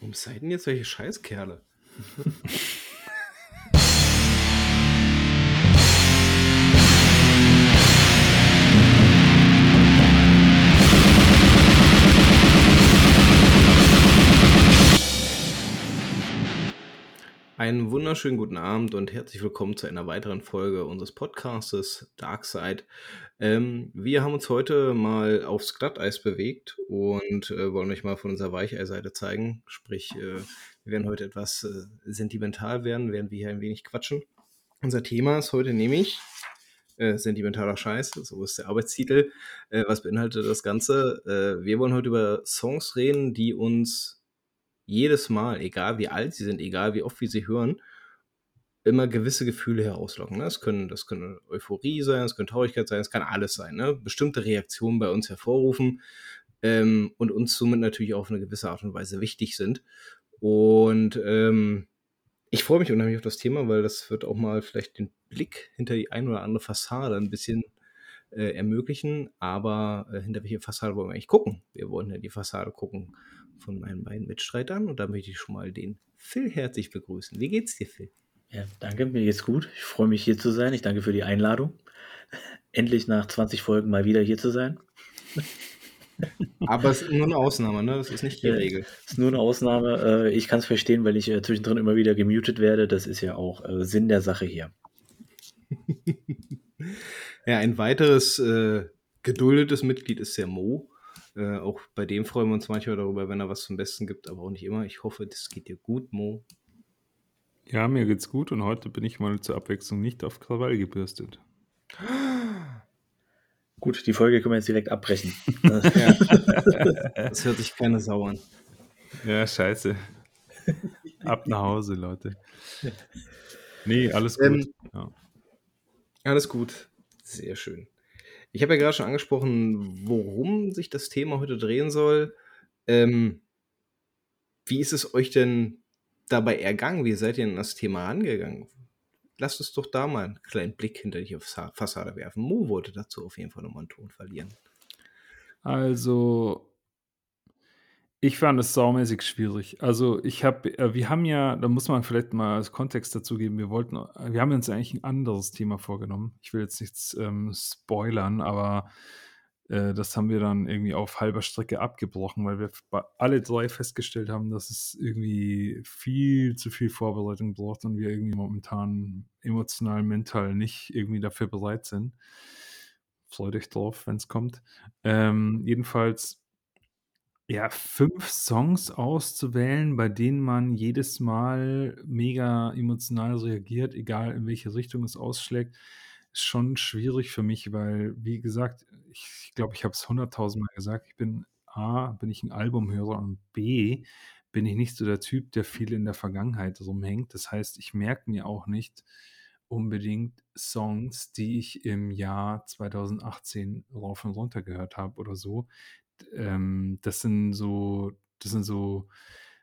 Warum seid denn jetzt solche Scheißkerle? Einen wunderschönen guten Abend und herzlich willkommen zu einer weiteren Folge unseres Podcastes Darkside. Ähm, wir haben uns heute mal aufs Glatteis bewegt und äh, wollen euch mal von unserer Weicheiseite zeigen. Sprich, äh, wir werden heute etwas äh, sentimental werden, während wir hier ein wenig quatschen. Unser Thema ist heute nämlich äh, sentimentaler Scheiß, so ist der Arbeitstitel. Äh, was beinhaltet das Ganze? Äh, wir wollen heute über Songs reden, die uns jedes Mal, egal wie alt sie sind, egal wie oft wir sie hören, immer gewisse Gefühle herauslocken. Ne? Das, können, das können Euphorie sein, es können Traurigkeit sein, es kann alles sein. Ne? Bestimmte Reaktionen bei uns hervorrufen ähm, und uns somit natürlich auch auf eine gewisse Art und Weise wichtig sind. Und ähm, ich freue mich unheimlich auf das Thema, weil das wird auch mal vielleicht den Blick hinter die ein oder andere Fassade ein bisschen äh, ermöglichen. Aber äh, hinter welche Fassade wollen wir eigentlich gucken? Wir wollen ja die Fassade gucken von meinen beiden Mitstreitern. Und da möchte ich schon mal den Phil herzlich begrüßen. Wie geht's dir, Phil? Ja, danke, mir geht's gut. Ich freue mich hier zu sein. Ich danke für die Einladung. Endlich nach 20 Folgen mal wieder hier zu sein. Aber es ist nur eine Ausnahme, ne? Das ist nicht die ja, Regel. Es ist nur eine Ausnahme. Äh, ich kann es verstehen, weil ich äh, zwischendrin immer wieder gemutet werde. Das ist ja auch äh, Sinn der Sache hier. ja, ein weiteres äh, geduldetes Mitglied ist der Mo. Äh, auch bei dem freuen wir uns manchmal darüber, wenn er was zum Besten gibt, aber auch nicht immer. Ich hoffe, das geht dir gut, Mo. Ja, mir geht's gut und heute bin ich mal zur Abwechslung nicht auf Krawall gebürstet. Gut, die Folge können wir jetzt direkt abbrechen. das hört sich keine Sau an. Ja, scheiße. Ab nach Hause, Leute. Nee, alles gut. Ähm, ja. Alles gut. Sehr schön. Ich habe ja gerade schon angesprochen, worum sich das Thema heute drehen soll. Ähm, wie ist es euch denn dabei ergangen? Wie seid ihr in das Thema angegangen? Lasst uns doch da mal einen kleinen Blick hinter die Fassade werfen. Mo wollte dazu auf jeden Fall nochmal einen Ton verlieren. Also, ich fand es saumäßig schwierig. Also ich habe, äh, wir haben ja, da muss man vielleicht mal als Kontext dazu geben, wir wollten, äh, wir haben uns eigentlich ein anderes Thema vorgenommen. Ich will jetzt nichts ähm, spoilern, aber äh, das haben wir dann irgendwie auf halber Strecke abgebrochen, weil wir alle drei festgestellt haben, dass es irgendwie viel zu viel Vorbereitung braucht und wir irgendwie momentan emotional, mental nicht irgendwie dafür bereit sind. Freut euch drauf, wenn es kommt. Ähm, jedenfalls ja, fünf Songs auszuwählen, bei denen man jedes Mal mega emotional reagiert, egal in welche Richtung es ausschlägt, ist schon schwierig für mich, weil, wie gesagt, ich glaube, ich habe es hunderttausendmal gesagt, ich bin A, bin ich ein Albumhörer und B, bin ich nicht so der Typ, der viel in der Vergangenheit rumhängt. Das heißt, ich merke mir auch nicht unbedingt Songs, die ich im Jahr 2018 rauf und runter gehört habe oder so ähm, das sind so, das sind so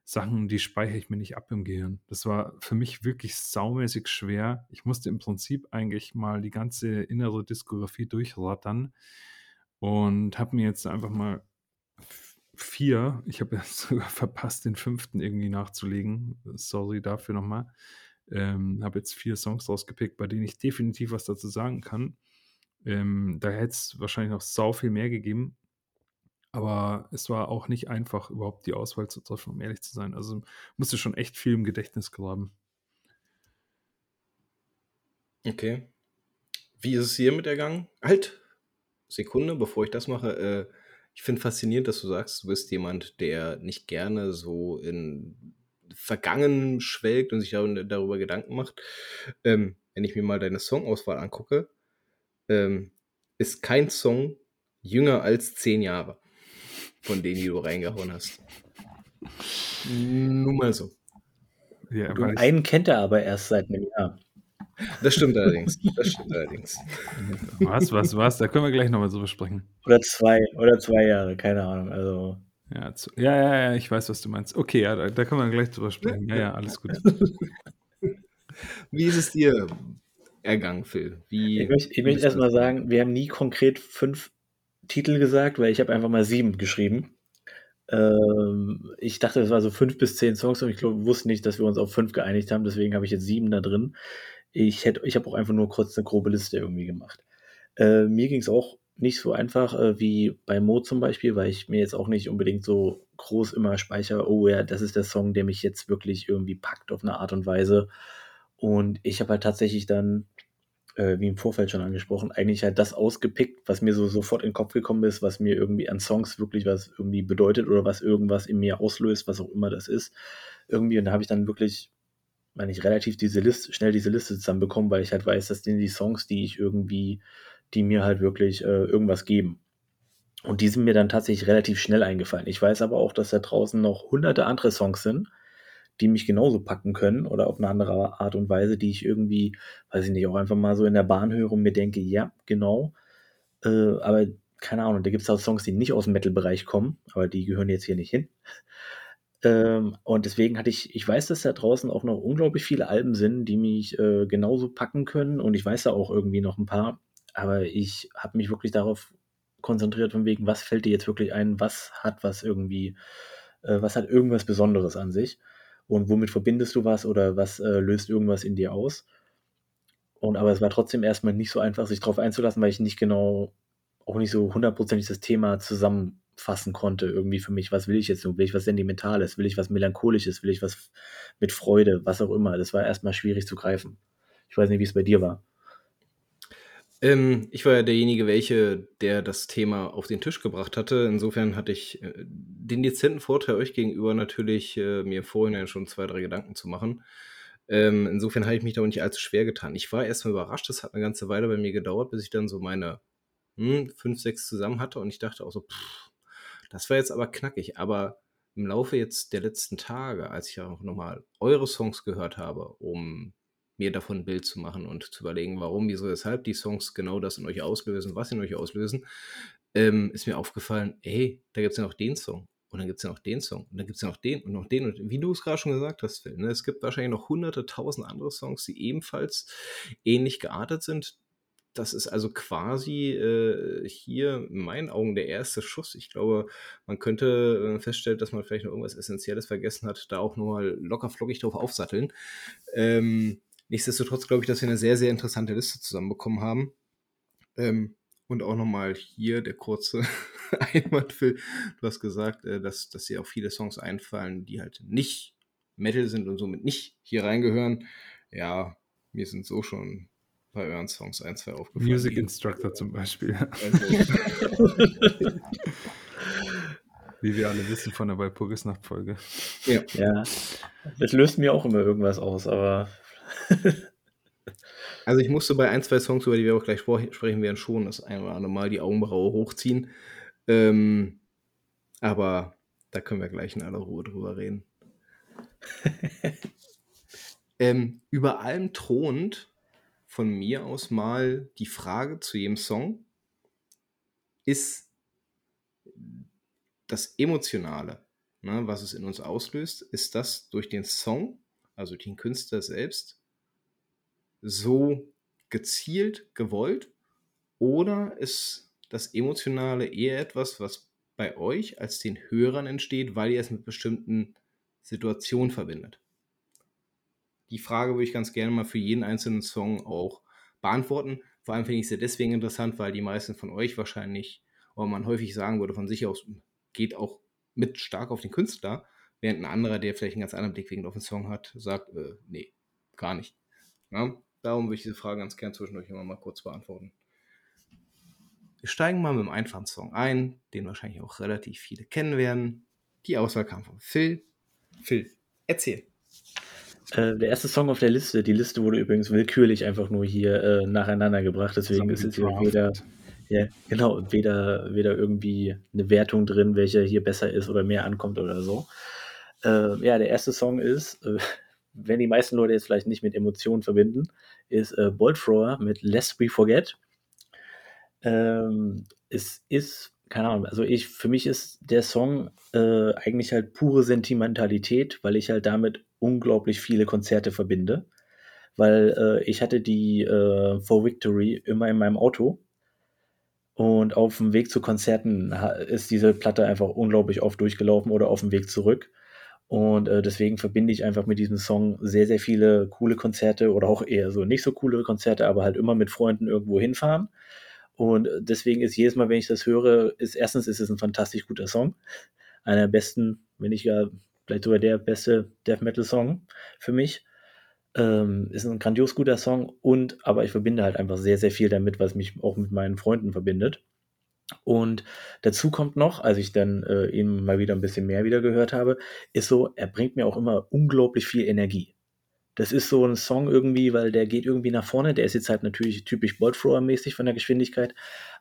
Sachen, die speichere ich mir nicht ab im Gehirn. Das war für mich wirklich saumäßig schwer. Ich musste im Prinzip eigentlich mal die ganze innere Diskografie durchrattern und habe mir jetzt einfach mal vier, ich habe ja sogar verpasst, den fünften irgendwie nachzulegen. Sorry dafür nochmal. Ähm, habe jetzt vier Songs rausgepickt, bei denen ich definitiv was dazu sagen kann. Ähm, da hätte es wahrscheinlich noch sau viel mehr gegeben. Aber es war auch nicht einfach, überhaupt die Auswahl zu treffen, um ehrlich zu sein. Also musste schon echt viel im Gedächtnis graben. Okay. Wie ist es hier mit der Gang? Halt! Sekunde, bevor ich das mache. Äh, ich finde faszinierend, dass du sagst, du bist jemand, der nicht gerne so in Vergangen schwelgt und sich darüber Gedanken macht. Ähm, wenn ich mir mal deine Songauswahl angucke, ähm, ist kein Song jünger als zehn Jahre von denen, die du reingehauen hast. Nur mal so. Ja, du, einen kennt er aber erst seit einem Jahr. Das stimmt allerdings. Das stimmt allerdings. Was, was, was? Da können wir gleich nochmal drüber sprechen. Oder zwei, oder zwei Jahre, keine Ahnung. Also. Ja, zu, ja, ja, ja, ich weiß, was du meinst. Okay, ja, da, da können wir gleich drüber sprechen. Ja, ja, alles gut. Wie ist es dir ergangen, Phil? Wie, ich möchte, ich möchte erstmal sagen, wir haben nie konkret fünf Titel gesagt, weil ich habe einfach mal sieben geschrieben. Ähm, ich dachte, das war so fünf bis zehn Songs und ich glaube, wusste nicht, dass wir uns auf fünf geeinigt haben, deswegen habe ich jetzt sieben da drin. Ich ich habe auch einfach nur kurz eine grobe Liste irgendwie gemacht. Äh, mir es auch nicht so einfach äh, wie bei Mo zum Beispiel, weil ich mir jetzt auch nicht unbedingt so groß immer speichere, oh ja, das ist der Song, der mich jetzt wirklich irgendwie packt auf eine Art und Weise. Und ich habe halt tatsächlich dann, äh, wie im Vorfeld schon angesprochen, eigentlich halt das ausgepickt, was mir so sofort in den Kopf gekommen ist, was mir irgendwie an Songs wirklich was irgendwie bedeutet oder was irgendwas in mir auslöst, was auch immer das ist. Irgendwie, und da habe ich dann wirklich, meine ich, relativ diese Liste, schnell diese Liste zusammenbekommen, weil ich halt weiß, das sind die Songs, die ich irgendwie die mir halt wirklich äh, irgendwas geben. Und die sind mir dann tatsächlich relativ schnell eingefallen. Ich weiß aber auch, dass da draußen noch hunderte andere Songs sind, die mich genauso packen können oder auf eine andere Art und Weise, die ich irgendwie, weiß ich nicht, auch einfach mal so in der Bahn höre und mir denke, ja, genau. Äh, aber keine Ahnung, da gibt es auch Songs, die nicht aus dem Metal-Bereich kommen, aber die gehören jetzt hier nicht hin. Ähm, und deswegen hatte ich, ich weiß, dass da draußen auch noch unglaublich viele Alben sind, die mich äh, genauso packen können. Und ich weiß da auch irgendwie noch ein paar, aber ich habe mich wirklich darauf konzentriert, von wegen, was fällt dir jetzt wirklich ein, was hat was irgendwie, äh, was hat irgendwas Besonderes an sich und womit verbindest du was oder was äh, löst irgendwas in dir aus. Und aber es war trotzdem erstmal nicht so einfach, sich darauf einzulassen, weil ich nicht genau, auch nicht so hundertprozentig das Thema zusammenfassen konnte, irgendwie für mich, was will ich jetzt Will ich was Sentimentales? Will ich was Melancholisches? Will ich was mit Freude? Was auch immer. Das war erstmal schwierig zu greifen. Ich weiß nicht, wie es bei dir war. Ähm, ich war ja derjenige, welche, der das Thema auf den Tisch gebracht hatte. Insofern hatte ich äh, den dezenten Vorteil euch gegenüber natürlich, äh, mir vorhin schon zwei, drei Gedanken zu machen. Ähm, insofern habe ich mich da auch nicht allzu schwer getan. Ich war erstmal überrascht, das hat eine ganze Weile bei mir gedauert, bis ich dann so meine hm, fünf, sechs zusammen hatte und ich dachte auch so, pff, das war jetzt aber knackig. Aber im Laufe jetzt der letzten Tage, als ich auch nochmal eure Songs gehört habe, um mir davon ein Bild zu machen und zu überlegen, warum, wieso, weshalb die Songs genau das in euch auslösen, was in euch auslösen, ähm, ist mir aufgefallen, hey, da gibt es ja noch den Song und dann gibt es ja noch den Song und dann gibt es ja noch den und noch den und wie du es gerade schon gesagt hast, Phil, ne, es gibt wahrscheinlich noch hunderte, tausend andere Songs, die ebenfalls ähnlich geartet sind. Das ist also quasi äh, hier in meinen Augen der erste Schuss. Ich glaube, man könnte äh, feststellen, dass man vielleicht noch irgendwas Essentielles vergessen hat, da auch nochmal locker flockig drauf aufsatteln. Ähm, Nichtsdestotrotz glaube ich, dass wir eine sehr, sehr interessante Liste zusammenbekommen haben. Ähm, und auch nochmal hier der kurze Einwand, Phil. Du hast gesagt, äh, dass, dass dir auch viele Songs einfallen, die halt nicht Metal sind und somit nicht hier reingehören. Ja, mir sind so schon bei euren Songs ein, zwei aufgefallen. Music Instructor zum Beispiel. Wie wir alle wissen von der Walpurgisnacht-Folge. Ja. ja. Das löst mir auch immer irgendwas aus, aber also ich musste bei ein, zwei Songs, über die wir auch gleich sprechen werden, schon das ein oder andere Mal die Augenbraue hochziehen. Ähm, aber da können wir gleich in aller Ruhe drüber reden. ähm, über allem thront von mir aus mal die Frage zu jedem Song, ist das Emotionale, ne, was es in uns auslöst, ist das durch den Song, also den Künstler selbst, so gezielt gewollt oder ist das Emotionale eher etwas, was bei euch als den Hörern entsteht, weil ihr es mit bestimmten Situationen verbindet? Die Frage würde ich ganz gerne mal für jeden einzelnen Song auch beantworten. Vor allem finde ich sie deswegen interessant, weil die meisten von euch wahrscheinlich, oder man häufig sagen würde, von sich aus geht auch mit stark auf den Künstler, während ein anderer, der vielleicht einen ganz anderen Blickwinkel auf den Song hat, sagt, äh, nee, gar nicht. Ja? Darum will ich diese Frage ganz gern zwischendurch immer mal kurz beantworten. Wir steigen mal mit einem einfachen Song ein, den wahrscheinlich auch relativ viele kennen werden. Die Auswahl kam von Phil. Phil, erzähl. Äh, der erste Song auf der Liste, die Liste wurde übrigens willkürlich einfach nur hier äh, nacheinander gebracht, deswegen ist jetzt hier weder, ja, genau, weder, weder irgendwie eine Wertung drin, welcher hier besser ist oder mehr ankommt oder so. Äh, ja, der erste Song ist, äh, wenn die meisten Leute jetzt vielleicht nicht mit Emotionen verbinden, ist äh, Bolt Thrower mit Lest We Forget. Ähm, es ist, keine Ahnung, also ich, für mich ist der Song äh, eigentlich halt pure Sentimentalität, weil ich halt damit unglaublich viele Konzerte verbinde. Weil äh, ich hatte die äh, For Victory immer in meinem Auto Und auf dem Weg zu Konzerten ist diese Platte einfach unglaublich oft durchgelaufen oder auf dem Weg zurück. Und äh, deswegen verbinde ich einfach mit diesem Song sehr, sehr viele coole Konzerte oder auch eher so nicht so coole Konzerte, aber halt immer mit Freunden irgendwo hinfahren. Und äh, deswegen ist jedes Mal, wenn ich das höre, ist erstens ist es ein fantastisch guter Song. Einer der besten, wenn nicht ja vielleicht sogar der beste Death Metal Song für mich. Ähm, ist ein grandios guter Song und aber ich verbinde halt einfach sehr, sehr viel damit, was mich auch mit meinen Freunden verbindet. Und dazu kommt noch, als ich dann äh, ihn mal wieder ein bisschen mehr wieder gehört habe, ist so, er bringt mir auch immer unglaublich viel Energie. Das ist so ein Song irgendwie, weil der geht irgendwie nach vorne. Der ist jetzt halt natürlich typisch Boltthrower-mäßig von der Geschwindigkeit.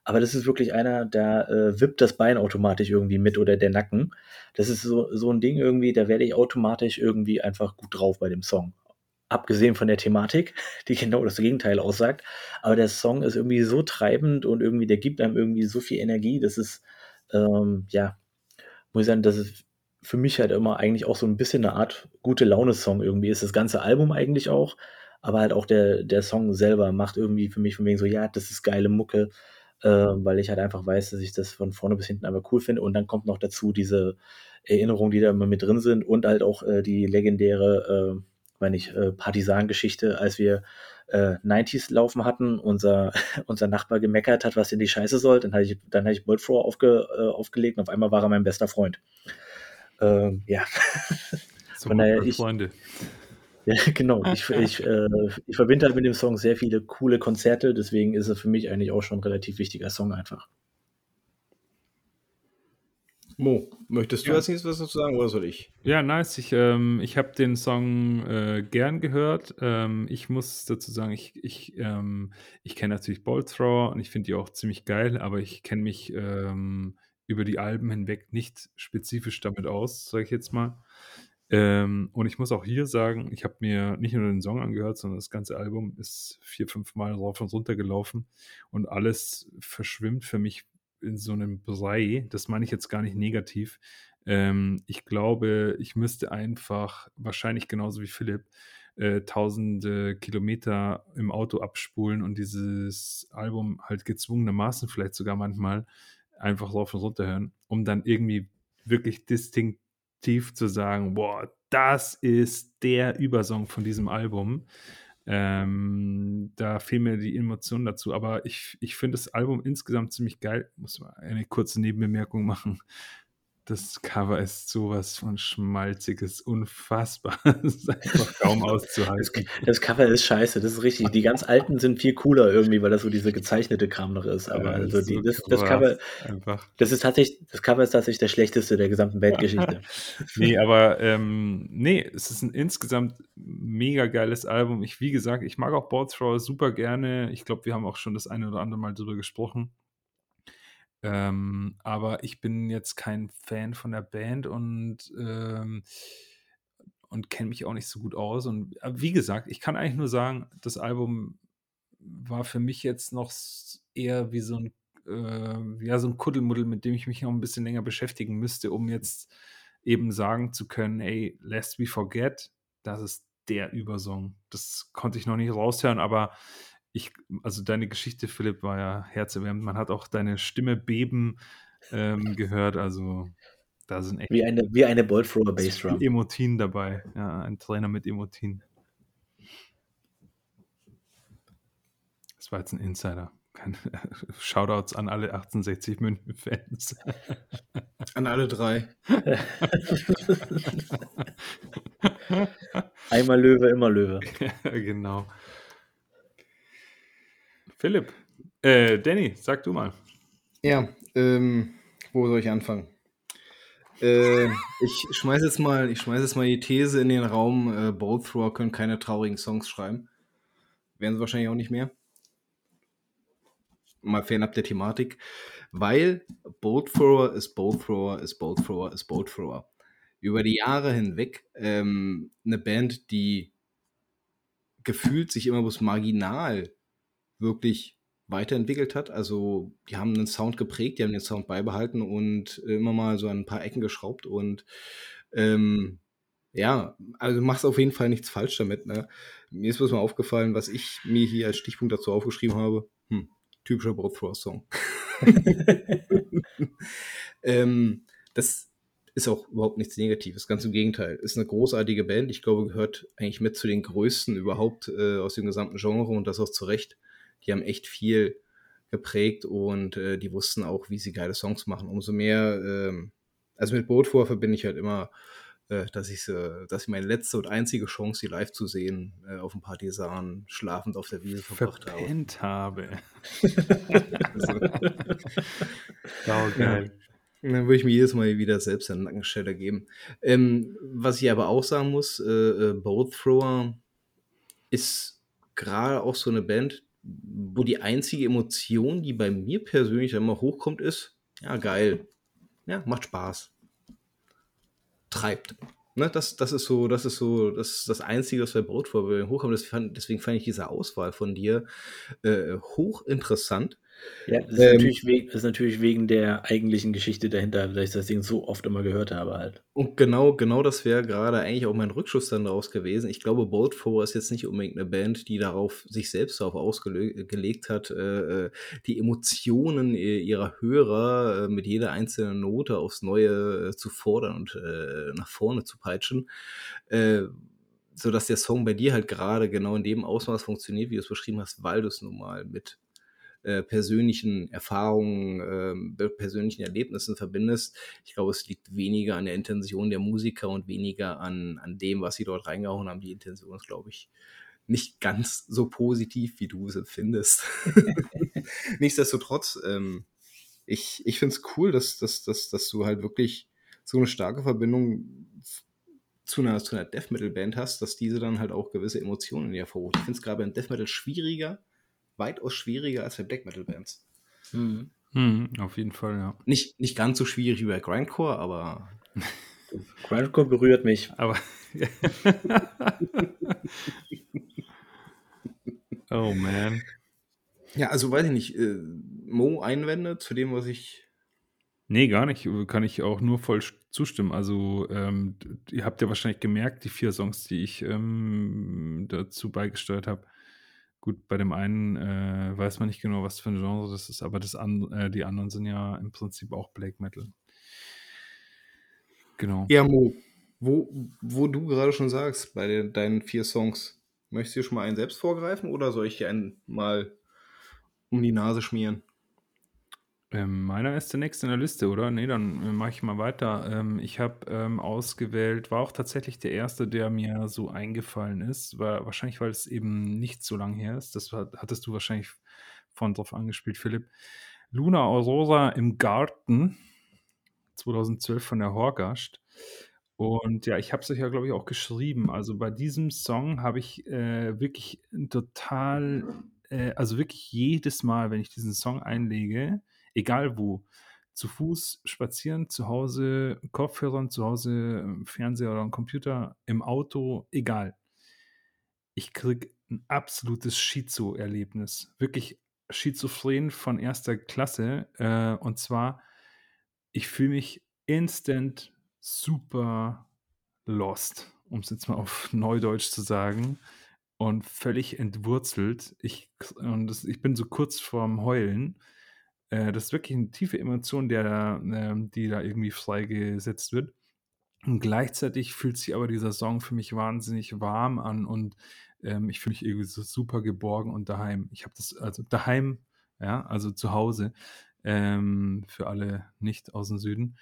Aber das ist wirklich einer, der äh, wippt das Bein automatisch irgendwie mit oder der Nacken. Das ist so, so ein Ding irgendwie, da werde ich automatisch irgendwie einfach gut drauf bei dem Song abgesehen von der Thematik, die genau das Gegenteil aussagt. Aber der Song ist irgendwie so treibend und irgendwie, der gibt einem irgendwie so viel Energie. Das ist, ähm, ja, muss ich sagen, das ist für mich halt immer eigentlich auch so ein bisschen eine Art gute Laune-Song irgendwie. Ist das ganze Album eigentlich auch, aber halt auch der, der Song selber macht irgendwie für mich von wegen so, ja, das ist geile Mucke, äh, weil ich halt einfach weiß, dass ich das von vorne bis hinten einfach cool finde. Und dann kommt noch dazu diese Erinnerungen, die da immer mit drin sind und halt auch äh, die legendäre, äh, meine ich, äh, Partisangeschichte, als wir äh, 90s laufen hatten, unser, unser Nachbar gemeckert hat, was in die Scheiße soll, dann hatte ich, dann hatte ich Bullthrower aufge, äh, aufgelegt und auf einmal war er mein bester Freund. Ähm, ja. So Von daher, ich, Freunde. Ja, genau. Ich, ich, äh, ich verbinde halt mit dem Song sehr viele coole Konzerte, deswegen ist er für mich eigentlich auch schon ein relativ wichtiger Song einfach. Mo, möchtest du ja. als nächstes was dazu sagen oder soll ich? Ja, nice. Ich, ähm, ich habe den Song äh, gern gehört. Ähm, ich muss dazu sagen, ich, ich, ähm, ich kenne natürlich Bolt Thrower und ich finde die auch ziemlich geil, aber ich kenne mich ähm, über die Alben hinweg nicht spezifisch damit aus, sage ich jetzt mal. Ähm, und ich muss auch hier sagen, ich habe mir nicht nur den Song angehört, sondern das ganze Album ist vier, fünf Mal rauf und runter gelaufen und alles verschwimmt für mich in so einem Brei. Das meine ich jetzt gar nicht negativ. Ähm, ich glaube, ich müsste einfach, wahrscheinlich genauso wie Philipp, äh, tausende Kilometer im Auto abspulen und dieses Album halt gezwungenermaßen vielleicht sogar manchmal einfach rauf und runter hören, um dann irgendwie wirklich distinktiv zu sagen, boah, das ist der Übersong von diesem Album. Ähm, da fehlen mir die Emotionen dazu, aber ich, ich finde das Album insgesamt ziemlich geil. Muss mal eine kurze Nebenbemerkung machen. Das Cover ist sowas von schmalziges, unfassbar. das ist einfach kaum auszuhalten. Das, Cover ist scheiße, das ist richtig. Die ganz alten sind viel cooler irgendwie, weil das so diese gezeichnete Kram noch ist. Aber ja, also die, so das, das, Cover, einfach. das ist tatsächlich, das Cover ist tatsächlich der schlechteste der gesamten Weltgeschichte. nee, aber ähm, nee, es ist ein insgesamt mega geiles Album. Ich, wie gesagt, ich mag auch Board Thrower super gerne. Ich glaube, wir haben auch schon das eine oder andere Mal drüber gesprochen. Ähm, aber ich bin jetzt kein Fan von der Band und, ähm, und kenne mich auch nicht so gut aus. Und äh, wie gesagt, ich kann eigentlich nur sagen, das Album war für mich jetzt noch eher wie so ein, äh, ja, so ein Kuddelmuddel, mit dem ich mich noch ein bisschen länger beschäftigen müsste, um jetzt eben sagen zu können, ey, Lest We Forget, das ist der Übersong. Das konnte ich noch nicht raushören, aber ich, also deine Geschichte, Philipp, war ja herzerwärmend. Man hat auch deine Stimme beben ähm, gehört. Also da sind echt wie eine, wie eine Bolt Thrower Bassdrum. Emotin dabei. Ja, ein Trainer mit Emotin. Das war jetzt ein Insider. Keine Shoutouts an alle 1860 München-Fans. An alle drei. Einmal Löwe, immer Löwe. Ja, genau. Philipp, äh, Danny, sag du mal. Ja, ähm, wo soll ich anfangen? Äh, ich schmeiße jetzt mal, ich schmeiß jetzt mal die These in den Raum, äh, Bolt Thrower können keine traurigen Songs schreiben. Werden sie wahrscheinlich auch nicht mehr. Mal fernab der Thematik. Weil Bolt Thrower ist Bolt Thrower ist Bolt Thrower ist Bolt Thrower. Über die Jahre hinweg ähm, eine Band, die gefühlt sich immer bloß marginal wirklich weiterentwickelt hat. Also die haben einen Sound geprägt, die haben den Sound beibehalten und immer mal so ein paar Ecken geschraubt und ähm, ja, also machst auf jeden Fall nichts falsch damit. Ne? Mir ist bloß mal aufgefallen, was ich mir hier als Stichpunkt dazu aufgeschrieben habe. Hm, typischer Boat Song. ähm, das ist auch überhaupt nichts Negatives, ganz im Gegenteil. Ist eine großartige Band. Ich glaube, gehört eigentlich mit zu den größten überhaupt äh, aus dem gesamten Genre und das auch zu Recht. Die haben echt viel geprägt und äh, die wussten auch, wie sie geile Songs machen. Umso mehr, ähm, also mit Bootfor verbinde ich halt immer, äh, dass ich äh, dass ich meine letzte und einzige Chance, sie live zu sehen, äh, auf dem Partisan schlafend auf der Wiese verbracht Verpennt habe. also, geil. dann würde ich mir jedes Mal wieder selbst einen Nackensteller geben. Ähm, was ich aber auch sagen muss, äh, äh, Boat Thrower ist gerade auch so eine Band, wo die einzige Emotion, die bei mir persönlich immer hochkommt, ist, ja, geil. Ja, macht Spaß. Treibt. Ne, das, das ist so, das ist so, das das Einzige, was bei Brotvorbilden hochkommt. Deswegen fand ich diese Auswahl von dir äh, hochinteressant. Ja, das ist, ähm, natürlich wegen, ist natürlich wegen der eigentlichen Geschichte dahinter, dass ich das Ding so oft immer gehört habe halt. Und genau, genau das wäre gerade eigentlich auch mein Rückschuss dann daraus gewesen. Ich glaube, Bolt 4 ist jetzt nicht unbedingt eine Band, die darauf sich selbst darauf ausgelegt hat, äh, äh, die Emotionen ihrer Hörer äh, mit jeder einzelnen Note aufs Neue äh, zu fordern und äh, nach vorne zu peitschen. Äh, so dass der Song bei dir halt gerade genau in dem Ausmaß funktioniert, wie du es beschrieben hast, weil du es nun mal mit äh, persönlichen Erfahrungen, äh, persönlichen Erlebnissen verbindest. Ich glaube, es liegt weniger an der Intention der Musiker und weniger an, an dem, was sie dort reingehauen haben. Die Intention ist, glaube ich, nicht ganz so positiv, wie du es empfindest. Nichtsdestotrotz, ähm, ich, ich finde es cool, dass, dass, dass, dass du halt wirklich so eine starke Verbindung zu einer, zu einer Death Metal Band hast, dass diese dann halt auch gewisse Emotionen in dir hervorruft. Ich finde es gerade beim Death Metal schwieriger, weitaus schwieriger als bei Black Metal Bands. Mhm. Mhm, auf jeden Fall, ja. Nicht, nicht ganz so schwierig wie bei Grindcore, aber. Grindcore berührt mich. Aber. oh man. Ja, also weiß ich nicht. Äh, Mo Einwände zu dem, was ich. Nee, gar nicht. Kann ich auch nur voll zustimmen. Also, ähm, ihr habt ja wahrscheinlich gemerkt, die vier Songs, die ich ähm, dazu beigesteuert habe, Gut, bei dem einen äh, weiß man nicht genau, was für ein Genre das ist, aber das an, äh, die anderen sind ja im Prinzip auch Black Metal. Genau. Ja, Mo, wo, wo du gerade schon sagst, bei den, deinen vier Songs, möchtest du schon mal einen selbst vorgreifen oder soll ich dir einen mal um die Nase schmieren? Ähm, meiner ist der nächste in der Liste, oder? Nee, dann äh, mache ich mal weiter. Ähm, ich habe ähm, ausgewählt, war auch tatsächlich der erste, der mir so eingefallen ist. War, wahrscheinlich, weil es eben nicht so lang her ist. Das hat, hattest du wahrscheinlich vorhin drauf angespielt, Philipp. Luna Aurora im Garten, 2012 von der Horgast. Und ja, ich habe es euch ja, glaube ich, auch geschrieben. Also bei diesem Song habe ich äh, wirklich total, äh, also wirklich jedes Mal, wenn ich diesen Song einlege, egal wo, zu Fuß spazieren, zu Hause Kopfhörern, zu Hause ähm, Fernseher oder Computer, im Auto, egal. Ich kriege ein absolutes Schizo-Erlebnis. Wirklich schizophren von erster Klasse. Äh, und zwar, ich fühle mich instant super lost, um es jetzt mal auf Neudeutsch zu sagen. Und völlig entwurzelt. Ich, und das, ich bin so kurz vorm Heulen äh, das ist wirklich eine tiefe Emotion, der, äh, die da irgendwie freigesetzt wird. Und gleichzeitig fühlt sich aber dieser Song für mich wahnsinnig warm an und ähm, ich fühle mich irgendwie so super geborgen und daheim. Ich habe das, also daheim, ja, also zu Hause, ähm, für alle nicht aus dem Süden.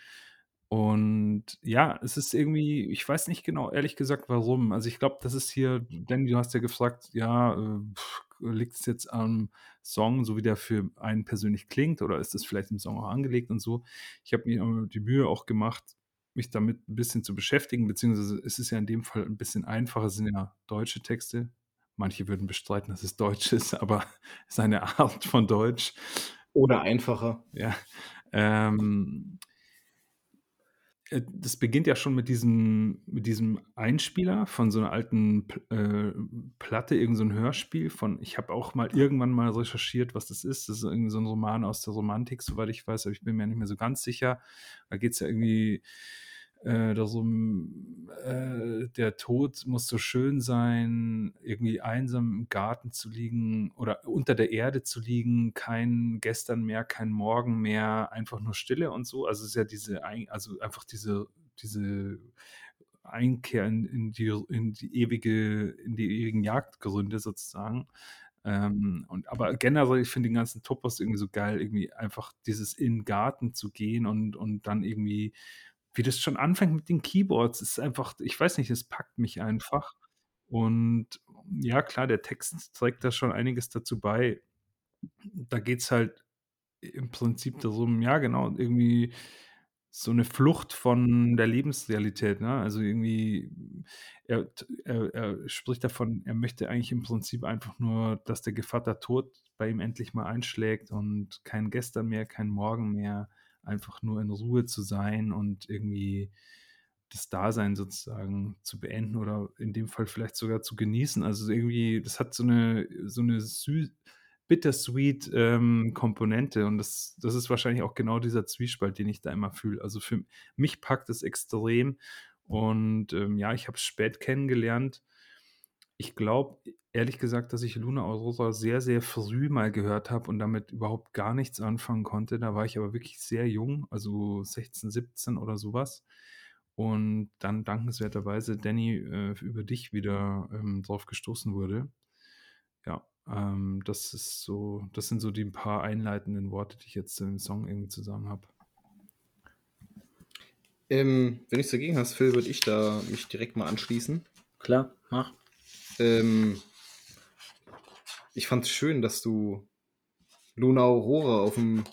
Und ja, es ist irgendwie, ich weiß nicht genau, ehrlich gesagt, warum. Also ich glaube, das ist hier, Danny, du hast ja gefragt, ja, äh, liegt es jetzt am Song, so wie der für einen persönlich klingt, oder ist das vielleicht im Song auch angelegt und so? Ich habe mir die Mühe auch gemacht, mich damit ein bisschen zu beschäftigen, beziehungsweise es ist ja in dem Fall ein bisschen einfacher, es sind ja deutsche Texte. Manche würden bestreiten, dass es Deutsch ist, aber es ist eine Art von Deutsch. Oder einfacher. Ja. Ähm, äh, das beginnt ja schon mit diesem, mit diesem Einspieler von so einer alten äh, Platte, irgendein so Hörspiel von, ich habe auch mal irgendwann mal recherchiert, was das ist. Das ist irgendwie so ein Roman aus der Romantik, soweit ich weiß, aber ich bin mir nicht mehr so ganz sicher. Da geht es ja irgendwie äh, da so äh, der Tod muss so schön sein, irgendwie einsam im Garten zu liegen oder unter der Erde zu liegen, kein Gestern mehr, kein Morgen mehr, einfach nur Stille und so. Also es ist ja diese, also einfach diese, diese Einkehr in, in, die, in die ewige, in die ewigen Jagdgründe sozusagen. Ähm, und, aber generell, ich finde den ganzen Topos irgendwie so geil, irgendwie einfach dieses in den Garten zu gehen und, und dann irgendwie wie das schon anfängt mit den Keyboards, ist einfach, ich weiß nicht, es packt mich einfach. Und ja, klar, der Text trägt da schon einiges dazu bei. Da geht es halt im Prinzip darum, ja, genau, irgendwie so eine Flucht von der Lebensrealität. Ne? Also irgendwie, er, er, er, spricht davon, er möchte eigentlich im Prinzip einfach nur, dass der Gevatter Tod bei ihm endlich mal einschlägt und kein Gestern mehr, kein Morgen mehr einfach nur in Ruhe zu sein und irgendwie das Dasein sozusagen zu beenden oder in dem Fall vielleicht sogar zu genießen. Also irgendwie, das hat so eine, so eine süß, bittersweet ähm, Komponente und das, das ist wahrscheinlich auch genau dieser Zwiespalt, den ich da immer fühle. Also für mich packt es extrem und ähm, ja, ich habe es spät kennengelernt ich glaube, ehrlich gesagt, dass ich Luna Aurora sehr, sehr früh mal gehört habe und damit überhaupt gar nichts anfangen konnte. Da war ich aber wirklich sehr jung, also 16, 17 oder sowas. Und dann dankenswerterweise Danny äh, über dich wieder ähm, drauf gestoßen wurde. Ja, ähm, das ist so, das sind so die paar einleitenden Worte, die ich jetzt im Song irgendwie zusammen habe. Ähm, wenn nichts dagegen hast, Phil, würde ich da mich direkt mal anschließen. Klar, mach. Ähm, ich fand es schön, dass du Luna Aurora auf dem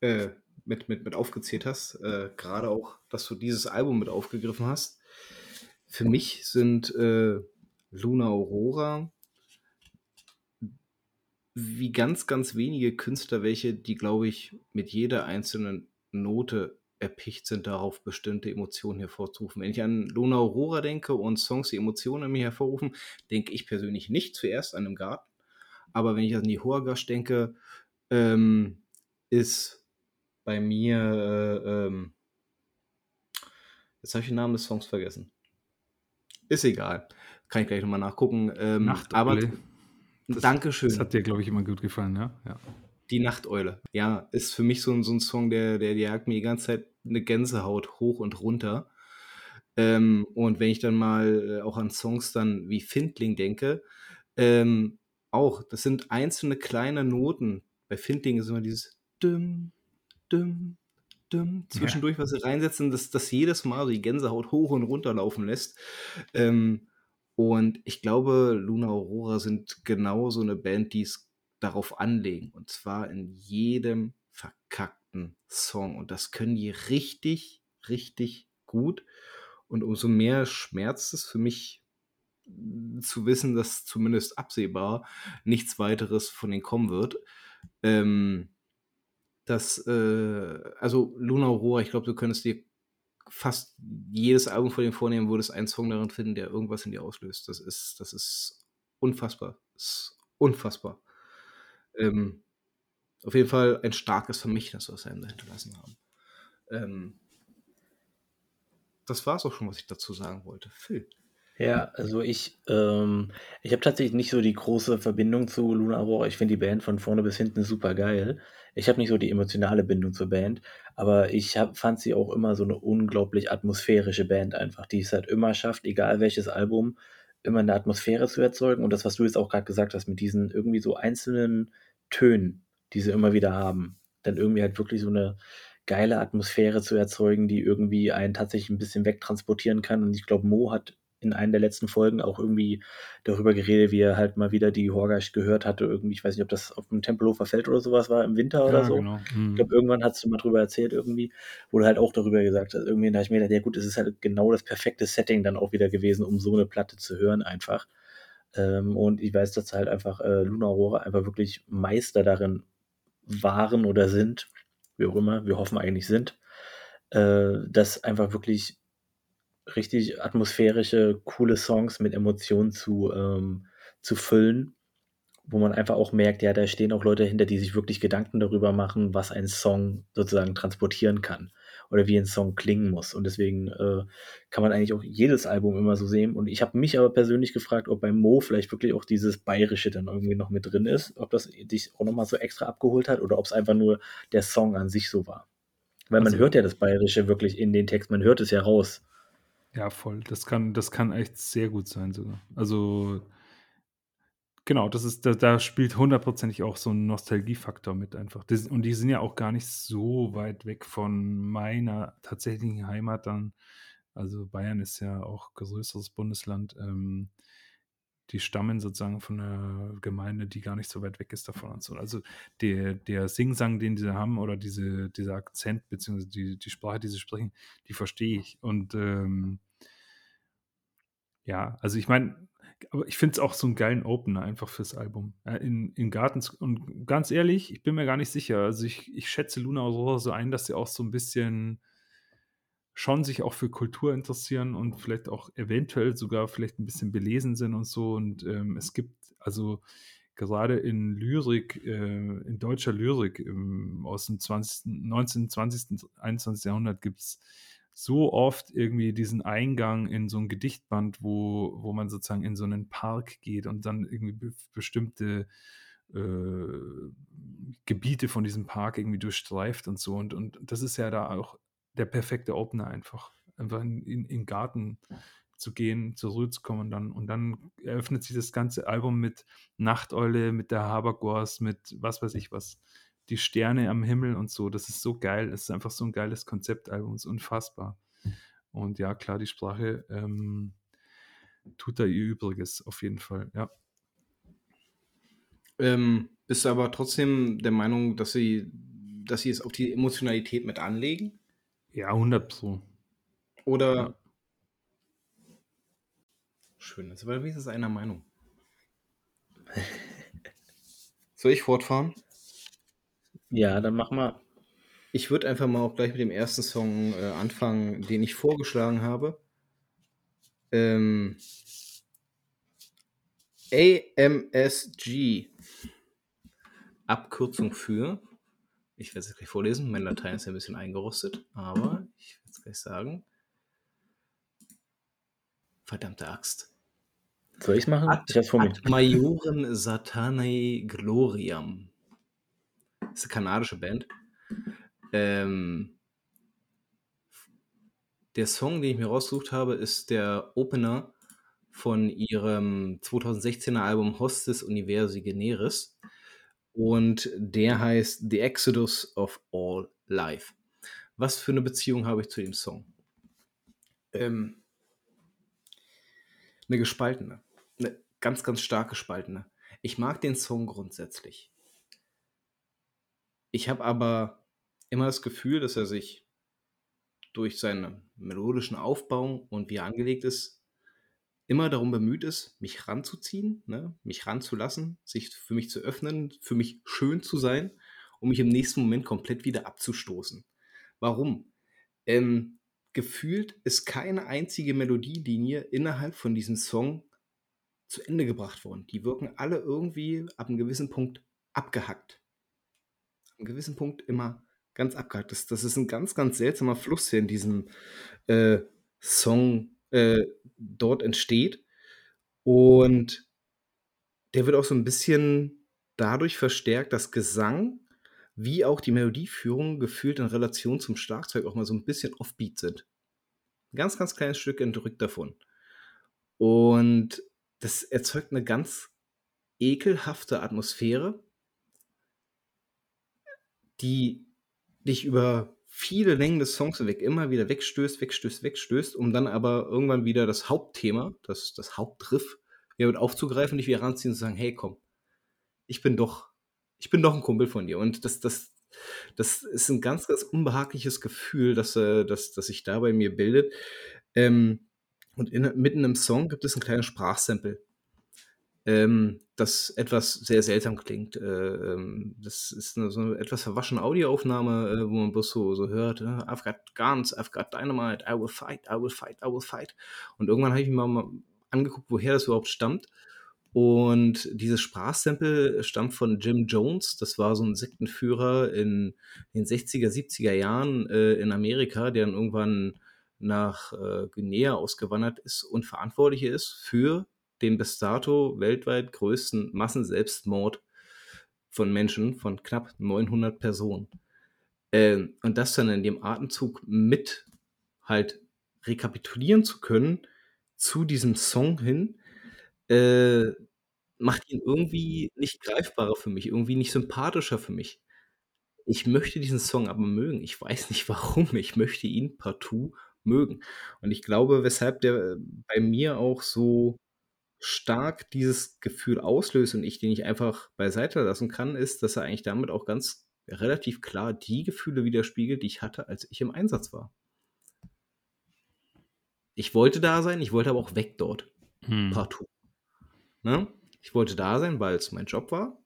äh, mit, mit, mit aufgezählt hast. Äh, Gerade auch, dass du dieses Album mit aufgegriffen hast. Für mich sind äh, Luna Aurora wie ganz, ganz wenige Künstler, welche, die, glaube ich, mit jeder einzelnen Note erpicht sind, darauf bestimmte Emotionen hervorzurufen. Wenn ich an Luna Aurora denke und Songs, die Emotionen in mir hervorrufen, denke ich persönlich nicht zuerst an einem Garten. Aber wenn ich an die Horgash denke, ähm, ist bei mir, äh, ähm, jetzt habe ich den Namen des Songs vergessen. Ist egal. Kann ich gleich nochmal nachgucken. Ähm, Nacht, aber Dankeschön. Das hat dir, glaube ich, immer gut gefallen, ja? ja. Die Nachteule. Ja, ist für mich so, ein, so ein Song, der, der jagt mir die ganze Zeit eine Gänsehaut hoch und runter. Ähm, und wenn ich dann mal äh, auch an Songs dann wie Findling denke, ähm, auch, das sind einzelne kleine Noten. Bei Findling ist immer dieses Düm, Düm, Düm, zwischendurch, ja. was sie reinsetzen, dass das jedes Mal die Gänsehaut hoch und runter laufen lässt. Ähm, und ich glaube, Luna Aurora sind genau so eine Band, die es darauf anlegen. Und zwar in jedem verkackten Song. Und das können die richtig, richtig gut. Und umso mehr schmerzt es für mich zu wissen, dass zumindest absehbar nichts weiteres von denen kommen wird. Ähm, das, äh, also Luna Aurora, ich glaube, du könntest dir fast jedes Album von denen vornehmen, würdest einen Song darin finden, der irgendwas in dir auslöst. Das ist, das ist unfassbar. Das ist unfassbar. Ähm, auf jeden Fall ein starkes Vermächtnis, was wir hinterlassen haben. Ähm, das war es auch schon, was ich dazu sagen wollte. Phil. Ja, also ich, ähm, ich habe tatsächlich nicht so die große Verbindung zu Luna Aurora. Ich finde die Band von vorne bis hinten super geil. Ich habe nicht so die emotionale Bindung zur Band, aber ich hab, fand sie auch immer so eine unglaublich atmosphärische Band einfach, die es halt immer schafft, egal welches Album, immer eine Atmosphäre zu erzeugen. Und das, was du jetzt auch gerade gesagt hast, mit diesen irgendwie so einzelnen Tönen, die sie immer wieder haben, dann irgendwie halt wirklich so eine geile Atmosphäre zu erzeugen, die irgendwie einen tatsächlich ein bisschen wegtransportieren kann. Und ich glaube, Mo hat in einer der letzten Folgen auch irgendwie darüber geredet, wie er halt mal wieder die Horgash gehört hatte. Irgendwie, ich weiß nicht, ob das auf dem Tempelhofer Feld oder sowas war, im Winter oder so. Genau. Mhm. Ich glaube, irgendwann hast du mal drüber erzählt irgendwie, wo du halt auch darüber gesagt hast. Irgendwie da habe ich mir gedacht, ja gut, es ist halt genau das perfekte Setting dann auch wieder gewesen, um so eine Platte zu hören einfach. Ähm, und ich weiß, dass halt einfach äh, Luna Aurora einfach wirklich Meister darin waren oder sind, wie auch immer, wir hoffen eigentlich sind, äh, das einfach wirklich richtig atmosphärische, coole Songs mit Emotionen zu, ähm, zu füllen, wo man einfach auch merkt, ja, da stehen auch Leute hinter, die sich wirklich Gedanken darüber machen, was ein Song sozusagen transportieren kann. oder wie ein Song klingen muss. Und deswegen äh, kann man eigentlich auch jedes Album immer so sehen. Und ich habe mich aber persönlich gefragt, ob bei Mo vielleicht wirklich auch dieses Bayerische dann irgendwie noch mit drin ist, ob das dich auch nochmal so extra abgeholt hat oder ob es einfach nur der Song an sich so war. Weil man Also- hört ja das Bayerische wirklich in den Text, man hört es ja raus. Ja, voll. Das kann, das kann echt sehr gut sein sogar. Also genau, das ist, da, da spielt hundertprozentig auch so ein Nostalgiefaktor mit einfach. Das, und die sind ja auch gar nicht so weit weg von meiner tatsächlichen Heimat dann. Also Bayern ist ja auch größeres Bundesland. Ähm, die stammen sozusagen von einer Gemeinde, die gar nicht so weit weg ist davon und so. Also der, der Singsang, den sie haben, oder diese, dieser Akzent, beziehungsweise die, die Sprache, die sie sprechen, die verstehe ich. Und ähm, ja, also ich meine, aber ich finde es auch so einen geilen Opener einfach fürs Album. Äh, in, in Gartens, und ganz ehrlich, ich bin mir gar nicht sicher. Also ich, ich schätze Luna Aurora so ein, dass sie auch so ein bisschen schon sich auch für Kultur interessieren und vielleicht auch eventuell sogar vielleicht ein bisschen belesen sind und so. Und ähm, es gibt also gerade in Lyrik, äh, in deutscher Lyrik ähm, aus dem 20., 19., 20., 21. Jahrhundert gibt es so oft irgendwie diesen Eingang in so ein Gedichtband, wo, wo man sozusagen in so einen Park geht und dann irgendwie be bestimmte äh, Gebiete von diesem Park irgendwie durchstreift und so. Und, und das ist ja da auch der perfekte Opener einfach. Einfach in, in, in den Garten zu gehen, zur Ruhe zu kommen und dann, und dann eröffnet sich das ganze Album mit Nachteule, mit der Habergors, mit was weiß ich was, die Sterne am Himmel und so. Das ist so geil. Es ist einfach so ein geiles Konzeptalbum, es ist unfassbar. Und ja, klar, die Sprache ähm, tut da ihr Übriges auf jeden Fall, ja. Ähm, bist du aber trotzdem der Meinung, dass sie, dass sie es auf die Emotionalität mit anlegen? Ja, 100 Pro. Oder. Ja. Schön, das war wenigstens einer Meinung. Soll ich fortfahren? Ja, dann mach mal. Ich würde einfach mal auch gleich mit dem ersten Song äh, anfangen, den ich vorgeschlagen habe. Ähm, AMSG. Abkürzung für. Ich werde es jetzt gleich vorlesen. Mein Latein ist ja ein bisschen eingerostet, aber ich werde es gleich sagen. Verdammte Axt. Soll ich machen? Ad, ich hab's vor mir. ad Majorem Satanae Gloriam. Das ist eine kanadische Band. Ähm, der Song, den ich mir rausgesucht habe, ist der Opener von ihrem 2016er Album Hostis Universi Generis. Und der heißt The Exodus of All Life. Was für eine Beziehung habe ich zu dem Song? Ähm, eine gespaltene. Eine ganz, ganz stark gespaltene. Ich mag den Song grundsätzlich. Ich habe aber immer das Gefühl, dass er sich durch seinen melodischen Aufbau und wie er angelegt ist, immer darum bemüht ist, mich ranzuziehen, ne? mich ranzulassen, sich für mich zu öffnen, für mich schön zu sein, um mich im nächsten Moment komplett wieder abzustoßen. Warum? Ähm, gefühlt ist keine einzige Melodielinie innerhalb von diesem Song zu Ende gebracht worden. Die wirken alle irgendwie ab einem gewissen Punkt abgehackt. Ab einem gewissen Punkt immer ganz abgehackt. Das, das ist ein ganz, ganz seltsamer Fluss, der in diesem äh, Song äh, dort entsteht. Und der wird auch so ein bisschen dadurch verstärkt, dass Gesang wie auch die Melodieführung gefühlt in Relation zum Schlagzeug auch mal so ein bisschen offbeat sind. Ein ganz, ganz kleines Stück entrückt davon. Und das erzeugt eine ganz ekelhafte Atmosphäre, die dich über viele Längen des Songs hinweg immer wieder wegstößt, wegstößt, wegstößt, um dann aber irgendwann wieder das Hauptthema, das, das Hauptriff, wieder mit aufzugreifen, dich wieder ranziehen und zu sagen, hey komm, ich bin doch, ich bin doch ein Kumpel von dir. Und das, das, das ist ein ganz, ganz unbehagliches Gefühl, das, äh, das, das sich da bei mir bildet. Ähm, und in, mitten im Song gibt es ein kleines Sprachsample, ähm, das etwas sehr seltsam klingt. Äh, ähm, das ist eine, so eine etwas verwaschene Audioaufnahme, äh, wo man bloß so, so hört, äh, I've got guns, I've got dynamite, I will fight, I will fight, I will fight. Und irgendwann habe ich mir mal angeguckt, woher das überhaupt stammt. Und dieses Sprachsample stammt von Jim Jones. Das war so ein Sektenführer in den 60er, 70er Jahren in Amerika, der dann irgendwann nach Guinea ausgewandert ist und verantwortlich ist für den bis dato weltweit größten Massenselbstmord von Menschen von knapp 900 Personen. Äh, und das dann in dem Atemzug mit halt rekapitulieren zu können zu diesem Song hin, äh, macht ihn irgendwie nicht greifbarer für mich, irgendwie nicht sympathischer für mich. Ich möchte diesen Song aber mögen. Ich weiß nicht warum. Ich möchte ihn partout mögen. Und ich glaube, weshalb der bei mir auch so stark dieses Gefühl auslöst und ich den nicht einfach beiseite lassen kann, ist, dass er eigentlich damit auch ganz relativ klar die Gefühle widerspiegelt, die ich hatte, als ich im Einsatz war. Ich wollte da sein, ich wollte aber auch weg dort. Hm. Partout. Ne? Ich wollte da sein, weil es mein Job war.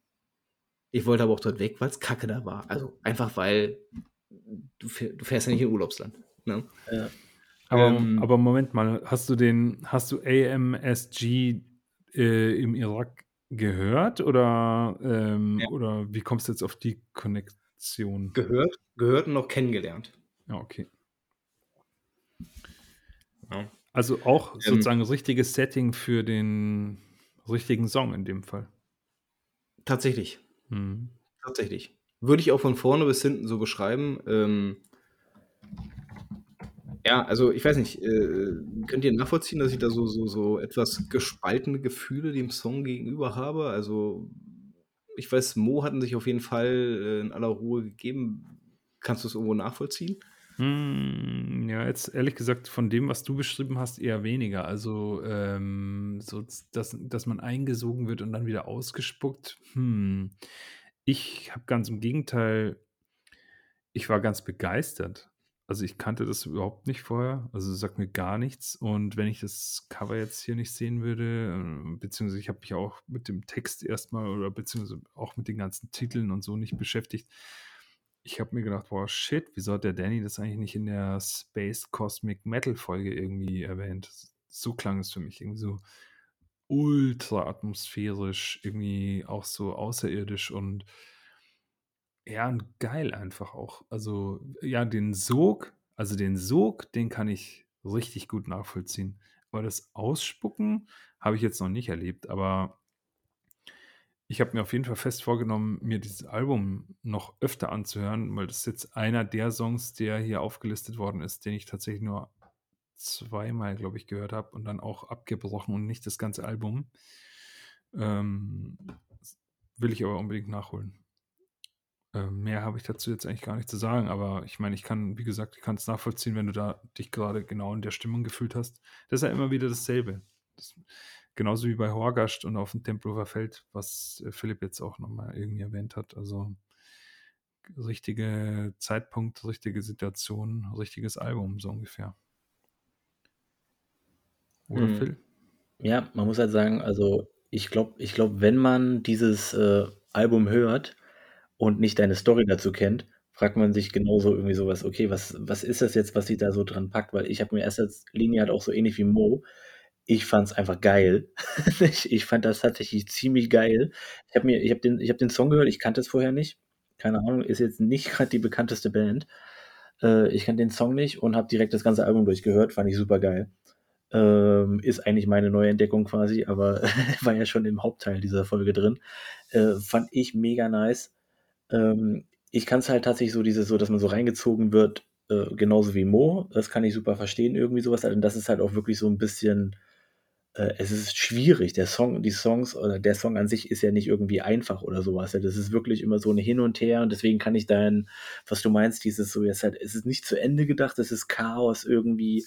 Ich wollte aber auch dort weg, weil es kacke da war. Also einfach, weil du, fähr, du fährst ja nicht in Urlaubsland. Ne? Ja. Aber, Ähm. aber Moment mal, hast du den, hast du AMSG äh, im Irak gehört oder, ähm, Ja. oder wie kommst du jetzt auf die Konnektion? Gehört, gehört und noch kennengelernt. Ja, okay. Ja. Also auch Ähm. sozusagen richtiges Setting für den richtigen Song in dem Fall. Tatsächlich. Mhm. Tatsächlich. Würde ich auch von vorne bis hinten so beschreiben. Ähm, ja, also ich weiß nicht, äh, könnt ihr nachvollziehen, dass ich da so, so, so etwas gespaltene Gefühle dem Song gegenüber habe? Also ich weiß, Mo hatten sich auf jeden Fall äh, in aller Ruhe gegeben. Kannst du es irgendwo nachvollziehen? Hm, ja, jetzt ehrlich gesagt, von dem, was du beschrieben hast, eher weniger. Also, ähm, so, dass, dass man eingesogen wird und dann wieder ausgespuckt. Hm. Ich habe ganz im Gegenteil, ich war ganz begeistert. Also ich kannte das überhaupt nicht vorher. Also sagt mir gar nichts. Und wenn ich das Cover jetzt hier nicht sehen würde, äh, beziehungsweise ich habe mich auch mit dem Text erstmal oder beziehungsweise auch mit den ganzen Titeln und so nicht beschäftigt. Ich habe mir gedacht, boah, shit, wieso hat der Danny das eigentlich nicht in der Space Cosmic Metal Folge irgendwie erwähnt? So klang es für mich irgendwie so ultra atmosphärisch, irgendwie auch so außerirdisch und ja, und geil einfach auch. Also, ja, den Sog, also den Sog, den kann ich richtig gut nachvollziehen. Aber das Ausspucken habe ich jetzt noch nicht erlebt, aber ich habe mir auf jeden Fall fest vorgenommen, mir dieses Album noch öfter anzuhören, weil das ist jetzt einer der Songs, der hier aufgelistet worden ist, den ich tatsächlich nur zweimal, glaube ich, gehört habe und dann auch abgebrochen und nicht das ganze Album. Ähm, will ich aber unbedingt nachholen. Ähm, mehr habe ich dazu jetzt eigentlich gar nicht zu sagen, aber ich meine, ich kann, wie gesagt, ich kann es nachvollziehen, wenn du da dich gerade genau in der Stimmung gefühlt hast. Das ist ja immer wieder dasselbe. Das, genauso wie bei Horgast und auf dem Tempelhofer Feld, was äh, Philipp jetzt auch nochmal irgendwie erwähnt hat. Also richtige Zeitpunkt, richtige Situation, richtiges Album, so ungefähr. Oder Mhm. Phil? Ja, man muss halt sagen, also ich glaube, ich glaube, wenn man dieses äh, Album hört und nicht deine Story dazu kennt, fragt man sich genauso irgendwie sowas, okay, was, was ist das jetzt, was sie da so dran packt? Weil ich habe mir erst als Linie halt auch so ähnlich wie Mo, ich fand es einfach geil. ich, ich fand das tatsächlich ziemlich geil. Ich habe mir, den, ich den Song gehört, ich kannte es vorher nicht. Keine Ahnung, ist jetzt nicht gerade die bekannteste Band. Äh, ich kannte den Song nicht und habe direkt das ganze Album durchgehört, fand ich super geil. Ähm, ist eigentlich meine neue Entdeckung quasi, aber war ja schon im Hauptteil dieser Folge drin. Äh, fand ich mega nice. Ähm, ich kann es halt tatsächlich so, dieses, so, dass man so reingezogen wird, äh, genauso wie Mo. Das kann ich super verstehen, irgendwie sowas. Und das ist halt auch wirklich so ein bisschen, äh, es ist schwierig. Der Song, die Songs oder der Song an sich ist ja nicht irgendwie einfach oder sowas. Das ist wirklich immer so eine Hin und Her und deswegen kann ich dein, was du meinst, dieses so jetzt halt, es ist nicht zu Ende gedacht, es ist Chaos irgendwie.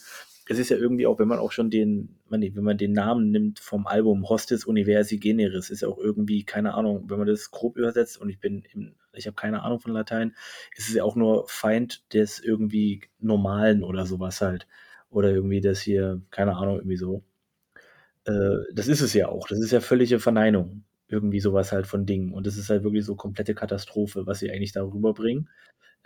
Es ist ja irgendwie auch, wenn man auch schon den, wenn man den Namen nimmt vom Album Hostis Universi Generis, ist auch irgendwie, keine Ahnung, wenn man das grob übersetzt und ich bin, im, ich habe keine Ahnung von Latein, ist es ja auch nur Feind des irgendwie Normalen oder sowas halt. Oder irgendwie das hier, keine Ahnung, irgendwie so. Äh, das ist es ja auch. Das ist ja völlige Verneinung. Irgendwie sowas halt von Dingen. Und das ist halt wirklich so komplette Katastrophe, was sie eigentlich darüber bringen.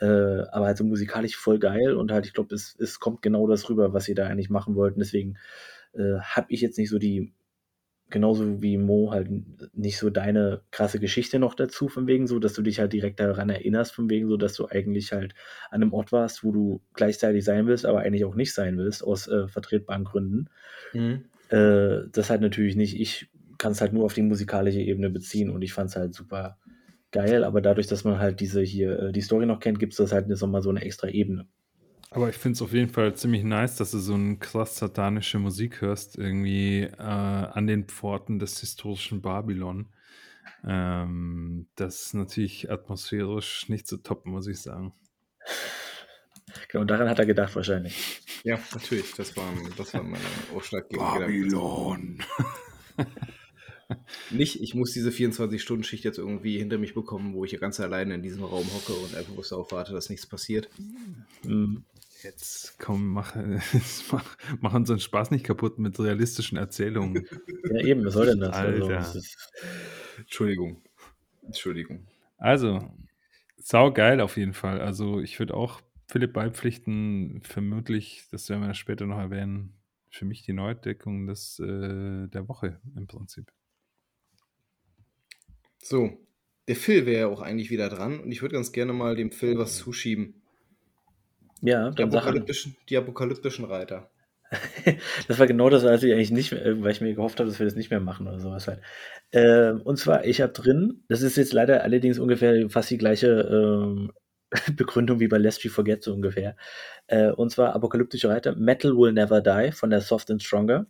Äh, aber halt so musikalisch voll geil und halt, ich glaube, es, es kommt genau das rüber, was sie da eigentlich machen wollten. Deswegen äh, habe ich jetzt nicht so die genauso wie Mo halt nicht so deine krasse Geschichte noch dazu, von wegen so, dass du dich halt direkt daran erinnerst, von wegen so, dass du eigentlich halt an einem Ort warst, wo du gleichzeitig sein willst, aber eigentlich auch nicht sein willst, aus äh, vertretbaren Gründen. Mhm. Äh, das halt natürlich nicht. Ich kann es halt nur auf die musikalische Ebene beziehen und ich fand es halt super geil, aber dadurch, dass man halt diese hier, äh, die Story noch kennt, gibt es das halt nochmal so eine extra Ebene. Aber ich finde es auf jeden Fall ziemlich nice, dass du so eine krass satanische Musik hörst, irgendwie äh, an den Pforten des historischen Babylon. Ähm, das ist natürlich atmosphärisch nicht so top, muss ich sagen. Genau, daran hat er gedacht wahrscheinlich. Ja, natürlich. Das war, das war meine ausschlaggebende Babylon. Nicht, ich muss diese 24-Stunden-Schicht jetzt irgendwie hinter mich bekommen, wo ich ja ganz alleine in diesem Raum hocke und einfach bloß darauf warte, dass nichts passiert. Mhm. Jetzt komm, mach, mach, mach unseren Spaß nicht kaputt mit realistischen Erzählungen. Ja, eben, was soll denn das? Also, Alter. ist, Entschuldigung. Entschuldigung. Also, sau geil auf jeden Fall. Also, ich würde auch Philipp beipflichten, vermutlich, das werden wir später noch erwähnen, für mich die Neuentdeckung des, äh, der Woche im Prinzip. So, der Phil wäre ja auch eigentlich wieder dran und ich würde ganz gerne mal dem Phil was zuschieben. ja, Die dann sag an. apokalyptischen, die apokalyptischen Reiter. Das war genau das, was ich eigentlich nicht mehr, weil ich mir gehofft habe, dass wir das nicht mehr machen oder sowas halt. Ähm, und zwar, ich habe drin, das ist jetzt leider allerdings ungefähr fast die gleiche ähm, Begründung wie bei Lest We Forget so ungefähr. Äh, und zwar Apokalyptische Reiter, Metal Will Never Die von der Soft and Stronger.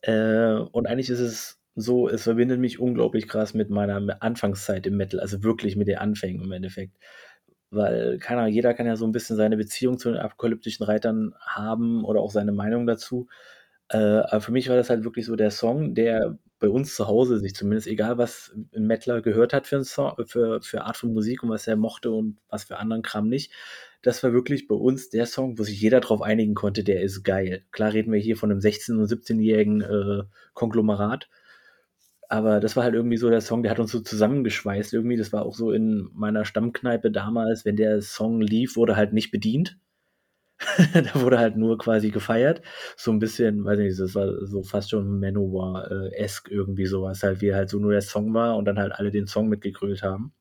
Äh, und eigentlich ist es so, es verbindet mich unglaublich krass mit meiner Anfangszeit im Metal, also wirklich mit den Anfängen im Endeffekt. Weil keiner, jeder kann ja so ein bisschen seine Beziehung zu den apokalyptischen Reitern haben oder auch seine Meinung dazu. Äh, aber für mich war das halt wirklich so der Song, der bei uns zu Hause sich zumindest, egal was ein Metaler gehört hat für, Song, für, für Art von Musik und was er mochte und was für anderen Kram nicht, das war wirklich bei uns der Song, wo sich jeder darauf einigen konnte, der ist geil. Klar reden wir hier von einem 16- und 17-jährigen äh, Konglomerat, aber das war halt irgendwie so der Song, der hat uns so zusammengeschweißt irgendwie. Das war auch so in meiner Stammkneipe damals, wenn der Song lief, wurde halt nicht bedient. da wurde halt nur quasi gefeiert. So ein bisschen, weiß nicht, das war so fast schon Manowar-esque irgendwie sowas, halt wie halt so nur der Song war und dann halt alle den Song mitgegrölt haben.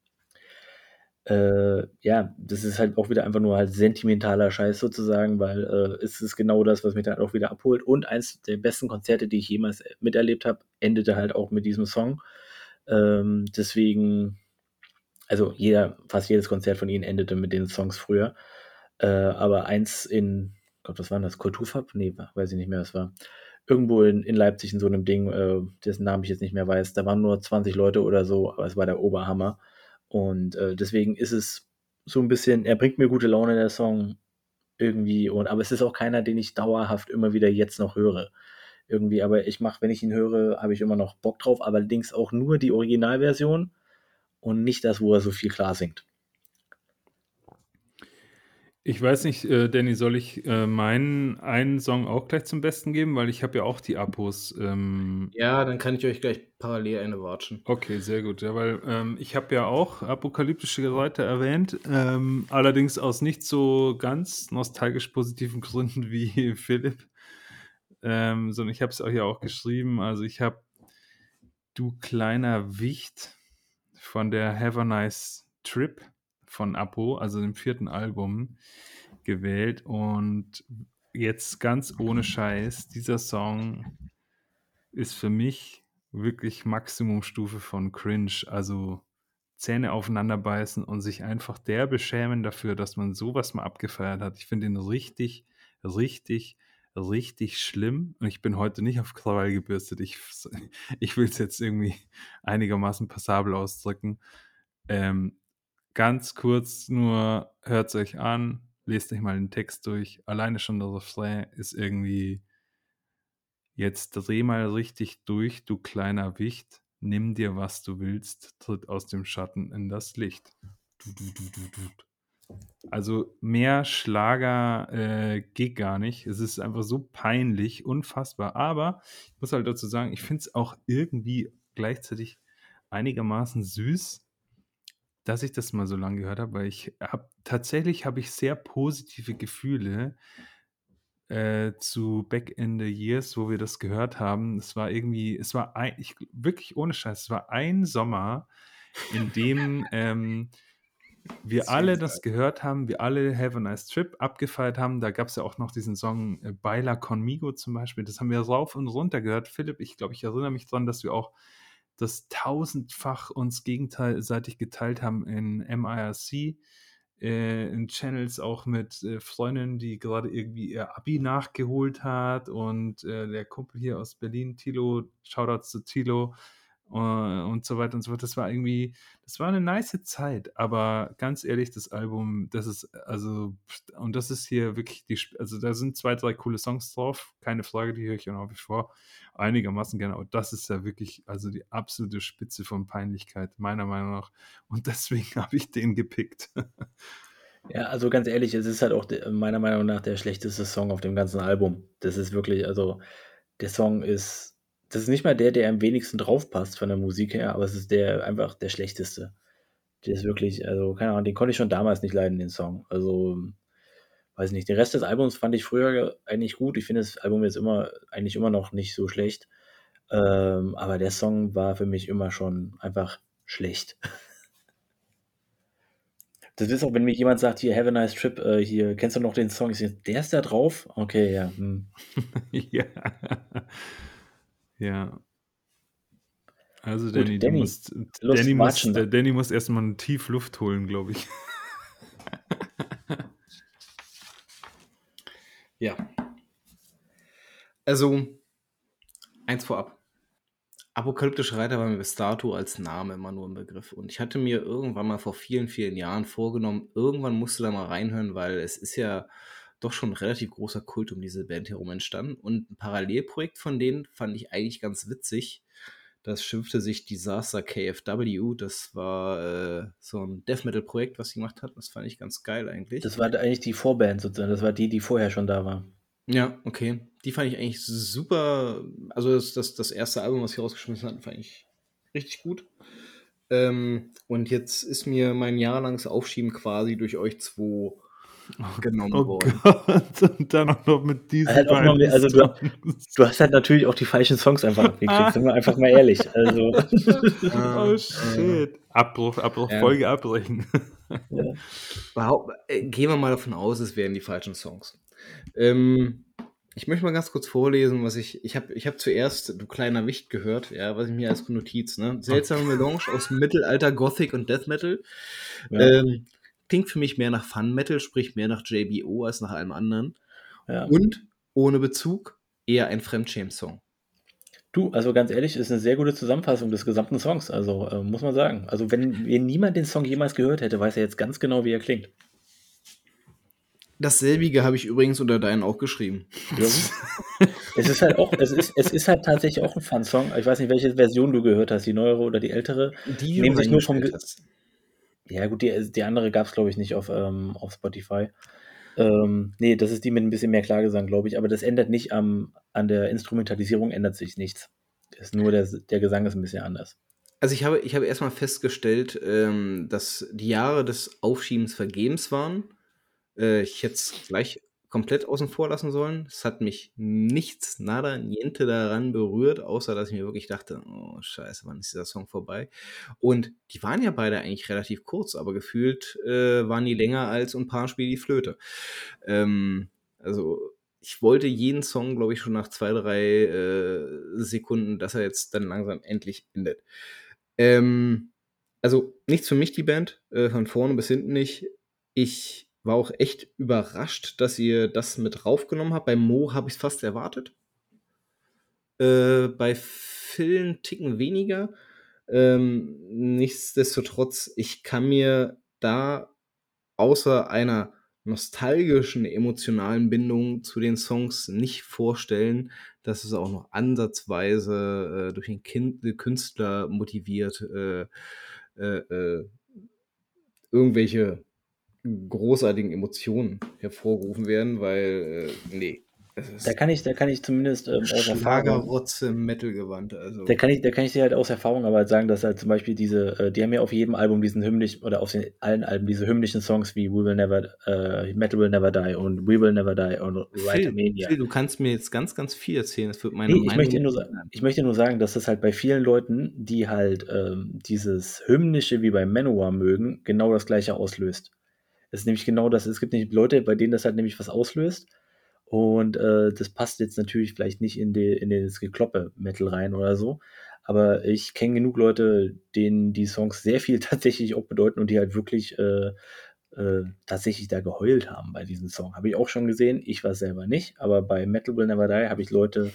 Äh, ja, das ist halt auch wieder einfach nur halt sentimentaler Scheiß sozusagen, weil äh, es ist genau das, was mich dann auch wieder abholt. Und eins der besten Konzerte, die ich jemals miterlebt habe, endete halt auch mit diesem Song. Ähm, deswegen, also jeder, fast jedes Konzert von ihnen endete mit den Songs früher. Äh, aber eins in, Gott, was war das? Kulturfab? Nee, weiß ich nicht mehr, was war. Irgendwo in, in Leipzig in so einem Ding, äh, dessen Namen ich jetzt nicht mehr weiß. Da waren nur 20 Leute oder so, aber es war der Oberhammer. Und äh, deswegen ist es so ein bisschen, er bringt mir gute Laune, der Song irgendwie. Und, aber es ist auch keiner, den ich dauerhaft immer wieder jetzt noch höre. Irgendwie, aber ich mache, wenn ich ihn höre, habe ich immer noch Bock drauf, allerdings auch nur die Originalversion und nicht das, wo er so viel klar singt. Ich weiß nicht, äh, Danny, soll ich äh, meinen einen Song auch gleich zum Besten geben? Weil ich habe ja auch die Abos. Ähm, Ja, dann kann ich euch gleich parallel eine watschen. Okay, sehr gut. Ja, weil ähm, ich habe ja auch apokalyptische Reiter erwähnt, ähm, allerdings aus nicht so ganz nostalgisch positiven Gründen wie Philipp, ähm, sondern ich habe es euch ja auch geschrieben. Also ich habe Du kleiner Wicht von der Have a Nice Trip von Apo, also dem vierten Album, gewählt. Und jetzt ganz ohne Scheiß, dieser Song ist für mich wirklich Maximumstufe von Cringe. Also Zähne aufeinander beißen und sich einfach der beschämen dafür, dass man sowas mal abgefeiert hat. Ich finde ihn richtig, richtig, richtig schlimm. Und ich bin heute nicht auf Krawall gebürstet. Ich, ich will es jetzt irgendwie einigermaßen passabel ausdrücken. Ähm, ganz kurz nur, hört es euch an, lest euch mal den Text durch. Alleine schon der Refrain ist irgendwie Jetzt dreh mal richtig durch, du kleiner Wicht. Nimm dir, was du willst, tritt aus dem Schatten in das Licht. Also mehr Schlager äh, geht gar nicht. Es ist einfach so peinlich, unfassbar. Aber ich muss halt dazu sagen, ich finde es auch irgendwie gleichzeitig einigermaßen süß, dass ich das mal so lange gehört habe, weil ich habe tatsächlich habe ich sehr positive Gefühle äh, zu Back in the Years, wo wir das gehört haben. Es war irgendwie, es war ein, ich, wirklich ohne Scheiß, es war ein Sommer, in dem ähm, wir alle das gehört haben, wir alle Have a Nice Trip abgefeiert haben. Da gab es ja auch noch diesen Song äh, Baila Conmigo zum Beispiel. Das haben wir rauf und runter gehört. Philipp, ich glaube, ich erinnere mich daran, dass wir auch das tausendfach uns gegenseitig geteilt haben in MIRC, äh, in Channels auch mit äh, Freundinnen, die gerade irgendwie ihr Abi nachgeholt hat und äh, der Kumpel hier aus Berlin, Tilo, Shoutouts zu Tilo, und so weiter und so fort. Das war irgendwie, das war eine nice Zeit, aber ganz ehrlich, das Album, das ist, also, und das ist hier wirklich die, also da sind zwei, drei coole Songs drauf, keine Frage, die höre ich auch vor, einigermaßen gerne, aber das ist ja wirklich, also die absolute Spitze von Peinlichkeit, meiner Meinung nach, und deswegen habe ich den gepickt. Ja, also ganz ehrlich, es ist halt auch meiner Meinung nach der schlechteste Song auf dem ganzen Album. Das ist wirklich, also der Song ist das ist nicht mal der, der am wenigsten draufpasst von der Musik her, aber es ist der einfach der schlechteste. Der ist wirklich, also keine Ahnung, den konnte ich schon damals nicht leiden, den Song. Also, weiß nicht. Den Rest des Albums fand ich früher eigentlich gut. Ich finde das Album jetzt immer, eigentlich immer noch nicht so schlecht. Ähm, aber der Song war für mich immer schon einfach schlecht. Das ist auch, wenn mir jemand sagt, hier, have a nice trip, äh, hier, kennst du noch den Song? Ich sage, der ist da drauf? Okay, ja. Hm. ja. Ja. Also Gut, Danny, Danny, du musst, Danny, muss, der Danny muss erstmal tief Luft holen, glaube ich. ja. Also, eins vorab. Apokalyptische Reiter war mir bis dato als Name immer nur ein Begriff. Und ich hatte mir irgendwann mal vor vielen, vielen Jahren vorgenommen, irgendwann musst du da mal reinhören, weil es ist ja doch schon ein relativ großer Kult um diese Band herum entstanden. Und ein Parallelprojekt von denen fand ich eigentlich ganz witzig. Das schimpfte sich Disaster KFW. Das war äh, so ein Death Metal-Projekt, was sie gemacht hat. Das fand ich ganz geil eigentlich. Das war eigentlich die Vorband sozusagen. Das war die, die vorher schon da war. Ja, okay. Die fand ich eigentlich super. Also das, das, das erste Album, was sie rausgeschmissen hatten, fand ich richtig gut. Ähm, und jetzt ist mir mein jahrelanges Aufschieben quasi durch euch zwei genommen oh worden. Gott, und dann auch noch mit diesen halt beiden mehr, also du, du, hast halt natürlich auch die falschen Songs einfach abgekriegt, sind wir einfach mal ehrlich. Also. oh shit. Abbruch, Abbruch, ja. Folge abbrechen. Ja. Äh, gehen wir mal davon aus, es wären die falschen Songs. Ähm, ich möchte mal ganz kurz vorlesen, was ich. Ich habe ich hab zuerst Du kleiner Wicht gehört, ja, was ich mir als Notiz, ne? Seltsame Melange aus Mittelalter, Gothic und Death Metal. Ja. Ähm, klingt für mich mehr nach Fun Metal, sprich mehr nach JBO als nach allem anderen. Ja. Und ohne Bezug eher ein Fremdschämen-Song. Du, also ganz ehrlich, ist eine sehr gute Zusammenfassung des gesamten Songs, also äh, muss man sagen. Also wenn, wenn niemand den Song jemals gehört hätte, weiß er jetzt ganz genau, wie er klingt. Dasselbige habe ich übrigens unter deinen auch geschrieben. Ja. es ist halt auch, es ist, es ist halt tatsächlich auch ein Fun-Song. Ich weiß nicht, welche Version du gehört hast, die neuere oder die ältere. Die nehmen sich nur vom, hast. Ja, gut, die, die andere gab es, glaube ich, nicht auf, ähm, auf Spotify. Ähm, nee, das ist die mit ein bisschen mehr Klagesang, glaube ich, aber das ändert nicht am, an der Instrumentalisierung, ändert sich nichts. Ist nur der, der Gesang ist ein bisschen anders. Also ich habe, ich habe erstmal festgestellt, ähm, dass die Jahre des Aufschiebens vergebens waren. Äh, ich hätte es gleich komplett außen vor lassen sollen. Es hat mich nichts, nada, niente daran berührt, außer dass ich mir wirklich dachte, oh scheiße, wann ist dieser Song vorbei? Und die waren ja beide eigentlich relativ kurz, aber gefühlt äh, waren die länger als ein paar Spiele die Flöte. Ähm, also ich wollte jeden Song, glaube ich, schon nach zwei, drei äh, Sekunden, dass er jetzt dann langsam endlich endet. Ähm, also nichts für mich, die Band, äh, von vorne bis hinten nicht. Ich war auch echt überrascht, dass ihr das mit raufgenommen habt. Bei Mo habe ich es fast erwartet. Äh, bei Phil Ticken weniger. Ähm, nichtsdestotrotz, ich kann mir da außer einer nostalgischen, emotionalen Bindung zu den Songs nicht vorstellen, dass es auch noch ansatzweise äh, durch den kind Künstler motiviert äh, äh, äh irgendwelche großartigen Emotionen hervorgerufen werden, weil, äh, nee, Da kann ich, da kann ich zumindest ähm, aus Erfahrung. Schlagerrotze im Metal-Gewand. Also. Da kann ich, da kann ich dir halt aus Erfahrung aber halt sagen, dass halt zum Beispiel diese, äh, die haben ja auf jedem Album diesen hymnischen, oder auf den, allen Alben diese hymnischen Songs wie We Will Never, äh, Metal Will Never Die und We Will Never Die und Phil, Phil, du kannst mir jetzt ganz, ganz viel erzählen. Das wird meine Nee, ich möchte, nur, ich möchte nur sagen, dass das halt bei vielen Leuten, die halt ähm, dieses Hymnische wie bei Manowar mögen, genau das gleiche auslöst. Es ist nämlich genau das, es gibt nämlich Leute, bei denen das halt nämlich was auslöst und äh, das passt jetzt natürlich vielleicht nicht in, die, in das Gekloppe-Metal rein oder so. Aber ich kenne genug Leute, denen die Songs sehr viel tatsächlich auch bedeuten und die halt wirklich äh, äh, tatsächlich da geheult haben bei diesem Song. Habe ich auch schon gesehen. Ich war selber nicht, aber bei Metal Will Never Die habe ich Leute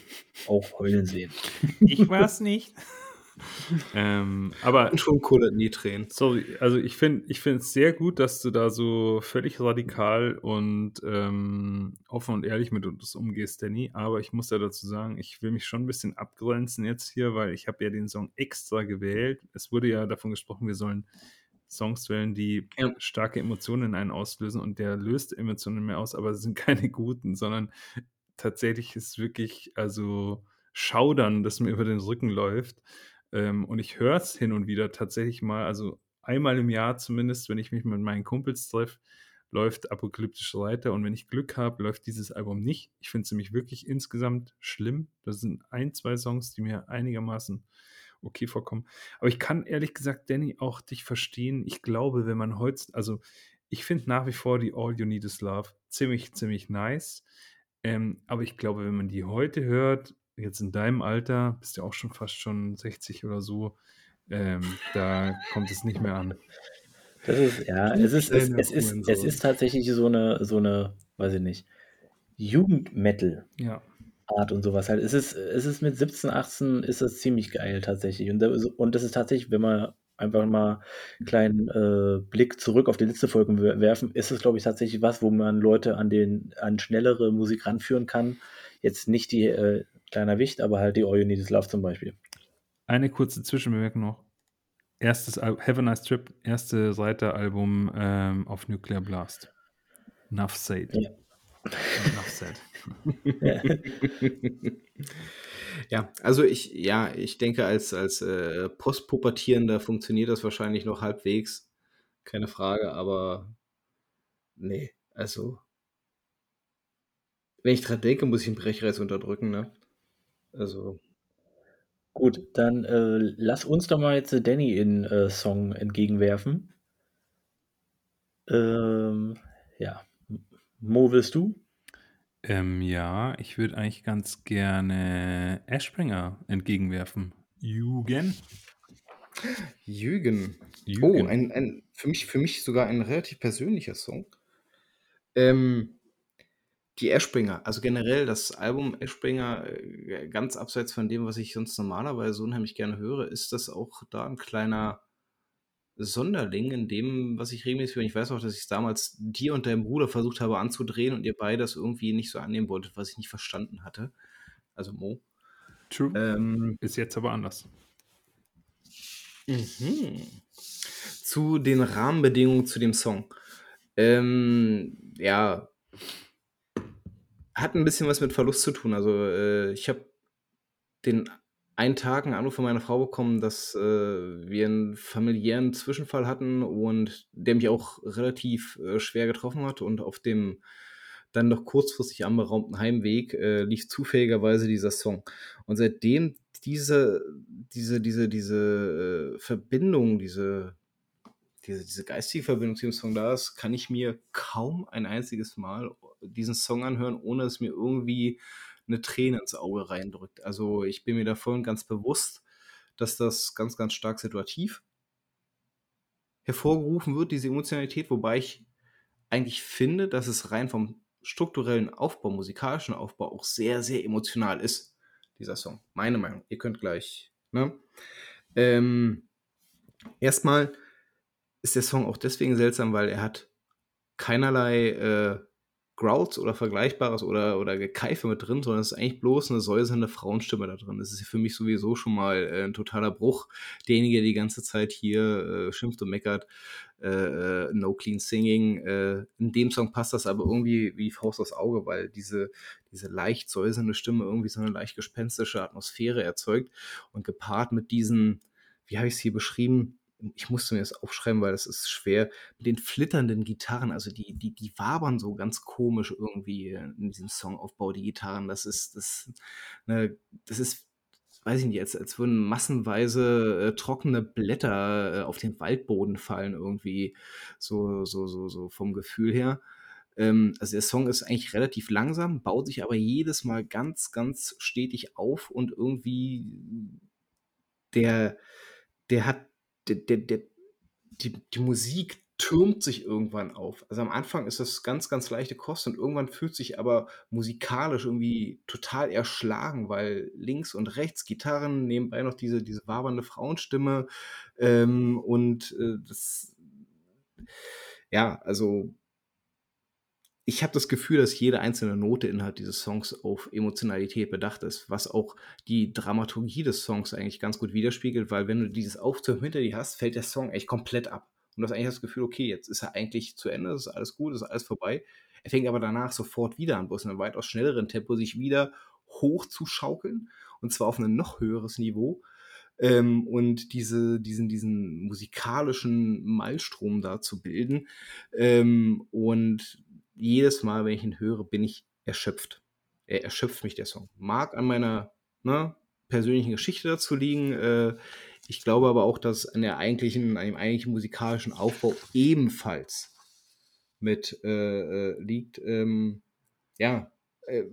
auch heulen sehen. Ich war es nicht. ähm, aber schon Kohle nie Tränen. Sorry, also ich finde ich es sehr gut, dass du da so völlig radikal und ähm, offen und ehrlich mit uns umgehst, Danny. Aber ich muss ja dazu sagen, ich will mich schon ein bisschen abgrenzen jetzt hier, weil ich habe ja den Song extra gewählt. Es wurde ja davon gesprochen, wir sollen Songs wählen, die ja. starke Emotionen in einen auslösen und der löst Emotionen mehr aus, aber es sind keine guten, sondern tatsächlich ist wirklich, also Schaudern, das mir über den Rücken läuft. Ähm, und ich höre es hin und wieder tatsächlich mal, also einmal im Jahr zumindest, wenn ich mich mit meinen Kumpels treffe, läuft Apokalyptische Reiter und wenn ich Glück habe, läuft dieses Album nicht. Ich finde es nämlich wirklich insgesamt schlimm. Das sind ein, zwei Songs, die mir einigermaßen okay vorkommen. Aber ich kann ehrlich gesagt, Danny, auch dich verstehen. Ich glaube, wenn man heute, also ich finde nach wie vor die All You Need Is Love ziemlich, ziemlich nice. Ähm, aber ich glaube, wenn man die heute hört, jetzt in deinem Alter, bist du ja auch schon fast schon 60 oder so, ähm, da kommt es nicht mehr an. Das ist, ja, es ist, es, es, ist, es ist tatsächlich so eine, so eine, weiß ich nicht, Jugendmetal. Ja. Art und sowas halt. Es ist, es ist mit 17, 18 ist das ziemlich geil tatsächlich. Und, und das ist tatsächlich, wenn man einfach mal einen kleinen äh, Blick zurück auf die letzte Folge werfen, ist es, glaube ich, tatsächlich was, wo man Leute an den, an schnellere Musik ranführen kann. Jetzt nicht die äh, kleiner Wicht, aber halt die All You Need Is Love zum Beispiel. Eine kurze Zwischenbemerkung noch. Erstes Al Have a Nice Trip, erste Seite-Album ähm, auf Nuclear Blast. Enough said. Ja. Enough said. ja, also ich, ja, ich denke, als, als äh, Postpubertierender funktioniert das wahrscheinlich noch halbwegs. Keine Frage, aber nee, also wenn ich dran denke, muss ich einen Brechreiz unterdrücken, ne? Also. Gut, dann äh, lass uns doch mal jetzt Danny in äh, Song entgegenwerfen. Ähm, ja. Mo, willst du? Ähm, ja, ich würde eigentlich ganz gerne Ashbringer entgegenwerfen. Jügen. Jügen. Oh, ein, ein, für, mich, für mich sogar ein relativ persönlicher Song. Ähm, die Ashbringer, also generell das Album Ashbringer, äh, ganz abseits von dem, was ich sonst normalerweise unheimlich gerne höre, ist das auch da ein kleiner Sonderling in dem, was ich regelmäßig höre. Ich weiß auch, dass ich es damals dir und deinem Bruder versucht habe anzudrehen und ihr beide das irgendwie nicht so annehmen wolltet, was ich nicht verstanden hatte. Also Mo. True. Ähm, ist jetzt aber anders. Mhm. Zu den Rahmenbedingungen zu dem Song. Ähm, ja, hat ein bisschen was mit Verlust zu tun. Also äh, ich habe den einen Tag einen Anruf von meiner Frau bekommen, dass äh, wir einen familiären Zwischenfall hatten und der mich auch relativ äh, schwer getroffen hat. Und auf dem dann noch kurzfristig anberaumten Heimweg äh, lief zufälligerweise dieser Song. Und seitdem diese, diese, diese, diese äh, Verbindung, diese diese, diese geistige Verbindung zu dem Song da ist, kann ich mir kaum ein einziges Mal diesen Song anhören, ohne dass mir irgendwie eine Träne ins Auge reindrückt. Also ich bin mir da voll und ganz bewusst, dass das ganz, ganz stark situativ hervorgerufen wird, diese Emotionalität, wobei ich eigentlich finde, dass es rein vom strukturellen Aufbau, musikalischen Aufbau auch sehr, sehr emotional ist, dieser Song. Meine Meinung. Ihr könnt gleich. Ne? Ähm, erstmal ist der Song auch deswegen seltsam, weil er hat keinerlei äh, Growls oder Vergleichbares oder, oder Gekeife mit drin, sondern es ist eigentlich bloß eine säusende Frauenstimme da drin. Das ist für mich sowieso schon mal äh, ein totaler Bruch. Derjenige, der die ganze Zeit hier äh, schimpft und meckert, äh, äh No Clean Singing. Äh, in dem Song passt das aber irgendwie wie Faust aufs Auge, weil diese, diese leicht säusende Stimme irgendwie so eine leicht gespenstische Atmosphäre erzeugt und gepaart mit diesen, wie habe ich es hier beschrieben, ich musste mir das aufschreiben, weil das ist schwer, mit den flitternden Gitarren, also die, die, die wabern so ganz komisch irgendwie in diesem Songaufbau, die Gitarren. Das ist, das, ne, das ist, weiß ich nicht, als, als würden massenweise äh, trockene Blätter äh, auf den Waldboden fallen, irgendwie, so, so, so, so vom Gefühl her. Ähm, also der Song ist eigentlich relativ langsam, baut sich aber jedes Mal ganz, ganz stetig auf und irgendwie der, der hat der, der, die, die Musik türmt sich irgendwann auf. Also am Anfang ist das ganz, ganz leichte Kost und irgendwann fühlt sich aber musikalisch irgendwie total erschlagen, weil links und rechts Gitarren, nebenbei noch diese, diese wabernde Frauenstimme ähm, und äh, das, ja, also ich habe das Gefühl, dass jede einzelne Note innerhalb dieses Songs auf Emotionalität bedacht ist, was auch die Dramaturgie des Songs eigentlich ganz gut widerspiegelt, weil wenn du dieses Auftürmen hinter dir hast, fällt der Song echt komplett ab. Und du hast eigentlich das Gefühl, okay, jetzt ist er eigentlich zu Ende, ist alles gut, ist alles vorbei. Er fängt aber danach sofort wieder an, bloß in einem weitaus schnelleren Tempo sich wieder hoch zu schaukeln und zwar auf ein noch höheres Niveau. Ähm, und diese, diesen, diesen musikalischen Malstrom da zu bilden. Ähm, und jedes Mal, wenn ich ihn höre, bin ich erschöpft. Er erschöpft mich, der Song. Mag an meiner ne, persönlichen Geschichte dazu liegen. Äh, ich glaube aber auch, dass an, der eigentlichen, an dem eigentlichen musikalischen Aufbau ebenfalls mit äh, äh, liegt. Ähm, ja, äh,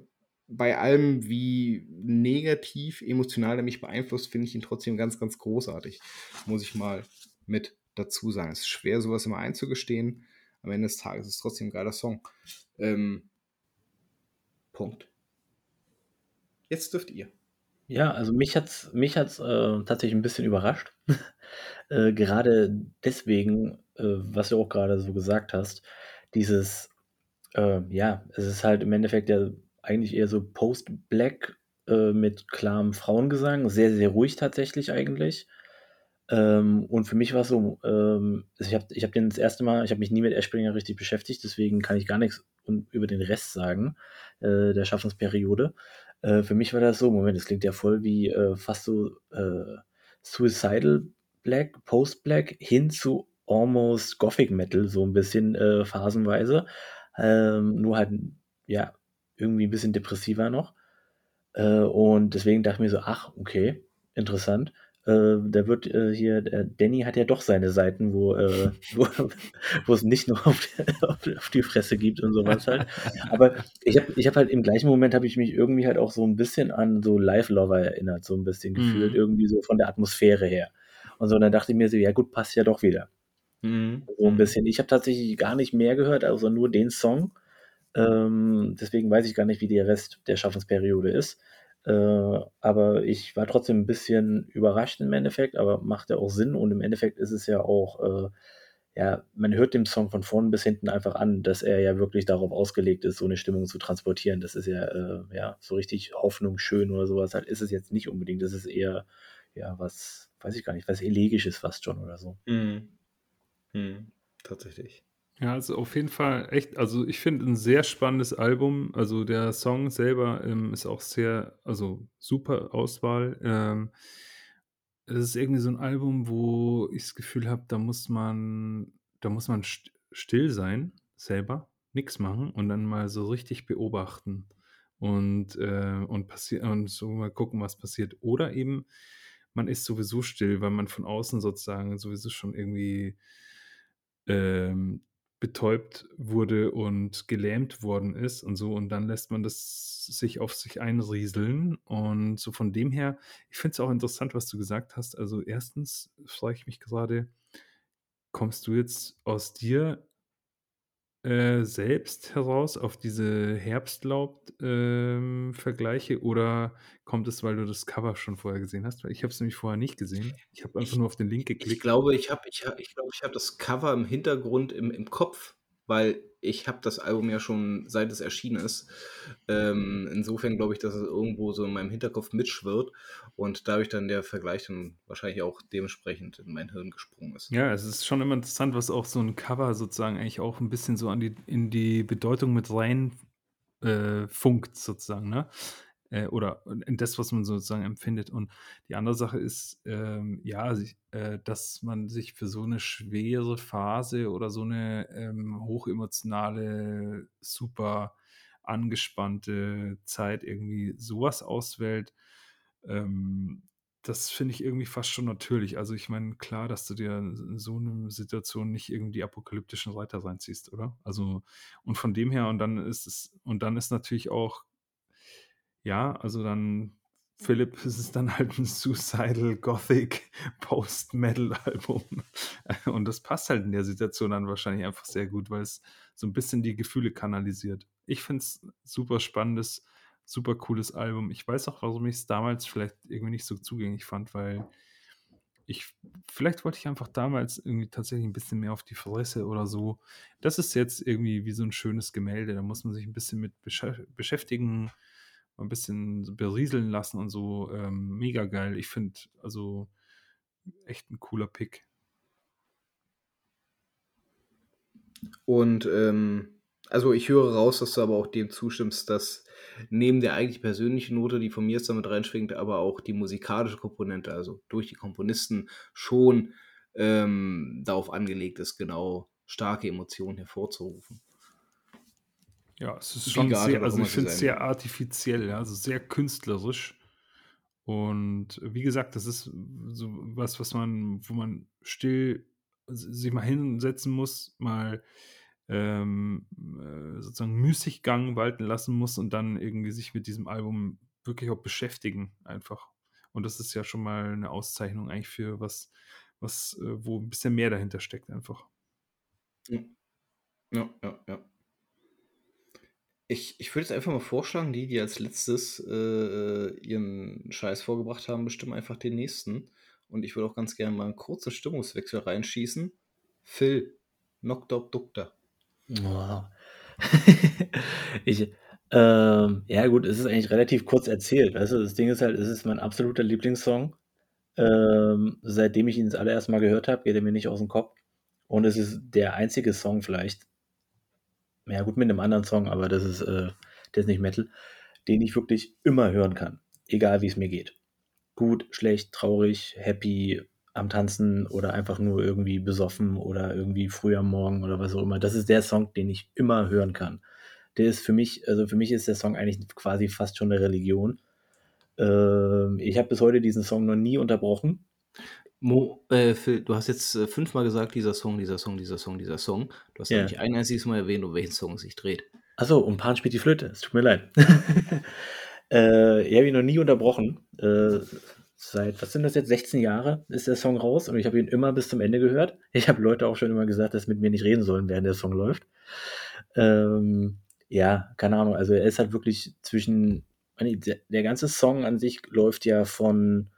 bei allem, wie negativ emotional er mich beeinflusst, finde ich ihn trotzdem ganz, ganz großartig. Muss ich mal mit dazu sagen. Es ist schwer, sowas immer einzugestehen am Ende des Tages ist es trotzdem ein geiler Song. Ähm, Punkt. Jetzt dürft ihr. Ja, also mich hat es mich hat's, äh, tatsächlich ein bisschen überrascht. äh, gerade deswegen, äh, was du auch gerade so gesagt hast, dieses, äh, ja, es ist halt im Endeffekt ja eigentlich eher so Post-Black äh, mit klarem Frauengesang, sehr, sehr ruhig tatsächlich eigentlich. Ähm, und für mich war es so, ähm, also ich habe ich hab den das erste Mal, ich habe mich nie mit Eschbringer richtig beschäftigt, deswegen kann ich gar nichts über den Rest sagen, äh, der Schaffensperiode. Äh, für mich war das so, Moment, das klingt ja voll wie äh, fast so äh, Suicidal Black, Post-Black hin zu almost Gothic Metal, so ein bisschen äh, phasenweise. Ähm, nur halt, ja, irgendwie ein bisschen depressiver noch. Äh, und deswegen dachte ich mir so, ach, okay, interessant äh, da wird äh, hier, der Danny hat ja doch seine Seiten, wo, äh, wo, wo es nicht nur auf, die, auf die Fresse gibt und sowas halt. Aber ich habe ich hab halt im gleichen Moment habe ich mich irgendwie halt auch so ein bisschen an so Live Lover erinnert, so ein bisschen gefühlt, mhm. irgendwie so von der Atmosphäre her. Und so, dann dachte ich mir so, ja gut, passt ja doch wieder. Mhm. So ein mhm. bisschen. Ich habe tatsächlich gar nicht mehr gehört, also nur den Song. Ähm, deswegen weiß ich gar nicht, wie der Rest der Schaffensperiode ist. Äh, aber ich war trotzdem ein bisschen überrascht im Endeffekt, aber macht ja auch Sinn und im Endeffekt ist es ja auch, äh, ja, man hört dem Song von vorn bis hinten einfach an, dass er ja wirklich darauf ausgelegt ist, so eine Stimmung zu transportieren. Das ist ja, äh, ja, so richtig Hoffnung schön oder sowas halt ist es jetzt nicht unbedingt. Das ist eher, ja, was, weiß ich gar nicht, was Elegisches fast schon oder so. Mhm. Mhm. Tatsächlich. Ja, also auf jeden Fall echt, also ich finde ein sehr spannendes Album. Also der Song selber ähm, ist auch sehr, also super Auswahl. Ähm, es ist irgendwie so ein Album, wo ich das Gefühl habe, da muss man, da muss man still sein, selber, nichts machen und dann mal so richtig beobachten und, äh, und, und so mal gucken, was passiert. Oder eben, man ist sowieso still, weil man von außen sozusagen sowieso schon irgendwie ähm, betäubt wurde und gelähmt worden ist und so. Und dann lässt man das sich auf sich einrieseln. Und so von dem her, ich finde es auch interessant, was du gesagt hast. Also erstens frage ich mich gerade, kommst du jetzt aus dir äh, selbst heraus auf diese Herbstlaub-Vergleiche ähm, oder kommt es, weil du das Cover schon vorher gesehen hast? Weil ich habe es nämlich vorher nicht gesehen. Ich habe einfach ich, nur auf den Link geklickt. Ich glaube, ich habe ich ich glaub, ich hab das Cover im Hintergrund im, im Kopf. Weil ich habe das Album ja schon seit es erschienen ist. Ähm, insofern glaube ich, dass es irgendwo so in meinem Hinterkopf mitschwirrt und dadurch dann der Vergleich dann wahrscheinlich auch dementsprechend in mein Hirn gesprungen ist. Ja, es ist schon immer interessant, was auch so ein Cover sozusagen eigentlich auch ein bisschen so die, in die Bedeutung mit rein äh, funkt, sozusagen, ne? Äh, oder das, was man sozusagen empfindet. Und die andere Sache ist, ähm, ja, sich, äh, dass man sich für so eine schwere Phase oder so eine ähm, hochemotionale, super angespannte Zeit irgendwie sowas auswählt. Ähm, das finde ich irgendwie fast schon natürlich. Also ich meine, klar, dass du dir in so einer Situation nicht irgendwie apokalyptischen Reiter reinziehst, oder? Also, und von dem her, und dann ist es, und dann ist natürlich auch ja, also dann Philipp ist es dann halt ein Suicidal Gothic Post-Metal-Album. Und das passt halt in der Situation dann wahrscheinlich einfach sehr gut, weil es so ein bisschen die Gefühle kanalisiert. Ich finde es super spannendes, super cooles Album. Ich weiß auch, warum ich es damals vielleicht irgendwie nicht so zugänglich fand, weil ich, vielleicht wollte ich einfach damals irgendwie tatsächlich ein bisschen mehr auf die Fresse oder so. Das ist jetzt irgendwie wie so ein schönes Gemälde. Da muss man sich ein bisschen mit beschäftigen ein bisschen berieseln lassen und so. Ähm, mega geil. Ich finde, also echt ein cooler Pick. Und ähm, also ich höre raus, dass du aber auch dem zustimmst, dass neben der eigentlich persönlichen Note, die von mir jetzt damit reinschwingt, aber auch die musikalische Komponente, also durch die Komponisten schon ähm, darauf angelegt ist, genau starke Emotionen hervorzurufen. Ja, es ist schon sehr, also ich finde es sehr artifiziell, also sehr künstlerisch. Und wie gesagt, das ist so was, was man, wo man still sich mal hinsetzen muss, mal ähm, äh, sozusagen Müßiggang walten lassen muss und dann irgendwie sich mit diesem Album wirklich auch beschäftigen, einfach. Und das ist ja schon mal eine Auszeichnung eigentlich für was, was, äh, wo ein bisschen mehr dahinter steckt, einfach. Ja, ja, ja. ja. Ich, ich würde jetzt einfach mal vorschlagen, die, die als letztes äh, ihren Scheiß vorgebracht haben, bestimmen einfach den nächsten. Und ich würde auch ganz gerne mal einen kurzen Stimmungswechsel reinschießen. Phil, Nocta Obducta. Oh. ich, ähm, ja gut, es ist eigentlich relativ kurz erzählt. Weißt du, das Ding ist halt, es ist mein absoluter Lieblingssong. Ähm, seitdem ich ihn das allererste Mal gehört habe, geht er mir nicht aus dem Kopf. Und es ist der einzige Song vielleicht, ja gut, mit einem anderen Song, aber das ist, äh, der ist nicht Metal, den ich wirklich immer hören kann, egal wie es mir geht. Gut, schlecht, traurig, happy, am Tanzen oder einfach nur irgendwie besoffen oder irgendwie früh am Morgen oder was auch immer. Das ist der Song, den ich immer hören kann. Der ist für mich, also für mich ist der Song eigentlich quasi fast schon eine Religion. Ähm, ich habe bis heute diesen Song noch nie unterbrochen. Mo, äh, Phil, du hast jetzt äh, fünfmal gesagt, dieser Song, dieser Song, dieser Song, dieser Song. Du hast ja. nicht ein einziges Mal erwähnt, um welchen Song es sich dreht. Achso, um Pan spielt die Flöte. Es tut mir leid. äh, ich habe ihn noch nie unterbrochen. Äh, seit, was sind das jetzt, 16 Jahre ist der Song raus und ich habe ihn immer bis zum Ende gehört. Ich habe Leute auch schon immer gesagt, dass sie mit mir nicht reden sollen, während der Song läuft. Ähm, ja, keine Ahnung. Also er ist halt wirklich zwischen, der, der ganze Song an sich läuft ja von,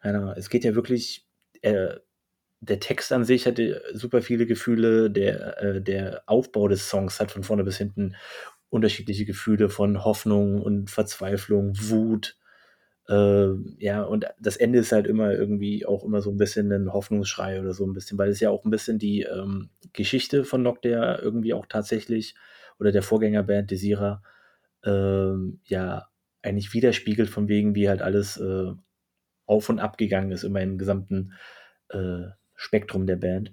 keine Ahnung, es geht ja wirklich äh, der Text an sich hatte super viele Gefühle, der, äh, der Aufbau des Songs hat von vorne bis hinten unterschiedliche Gefühle von Hoffnung und Verzweiflung, Wut. Äh, ja, und das Ende ist halt immer irgendwie auch immer so ein bisschen ein Hoffnungsschrei oder so ein bisschen, weil es ja auch ein bisschen die ähm, Geschichte von Noctea irgendwie auch tatsächlich oder der Vorgängerband Desira ähm, ja eigentlich widerspiegelt, von wegen, wie halt alles äh, auf und ab gegangen ist, immer im gesamten äh, Spektrum der Band.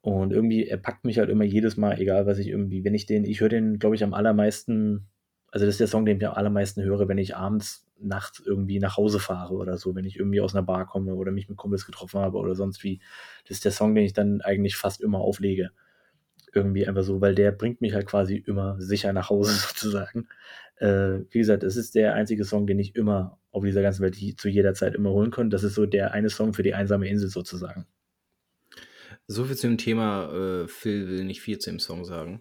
Und irgendwie, er packt mich halt immer jedes Mal, egal was ich irgendwie, wenn ich den, ich höre den, glaube ich, am allermeisten, also das ist der Song, den ich am allermeisten höre, wenn ich abends, nachts irgendwie nach Hause fahre oder so, wenn ich irgendwie aus einer Bar komme oder mich mit Kumpels getroffen habe oder sonst wie. Das ist der Song, den ich dann eigentlich fast immer auflege. Irgendwie einfach so, weil der bringt mich halt quasi immer sicher nach Hause sozusagen. Äh, wie gesagt, es ist der einzige Song, den ich immer auf dieser ganzen Welt die zu jeder Zeit immer holen können. Das ist so der eine Song für die einsame Insel sozusagen. So viel zum Thema, äh, Phil will nicht viel zu dem Song sagen.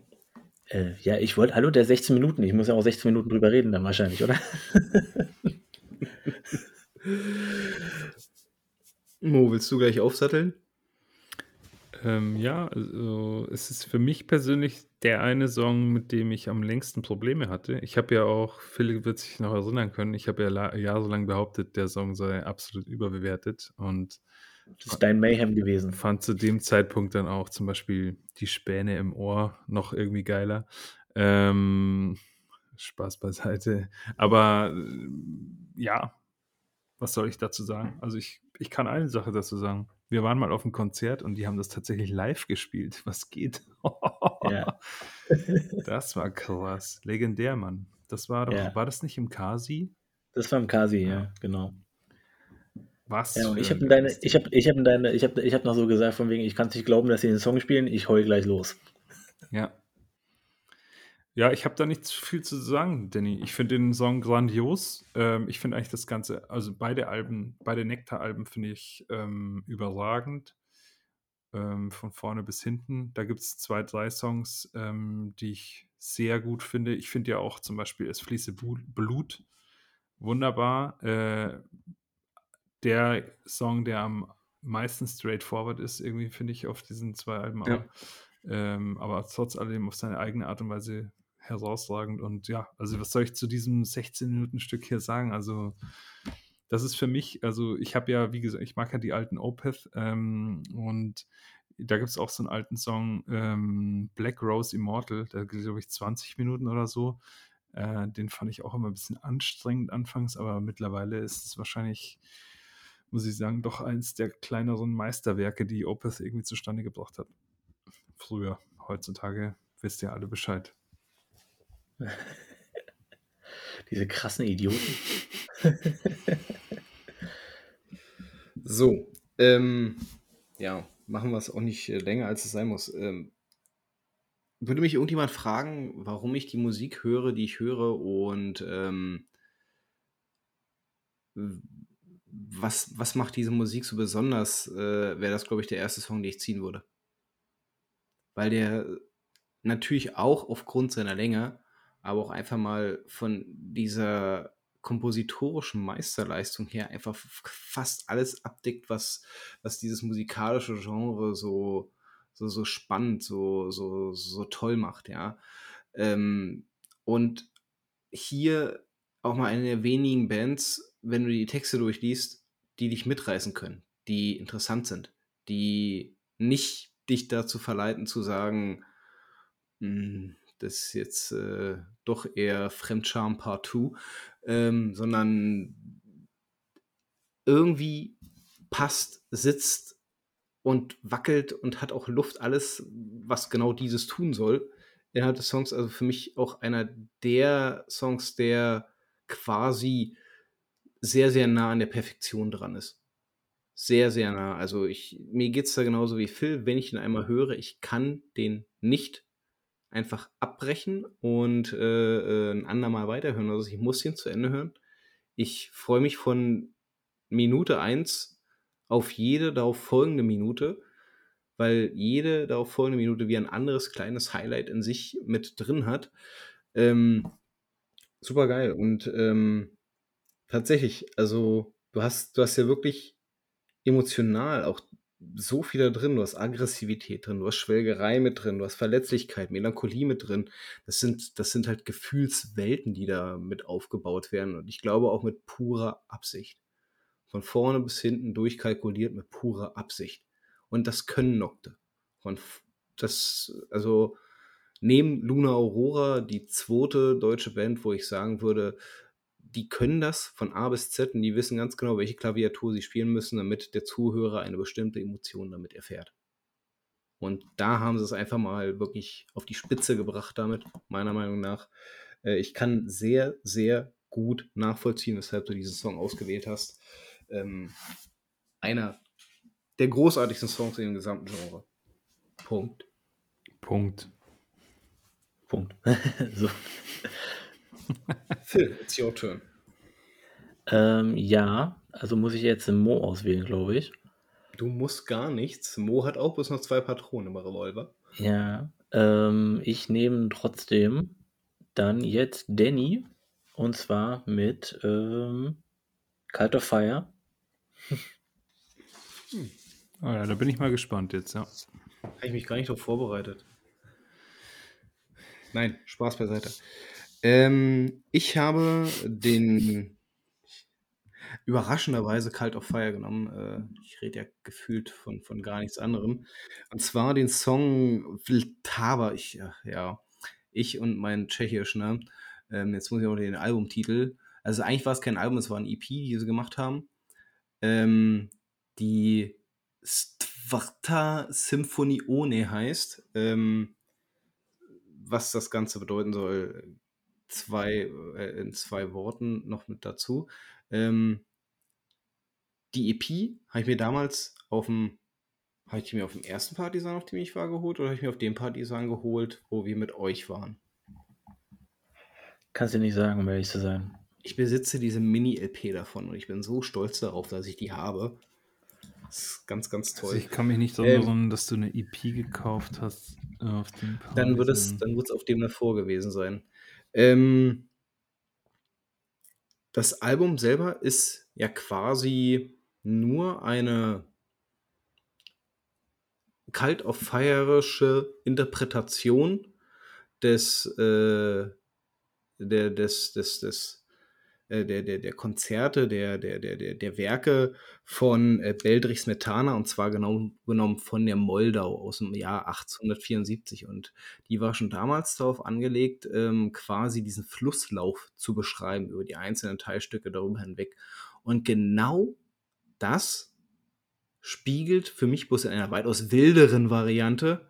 Äh, ja, ich wollte, hallo, der 16 Minuten. Ich muss ja auch 16 Minuten drüber reden dann wahrscheinlich, oder? Mo, willst du gleich aufsatteln? Ähm, ja, also es ist für mich persönlich der eine Song, mit dem ich am längsten Probleme hatte. Ich habe ja auch Philipp wird sich noch erinnern können, ich habe ja la jahrelang behauptet, der Song sei absolut überbewertet und Das ist dein Mayhem gewesen. fand zu dem Zeitpunkt dann auch zum Beispiel die Späne im Ohr noch irgendwie geiler. Ähm, Spaß beiseite. Aber äh, ja, was soll ich dazu sagen? Also ich, ich kann eine Sache dazu sagen. Wir waren mal auf einem Konzert und die haben das tatsächlich live gespielt. Was geht? Ja. Das war krass. Legendär, Mann. Das war doch, Ja. war das nicht im Kasi? Das war im Kasi, ja, genau. Was? Ja, und ich habe ein deine, ich habe, ich habe deine, ich habe, ich habe noch so gesagt von wegen, ich kann es nicht glauben, dass sie den Song spielen, ich heul gleich los. Ja. Ja, ich habe da nicht viel zu sagen, Danny. Ich finde den Song grandios. Ähm, ich finde eigentlich das Ganze, also beide Alben, beide Nektar-Alben finde ich ähm, überragend. Ähm, von vorne bis hinten. Da gibt es zwei, drei Songs, ähm, die ich sehr gut finde. Ich finde ja auch zum Beispiel Es fließe Blut wunderbar. Äh, der Song, der am meisten straightforward ist, irgendwie finde ich auf diesen zwei Alben, Ja. aber, ähm, aber trotz allem auf seine eigene Art und Weise herausragend. Und ja, also was soll ich zu diesem 16-Minuten-Stück hier sagen? Also, das ist für mich, also ich habe ja, wie gesagt, ich mag ja die alten Opeth ähm, und da gibt es auch so einen alten Song, ähm, Black Rose Immortal, geht, glaube ich, 20 Minuten oder so. Äh, den fand ich auch immer ein bisschen anstrengend anfangs, aber mittlerweile ist es wahrscheinlich, muss ich sagen, doch eins der kleineren Meisterwerke, die Opeth irgendwie zustande gebracht hat. Früher, heutzutage wisst ihr alle Bescheid. Diese krassen Idioten. So, ähm, ja, machen wir es auch nicht äh, länger, als es sein muss. Ähm, würde mich irgendjemand fragen, warum ich die Musik höre, die ich höre und ähm, was, was macht diese Musik so besonders, äh, wäre das, glaube ich, der erste Song, den ich ziehen würde. Weil der natürlich auch aufgrund seiner Länge, aber auch einfach mal von dieser kompositorischen Meisterleistung her einfach fast alles abdeckt, was, was dieses musikalische Genre so, so, so spannend, so, so, so toll macht, ja. Ähm, und hier auch mal eine der wenigen Bands, wenn du die Texte durchliest, die dich mitreißen können, die interessant sind, die nicht dich dazu verleiten zu sagen, "Hm, das ist jetzt äh, doch eher Fremdscham Part 2, ähm, sondern irgendwie passt, sitzt und wackelt und hat auch Luft, alles, was genau dieses tun soll. Innerhalb des Songs, also für mich auch einer der Songs, der quasi sehr, sehr nah an der Perfektion dran ist. Sehr, sehr nah. Also ich, mir geht es da genauso wie Phil, wenn ich ihn einmal höre, ich kann den nicht einfach abbrechen und äh, äh, ein andermal weiterhören. Also ich muss ihn zu Ende hören. Ich freue mich von Minute 1 auf jede darauf folgende Minute, weil jede darauf folgende Minute wie ein anderes kleines Highlight in sich mit drin hat. Ähm, super geil. Und ähm, tatsächlich, also du hast, du hast ja wirklich emotional auch so viel da drin. Du hast Aggressivität drin, du hast Schwelgerei mit drin, du hast Verletzlichkeit, Melancholie mit drin. Das sind, das sind halt Gefühlswelten, die da mit aufgebaut werden. Und ich glaube auch mit purer Absicht. Von vorne bis hinten durchkalkuliert mit purer Absicht. Und das können Nocte. Und das, also neben Luna Aurora, die zweite deutsche Band, wo ich sagen würde, die können das von A bis Z und die wissen ganz genau, welche Klaviatur sie spielen müssen, damit der Zuhörer eine bestimmte Emotion damit erfährt. Und da haben sie es einfach mal wirklich auf die Spitze gebracht damit, meiner Meinung nach. Äh, Ich kann sehr, sehr gut nachvollziehen, weshalb du diesen Song ausgewählt hast. Ähm, einer der großartigsten Songs im gesamten Genre. Punkt. Punkt. Punkt. so. Phil, it's your turn. Ähm, ja, also muss ich jetzt den Mo auswählen, glaube ich. Du musst gar nichts. Mo hat auch bloß noch zwei Patronen im Revolver. Ja, ähm, ich nehme trotzdem dann jetzt Danny und zwar mit ähm, Cult of Fire. Oh ja, da bin ich mal gespannt jetzt, ja. Habe ich mich gar nicht darauf vorbereitet. Nein, Spaß beiseite. Ähm, ich habe den überraschenderweise Kalt auf Fire genommen. Äh, ich rede ja gefühlt von, von gar nichts anderem. Und zwar den Song Vltava. Ich, ja, ich und mein Tschechisch, ne? Ähm, jetzt muss ich auch den Albumtitel. Also eigentlich war es kein Album, es war ein EP, die sie gemacht haben. Ähm, die Stvarta Symphonione heißt. Ähm, was das Ganze bedeuten soll, zwei, äh, in zwei Worten noch mit dazu. Ähm, die EP habe ich mir damals auf dem, habe ich mir auf dem ersten Partisan, auf dem ich war, geholt oder habe ich mir auf dem Partisan geholt, wo wir mit euch waren? Kannst du nicht sagen, um ehrlich zu sein. Ich besitze diese Mini-LP davon und ich bin so stolz darauf, dass ich die habe. Das ist ganz, ganz toll. Also ich kann mich nicht daran erinnern, ähm, dass du eine EP gekauft hast äh, auf dem Partisan. Dann wird es, dann wird es auf dem davor gewesen sein. Ähm, das Album selber ist ja quasi nur eine kalt auf feierische Interpretation des, äh, der, des, des, des äh, der, der, der Konzerte, der, der, der, der Werke von äh, Beldrich Smetana und zwar genau genommen von der Moldau aus dem Jahr 1874 und die war schon damals darauf angelegt, ähm, quasi diesen Flusslauf zu beschreiben über die einzelnen Teilstücke darüber hinweg. Und genau das spiegelt für mich bloß in einer weitaus wilderen Variante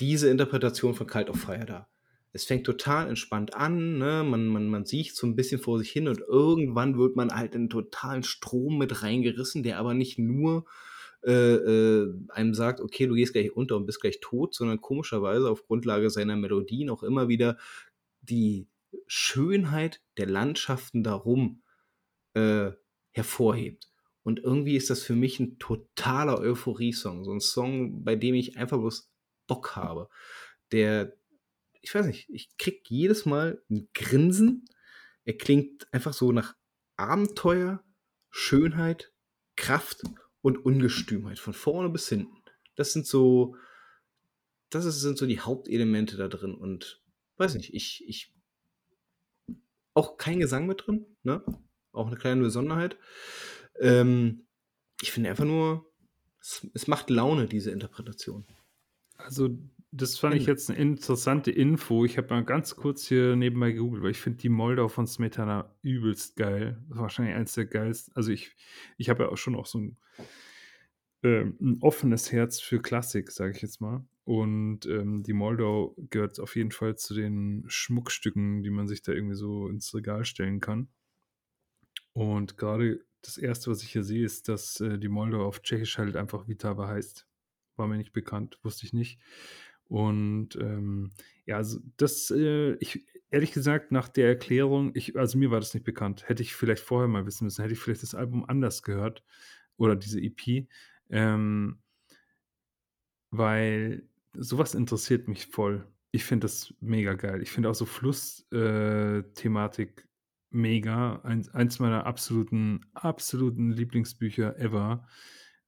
diese Interpretation von Kalt auf Fire dar es fängt total entspannt an, ne? man, man, man sieht so ein bisschen vor sich hin und irgendwann wird man halt in einen totalen Strom mit reingerissen, der aber nicht nur äh, äh, einem sagt, okay, du gehst gleich unter und bist gleich tot, sondern komischerweise auf Grundlage seiner Melodien auch immer wieder die Schönheit der Landschaften darum äh, hervorhebt. Und irgendwie ist das für mich ein totaler Euphorie-Song. So ein Song, bei dem ich einfach bloß Bock habe. Der, ich weiß nicht, ich krieg jedes Mal ein Grinsen. Er klingt einfach so nach Abenteuer, Schönheit, Kraft und Ungestümheit von vorne bis hinten. Das sind so, das sind so die Hauptelemente da drin und weiß nicht, ich, ich, auch kein Gesang mit drin, ne? Auch eine kleine Besonderheit. Ähm, ich finde einfach nur, es, es macht Laune, diese Interpretation. Also das fand ich jetzt eine interessante Info. Ich habe mal ganz kurz hier nebenbei gegoogelt, weil ich finde die Moldau von Smetana übelst geil. Wahrscheinlich eins der geilsten. Also ich, ich habe ja auch schon auch so ein, äh, ein offenes Herz für Klassik, sage ich jetzt mal. Und ähm, die Moldau gehört auf jeden Fall zu den Schmuckstücken, die man sich da irgendwie so ins Regal stellen kann. Und gerade das erste, was ich hier sehe, ist, dass äh, die Moldau auf Tschechisch halt einfach Vitava heißt. War mir nicht bekannt, wusste ich nicht. Und ähm, ja, also das, äh, ich, ehrlich gesagt, nach der Erklärung, ich, also mir war das nicht bekannt. Hätte ich vielleicht vorher mal wissen müssen, hätte ich vielleicht das Album anders gehört oder diese EP. Ähm, weil sowas interessiert mich voll. Ich finde das mega geil. Ich finde auch so Fluss-Thematik äh, mega. Ein, eins meiner absoluten, absoluten Lieblingsbücher ever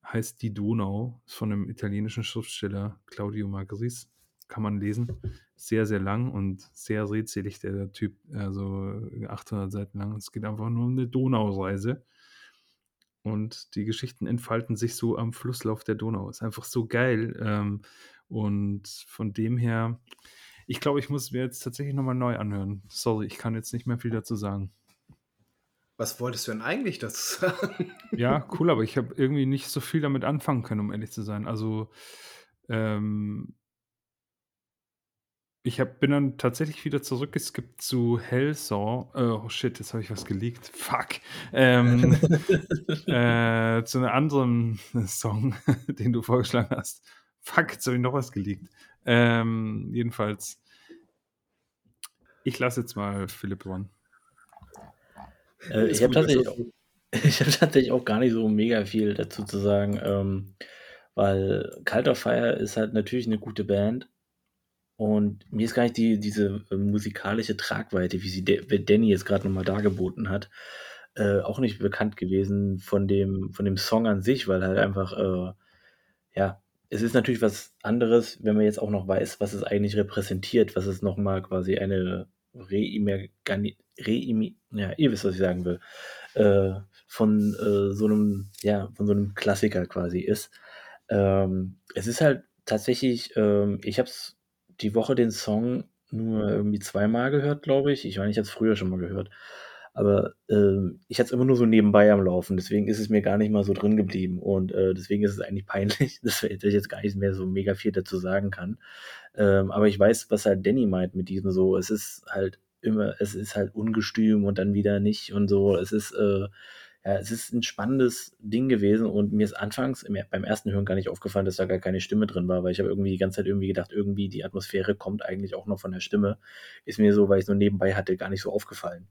heißt Die Donau, ist von einem italienischen Schriftsteller Claudio Magris kann man lesen. Sehr, sehr lang und sehr redselig, der Typ, also 800 Seiten lang. Es geht einfach nur um eine Donaureise. Und die Geschichten entfalten sich so am Flusslauf der Donau. Ist einfach so geil. Ähm, und von dem her, ich glaube, ich muss mir jetzt tatsächlich nochmal neu anhören. Sorry, ich kann jetzt nicht mehr viel dazu sagen. Was wolltest du denn eigentlich dazu sagen? Ja, cool, aber ich habe irgendwie nicht so viel damit anfangen können, um ehrlich zu sein. Also, ähm, ich hab, bin dann tatsächlich wieder zurückgeskippt zu Hellsaw. Oh shit, jetzt habe ich was geleakt. Fuck. Ähm, äh, zu einem anderen Song, den du vorgeschlagen hast. Fuck, jetzt habe ich noch was geleakt. Ähm, jedenfalls, ich lasse jetzt mal Philipp ran. Äh, ich habe tatsächlich, hab tatsächlich auch gar nicht so mega viel dazu zu sagen, ähm, weil Kalter Fire ist halt natürlich eine gute Band und mir ist gar nicht die, diese äh, musikalische Tragweite, wie sie De Danny jetzt gerade nochmal dargeboten hat, äh, auch nicht bekannt gewesen von dem, von dem Song an sich, weil halt einfach, äh, ja, es ist natürlich was anderes, wenn man jetzt auch noch weiß, was es eigentlich repräsentiert, was es nochmal quasi eine Reimagani Reimi ja, ihr wisst, was ich sagen will, äh, von äh, so einem, ja, von so einem Klassiker quasi ist. Ähm, es ist halt tatsächlich, ähm, ich habe die Woche den Song nur irgendwie zweimal gehört, glaube ich. Ich meine, ich habe es früher schon mal gehört. Aber ähm, ich hatte es immer nur so nebenbei am Laufen, deswegen ist es mir gar nicht mal so drin geblieben. Und äh, deswegen ist es eigentlich peinlich, dass ich jetzt gar nicht mehr so mega viel dazu sagen kann. Ähm, aber ich weiß, was halt Danny meint mit diesem so. Es ist halt immer, es ist halt ungestüm und dann wieder nicht und so. Es ist, äh, ja, es ist ein spannendes Ding gewesen und mir ist anfangs im, beim ersten Hören gar nicht aufgefallen, dass da gar keine Stimme drin war, weil ich habe irgendwie die ganze Zeit irgendwie gedacht, irgendwie die Atmosphäre kommt eigentlich auch noch von der Stimme. Ist mir so, weil ich es nur nebenbei hatte, gar nicht so aufgefallen.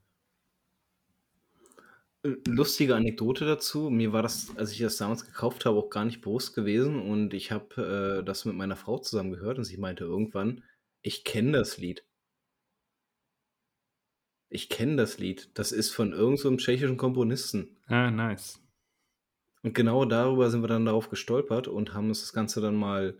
Lustige Anekdote dazu. Mir war das, als ich das damals gekauft habe, auch gar nicht bewusst gewesen und ich habe äh, das mit meiner Frau zusammen gehört und sie meinte irgendwann, ich kenne das Lied. Ich kenne das Lied. Das ist von irgendeinem so tschechischen Komponisten. Ah, nice. Und genau darüber sind wir dann darauf gestolpert und haben uns das Ganze dann mal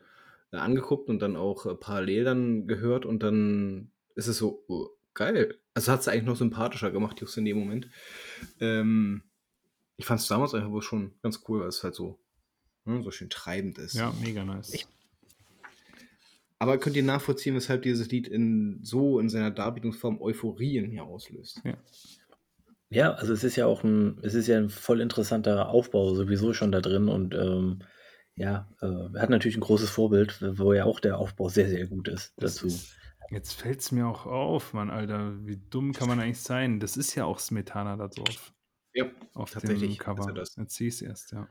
äh, angeguckt und dann auch äh, parallel dann gehört und dann ist es so, oh, geil. Also hat es eigentlich noch sympathischer gemacht, just in dem Moment. Ähm, ich fand es damals einfach wohl schon ganz cool, weil es halt so, ne, so schön treibend ist. Ja, mega nice. Ich, aber könnt ihr nachvollziehen, weshalb dieses Lied in, so in seiner Darbietungsform Euphorie in mir auslöst? Ja. Ja, also es ist ja auch ein, es ist ja ein voll interessanter Aufbau sowieso schon da drin und ähm, ja, äh, er hat natürlich ein großes Vorbild, wo ja auch der Aufbau sehr, sehr gut ist das dazu. Ist, jetzt fällt es mir auch auf, Mann, Alter, wie dumm kann man eigentlich sein? Das ist ja auch Smetana da drauf. Ja, auf tatsächlich. Dem Cover. Jetzt siehst du erst, ja.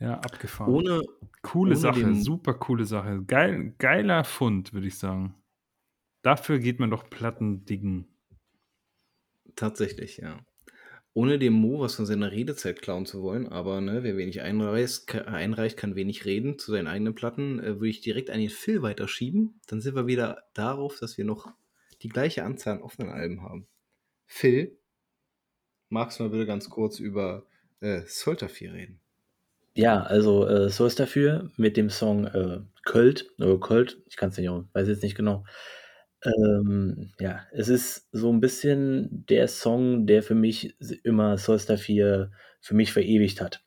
Ja, abgefahren. Ohne, coole ohne Sache, super coole Sache. Geil, geiler Fund, würde ich sagen. Dafür geht man doch Platten diggen. Tatsächlich, ja. Ohne dem Mo was von seiner Redezeit klauen zu wollen, aber ne, wer wenig einreicht, einreicht, kann wenig reden zu seinen eigenen Platten, äh, würde ich direkt an den Phil weiterschieben. Dann sind wir wieder darauf, dass wir noch die gleiche Anzahl an offenen Alben haben. Phil, magst du mal bitte ganz kurz über äh, Soltafir reden? Ja, also äh, so ist dafür mit dem Song äh, Költ, oder Költ, ich kann es nicht, weiß jetzt nicht genau. Ähm, ja, es ist so ein bisschen der Song, der für mich immer Solstar 4 für mich verewigt hat.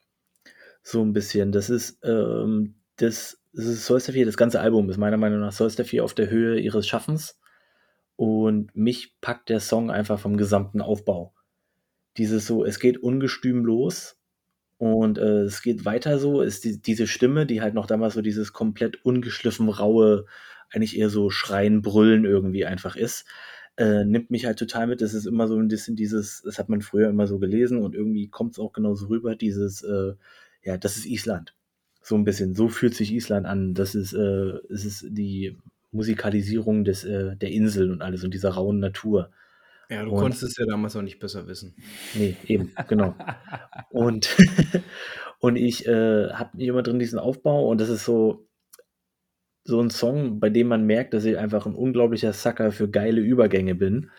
So ein bisschen. Das ist, ähm, das, das ist Solstar 4, das ganze Album ist meiner Meinung nach Solstar 4 auf der Höhe ihres Schaffens. Und mich packt der Song einfach vom gesamten Aufbau. Dieses so, es geht ungestüm los und äh, es geht weiter so, ist die, diese Stimme, die halt noch damals so dieses komplett ungeschliffen raue, eigentlich eher so schreien, brüllen irgendwie einfach ist, äh, nimmt mich halt total mit. Das ist immer so ein bisschen dieses, das hat man früher immer so gelesen und irgendwie kommt es auch genauso rüber, dieses, äh, ja, das ist Island. So ein bisschen, so fühlt sich Island an. Das ist, äh, es ist die Musikalisierung des, äh, der Insel und alles und dieser rauen Natur. Ja, du Und- konntest es ja damals auch nicht besser wissen. Nee, eben, genau. Und, und ich äh, habe immer drin diesen Aufbau und das ist so, so ein Song, bei dem man merkt, dass ich einfach ein unglaublicher Sucker für geile Übergänge bin.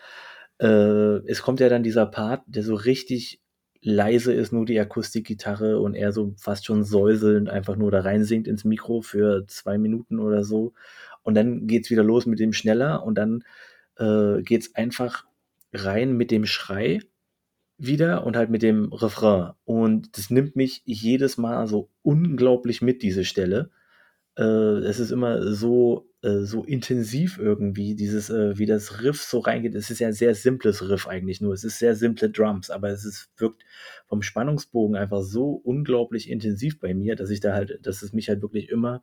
Äh, es kommt ja dann dieser Part, der so richtig leise ist, nur die Akustikgitarre und er so fast schon säuselnd einfach nur da rein singt ins Mikro für zwei Minuten oder so. Und dann geht's wieder los mit dem schneller und dann äh, geht's einfach rein mit dem Schrei wieder und halt mit dem Refrain. Und das nimmt mich jedes Mal so unglaublich mit, diese Stelle. Äh, es ist immer so, äh, so intensiv irgendwie, dieses, äh, wie das Riff so reingeht. Es ist ja ein sehr simples Riff eigentlich nur. Es ist sehr simple Drums, aber es ist, wirkt vom Spannungsbogen einfach so unglaublich intensiv bei mir, dass ich da halt, dass es mich halt wirklich immer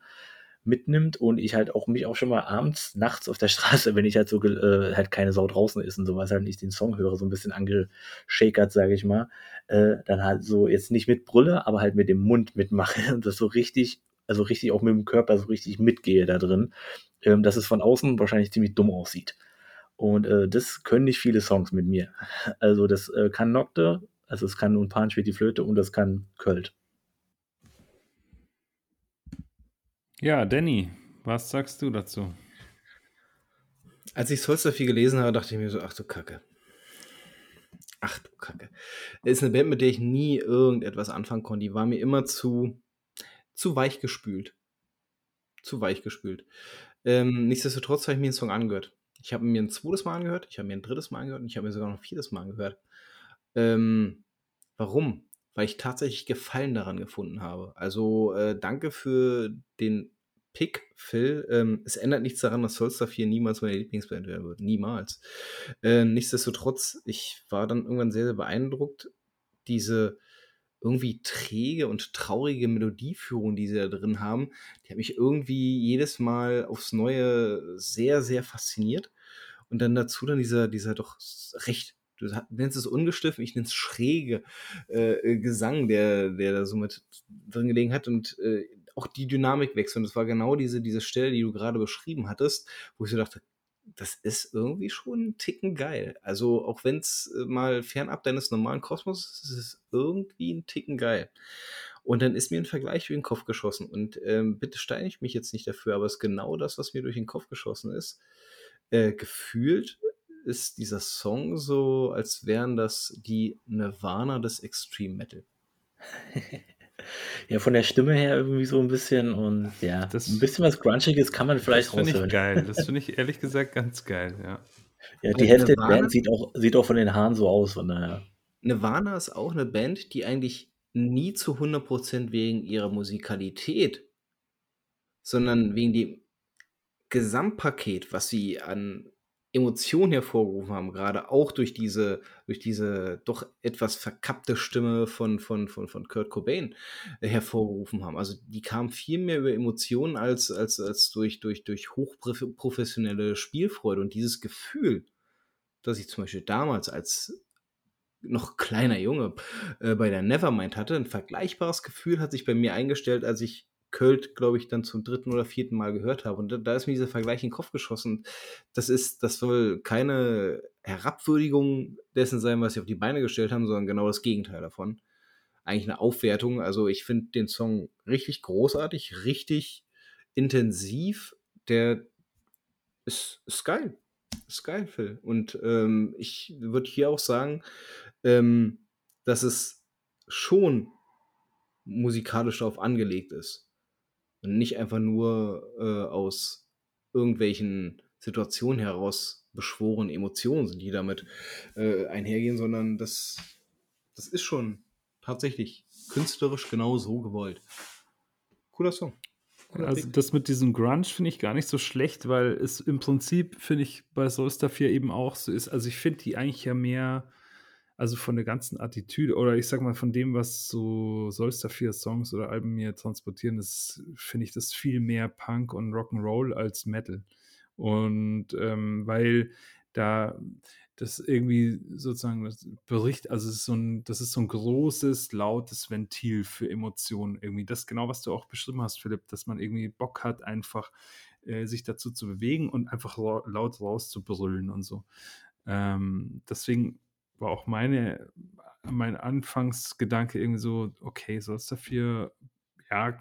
mitnimmt und ich halt auch mich auch schon mal abends, nachts auf der Straße, wenn ich halt so äh, halt keine Sau draußen ist und sowas, halt nicht den Song höre, so ein bisschen angeschakert, sage ich mal, äh, dann halt so jetzt nicht mit Brille, aber halt mit dem Mund mitmache und das so richtig, also richtig auch mit dem Körper so richtig mitgehe da drin, ähm, dass es von außen wahrscheinlich ziemlich dumm aussieht. Und äh, das können nicht viele Songs mit mir. Also das äh, kann Nocte, also es kann Unpan spielt die Flöte und das kann Költ. Ja, Danny, was sagst du dazu? Als ich Solstafir gelesen habe, dachte ich mir so, ach du Kacke. Ach du Kacke. Es ist eine Band, mit der ich nie irgendetwas anfangen konnte. Die war mir immer zu. Zu weich gespült. Zu weich gespült. Ähm, nichtsdestotrotz habe ich mir den Song angehört. Ich habe mir ein zweites Mal angehört, ich habe mir ein drittes Mal angehört und ich habe mir sogar noch ein viertes Mal angehört. Ähm, warum? Weil ich tatsächlich Gefallen daran gefunden habe. Also äh, danke für den Pick, Phil. Ähm, es ändert nichts daran, dass Solstar 4 niemals meine Lieblingsband werden wird. Niemals. Äh, nichtsdestotrotz, ich war dann irgendwann sehr, sehr beeindruckt, diese irgendwie träge und traurige Melodieführung, die sie da drin haben, die hat mich irgendwie jedes Mal aufs Neue sehr, sehr fasziniert. Und dann dazu dann dieser, dieser doch recht, du nennst es ungestiffen, ich nenne es schräge äh, Gesang, der, der da so mit drin gelegen hat und äh, auch die Dynamik wechselt. Und das war genau diese, diese Stelle, die du gerade beschrieben hattest, wo ich so dachte, das ist irgendwie schon ein Ticken geil. Also auch wenn es äh, mal fernab deines normalen Kosmos ist, ist es irgendwie ein Ticken geil. Und dann ist mir ein Vergleich durch den Kopf geschossen. Und ähm, bitte steine ich mich jetzt nicht dafür, aber es ist genau das, was mir durch den Kopf geschossen ist. Äh, gefühlt ist dieser Song so, als wären das die Nirvana des Extreme Metal. Ja, von der Stimme her irgendwie so ein bisschen und ja, Das- ein bisschen was Grunchiges kann man Das vielleicht finde ich raushören. geil. Das finde ich ehrlich gesagt ganz geil, ja. Ja, die Und Hälfte der? Band sieht auch, sieht auch von den Haaren so aus, von daher. Nirvana ist auch eine Band, die eigentlich nie zu 100% wegen ihrer Musikalität, sondern wegen dem Gesamtpaket, was sie an Emotionen hervorgerufen haben, gerade auch durch diese, durch diese doch etwas verkappte Stimme von, von, von, von Kurt Cobain äh, hervorgerufen haben. Also die kamen viel mehr über Emotionen als, als, als durch, durch, durch hochprofessionelle Spielfreude. Und dieses Gefühl, das ich zum Beispiel damals als noch kleiner Junge äh, bei der Nevermind hatte, ein vergleichbares Gefühl hat sich bei mir eingestellt, als ich Költ, glaube ich, dann zum dritten oder vierten Mal gehört habe. Und da, da ist mir dieser Vergleich in den Kopf geschossen. Das ist, das soll keine Herabwürdigung dessen sein, was sie auf die Beine gestellt haben, sondern genau das Gegenteil davon. Eigentlich eine Aufwertung. Also ich finde den Song richtig großartig, richtig intensiv. Der ist, ist geil. Ist geil, Phil. Und ähm, ich würde hier auch sagen, ähm, dass es schon musikalisch darauf angelegt ist. Und nicht einfach nur äh, aus irgendwelchen Situationen heraus beschworene Emotionen sind, die damit äh, einhergehen, sondern das, das ist schon tatsächlich künstlerisch genau so gewollt. Cooler Song. Cooler Also das mit diesem Grunge finde ich gar nicht so schlecht, weil es im Prinzip, finde ich, bei Solstar 4 eben auch so ist. Also ich finde die eigentlich ja mehr, also von der ganzen Attitüde oder ich sag mal von dem, was so Solstar 4 Songs oder Alben mir transportieren, ist, finde ich das viel mehr Punk und Rock'n'Roll als Metal. Und ähm, weil da das irgendwie sozusagen das Bericht, also ist so ein, das ist so ein großes, lautes Ventil für Emotionen irgendwie. Das genau, was du auch beschrieben hast, Philipp, dass man irgendwie Bock hat, einfach äh, sich dazu zu bewegen und einfach lau- laut rauszubrüllen und so. Ähm, deswegen war auch meine, mein Anfangsgedanke irgendwie so, okay, soll es dafür, ja,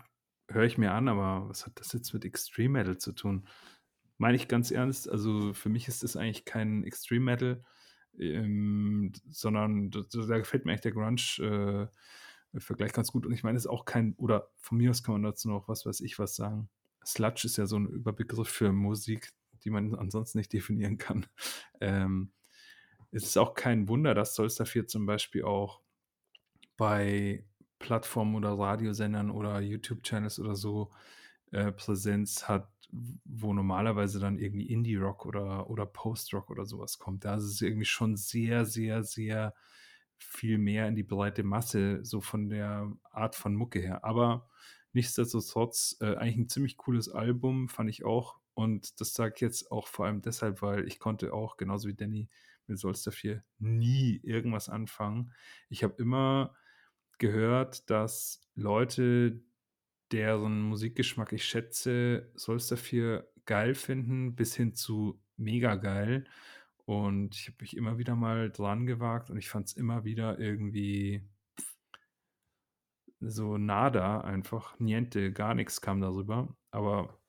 höre ich mir an, aber was hat das jetzt mit Extreme Metal zu tun? Meine ich ganz ernst, also für mich ist das eigentlich kein Extreme Metal, ähm, sondern da, gefällt mir echt der Grunge äh, Vergleich ganz gut. Und ich meine, es ist auch kein, oder von mir aus kann man dazu noch was weiß ich was sagen. Sludge ist ja so ein Überbegriff für Musik, die man ansonsten nicht definieren kann. Ähm, es ist auch kein Wunder, dass Solstar 4 zum Beispiel auch bei Plattformen oder Radiosendern oder YouTube-Channels oder so äh, Präsenz hat, wo normalerweise dann irgendwie Indie-Rock oder, oder Post-Rock oder sowas kommt. Da ist es irgendwie schon sehr, sehr, sehr viel mehr in die breite Masse, so von der Art von Mucke her. Aber nichtsdestotrotz, äh, eigentlich ein ziemlich cooles Album, fand ich auch. Und das sage ich jetzt auch vor allem deshalb, weil ich konnte auch, genauso wie Danny, mit Solstar 4 nie irgendwas anfangen. Ich habe immer gehört, dass Leute, deren Musikgeschmack ich schätze, Solstar 4 geil finden, bis hin zu mega geil. Und ich habe mich immer wieder mal dran gewagt und ich fand es immer wieder irgendwie so nada, einfach niente, gar nichts kam darüber. Aber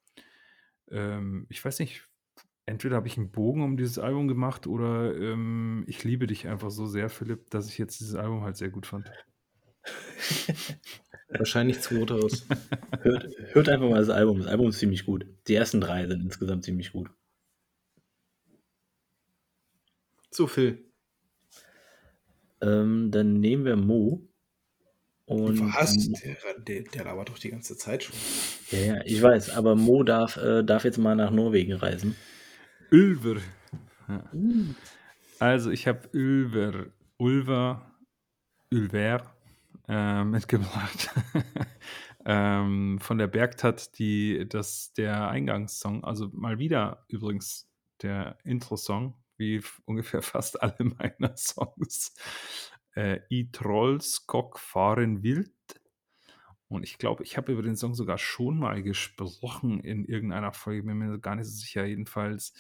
ähm, ich weiß nicht, entweder habe ich einen Bogen um dieses Album gemacht oder ähm, ich liebe dich einfach so sehr, Philipp, dass ich jetzt dieses Album halt sehr gut fand. Wahrscheinlich zweiteres. Hört, hört einfach mal das Album. Das Album ist ziemlich gut. Die ersten drei sind insgesamt ziemlich gut. So viel. Ähm, dann nehmen wir Mo. Und Was? Der, der, der labert doch die ganze Zeit schon. ja, ja, ich weiß, aber Mo darf, äh, darf jetzt mal nach Norwegen reisen. Ulver. Ja. Also ich habe Ulver, Ulver, Ulver äh, mitgebracht. ähm, von der Bergtat, die das der Eingangssong, also mal wieder übrigens der Intro-Song, wie ungefähr fast alle meiner Songs. Äh, I Trollskog fahren wild. Und ich glaube, ich habe über den Song sogar schon mal gesprochen in irgendeiner Folge, bin mir gar nicht so sicher. Jedenfalls,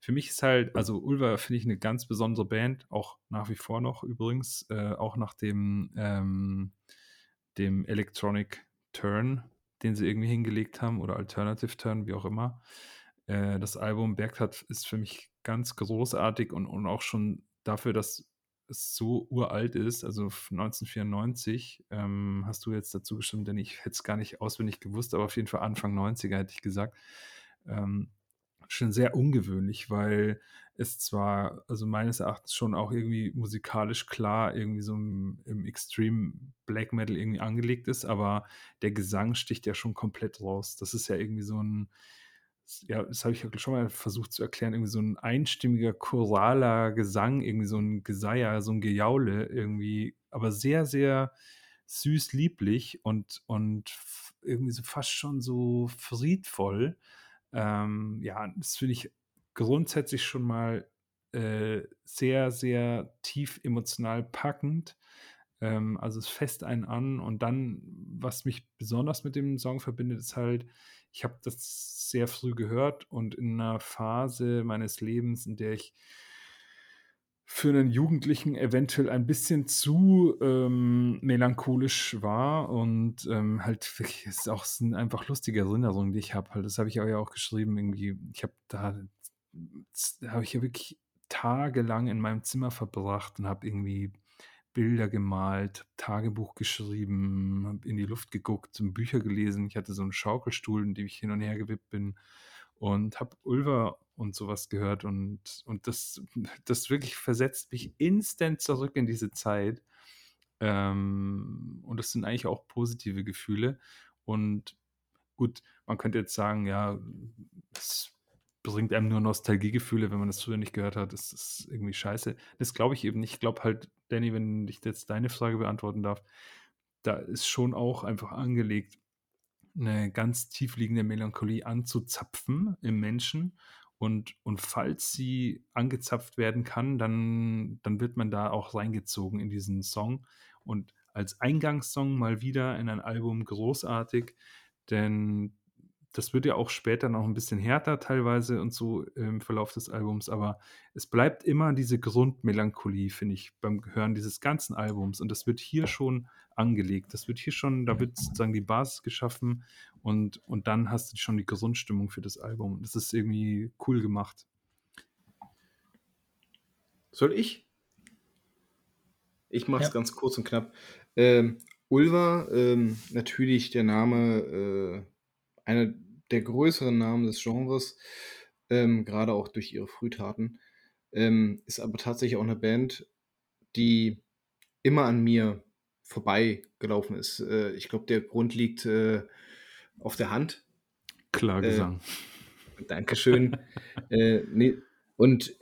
für mich ist halt, also Ulver finde ich eine ganz besondere Band, auch nach wie vor noch übrigens, äh, auch nach dem, ähm, dem Electronic Turn, den sie irgendwie hingelegt haben, oder Alternative Turn, wie auch immer. Äh, das Album Bergtat ist für mich ganz großartig und, und auch schon dafür, dass so uralt ist, also 1994, ähm, hast du jetzt dazu gestimmt, denn ich hätte es gar nicht auswendig gewusst, aber auf jeden Fall Anfang 90er hätte ich gesagt. Ähm, schon sehr ungewöhnlich, weil es zwar, also meines Erachtens schon auch irgendwie musikalisch klar irgendwie so im, im Extreme Black Metal irgendwie angelegt ist, aber der Gesang sticht ja schon komplett raus. Das ist ja irgendwie so ein, ja, das habe ich schon mal versucht zu erklären, irgendwie so ein einstimmiger choraler Gesang, irgendwie so ein Geseier, so ein Gejaule irgendwie, aber sehr, sehr süß lieblich und, und irgendwie so fast schon so friedvoll. Ähm, ja, das finde ich grundsätzlich schon mal äh, sehr, sehr tief emotional packend. Ähm, also es fest einen an und dann, was mich besonders mit dem Song verbindet, ist halt, ich habe das sehr früh gehört und in einer Phase meines Lebens, in der ich für einen Jugendlichen eventuell ein bisschen zu ähm, melancholisch war und ähm, halt wirklich, ist auch sind einfach lustige Erinnerungen, die ich habe. Halt, das habe ich auch ja auch geschrieben. Irgendwie, ich habe da, da habe ich ja wirklich tagelang in meinem Zimmer verbracht und habe irgendwie Bilder gemalt, Tagebuch geschrieben, habe in die Luft geguckt, Bücher gelesen. Ich hatte so einen Schaukelstuhl, in dem ich hin und her gewippt bin und habe Ulver und sowas gehört und, und das, das wirklich versetzt mich instant zurück in diese Zeit. Ähm, und das sind eigentlich auch positive Gefühle. Und gut, man könnte jetzt sagen, ja, es bringt einem nur Nostalgiegefühle, wenn man das früher nicht gehört hat. Das ist irgendwie scheiße. Das glaube ich eben nicht. Ich glaube halt, Danny, wenn ich jetzt deine Frage beantworten darf, da ist schon auch einfach angelegt, eine ganz tiefliegende Melancholie anzuzapfen im Menschen. Und, und falls sie angezapft werden kann, dann, dann wird man da auch reingezogen in diesen Song. Und als Eingangssong mal wieder in ein Album großartig, denn das wird ja auch später noch ein bisschen härter teilweise und so im Verlauf des Albums, aber es bleibt immer diese Grundmelancholie, finde ich, beim Hören dieses ganzen Albums. Und das wird hier schon angelegt. Das wird hier schon, da wird sozusagen die Basis geschaffen und, und dann hast du schon die Grundstimmung für das Album. Das ist irgendwie cool gemacht. Soll ich? Ich mache es Ja. ganz kurz und knapp. Ähm, Ulva, ähm, natürlich der Name, äh, einer der größeren Namen des Genres, ähm, gerade auch durch ihre Frühtaten, ähm, ist aber tatsächlich auch eine Band, die immer an mir vorbeigelaufen ist. Äh, ich glaube, der Grund liegt äh, auf der Hand. Klar Äh, Gesang. Dankeschön. äh, nee, und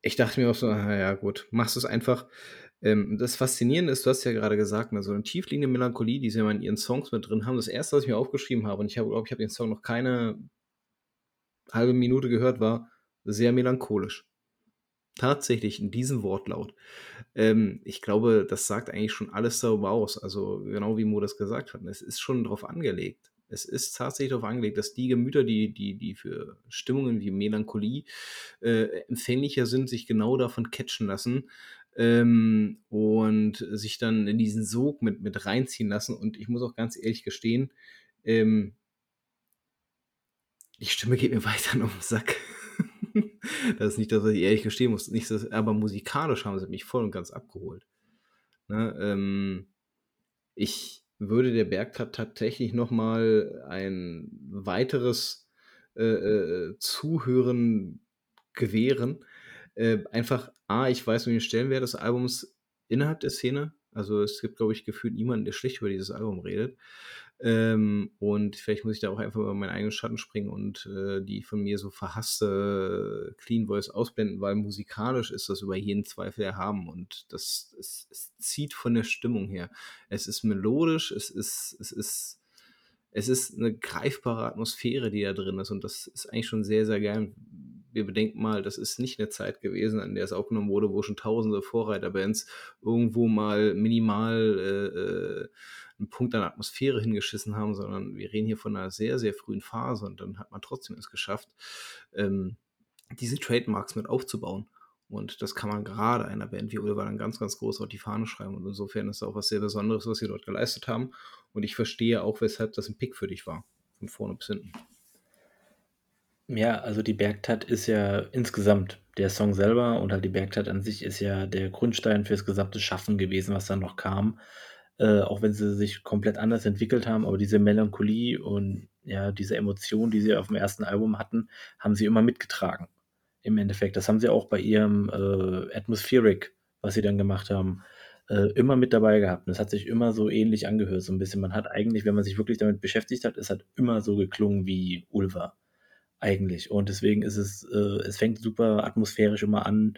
ich dachte mir auch so, na ja, gut, machst du es einfach. Ähm, das Faszinierende ist, du hast ja gerade gesagt, ne, so eine tiefliegende Melancholie, die sie immer in ihren Songs mit drin haben. Das erste, was ich mir aufgeschrieben habe, und ich glaube, ich habe den Song noch keine halbe Minute gehört, war sehr melancholisch. Tatsächlich in diesem Wortlaut. Ähm, ich glaube, das sagt eigentlich schon alles darüber aus. Also genau wie Mo das gesagt hat. Es ist schon darauf angelegt. Es ist tatsächlich darauf angelegt, dass die Gemüter, die, die, die für Stimmungen wie Melancholie äh, empfänglicher sind, sich genau davon catchen lassen ähm, und sich dann in diesen Sog mit, mit reinziehen lassen. Und ich muss auch ganz ehrlich gestehen, ähm, die Stimme geht mir weiter auf den Sack. das ist nicht das, was ich ehrlich gestehen muss. Nicht das, aber musikalisch haben sie mich voll und ganz abgeholt. Ne, ähm, ich, würde der Bergtat tatsächlich noch mal ein weiteres, äh, äh, Zuhören gewähren. Äh, einfach A, ich weiß um den Stellenwert des Albums innerhalb der Szene. Also, es gibt, glaube ich, gefühlt niemanden, der schlecht über dieses Album redet. Ähm, und vielleicht muss ich da auch einfach über meinen eigenen Schatten springen und, äh, die von mir so verhasste Clean Voice ausblenden, weil musikalisch ist das über jeden Zweifel erhaben und das es es zieht von der Stimmung her. Es ist melodisch, es ist es ist es ist 'ne greifbare Atmosphäre, die da drin ist und das ist eigentlich schon sehr, sehr geil. Wir bedenken mal, das ist nicht 'ne Zeit gewesen, an der es aufgenommen wurde, wo schon tausende Vorreiterbands irgendwo mal minimal, äh, äh, 'n Punkt an Atmosphäre hingeschissen haben, sondern wir reden hier von 'ner sehr, sehr frühen Phase und dann hat man trotzdem es geschafft, ähm, diese Trademarks mit aufzubauen. Und das kann man grade einer Band wie Ulver ganz, ganz groß auf die Fahne schreiben und insofern ist auch was sehr Besonderes, was sie dort geleistet haben und ich verstehe auch, weshalb das 'n Pick für dich war, von vorne bis hinten. Ja, also die Bergtat ist ja insgesamt der Song selber und halt die Bergtat an sich ist ja der Grundstein fürs gesamte Schaffen gewesen, was dann noch kam. Äh, auch wenn sie sich komplett anders entwickelt haben, aber diese Melancholie und, ja, diese Emotion, die sie auf'm ersten Album hatten, haben sie immer mitgetragen im Endeffekt. Das haben sie auch bei ihrem, äh, Atmospheric, was sie dann gemacht haben, äh, immer mit dabei gehabt und es hat sich immer so ähnlich angehört, so 'n bisschen. Man hat eigentlich, wenn man sich wirklich damit beschäftigt hat es hat immer so geklungen wie Ulver eigentlich und deswegen ist es äh, es fängt super atmosphärisch immer an.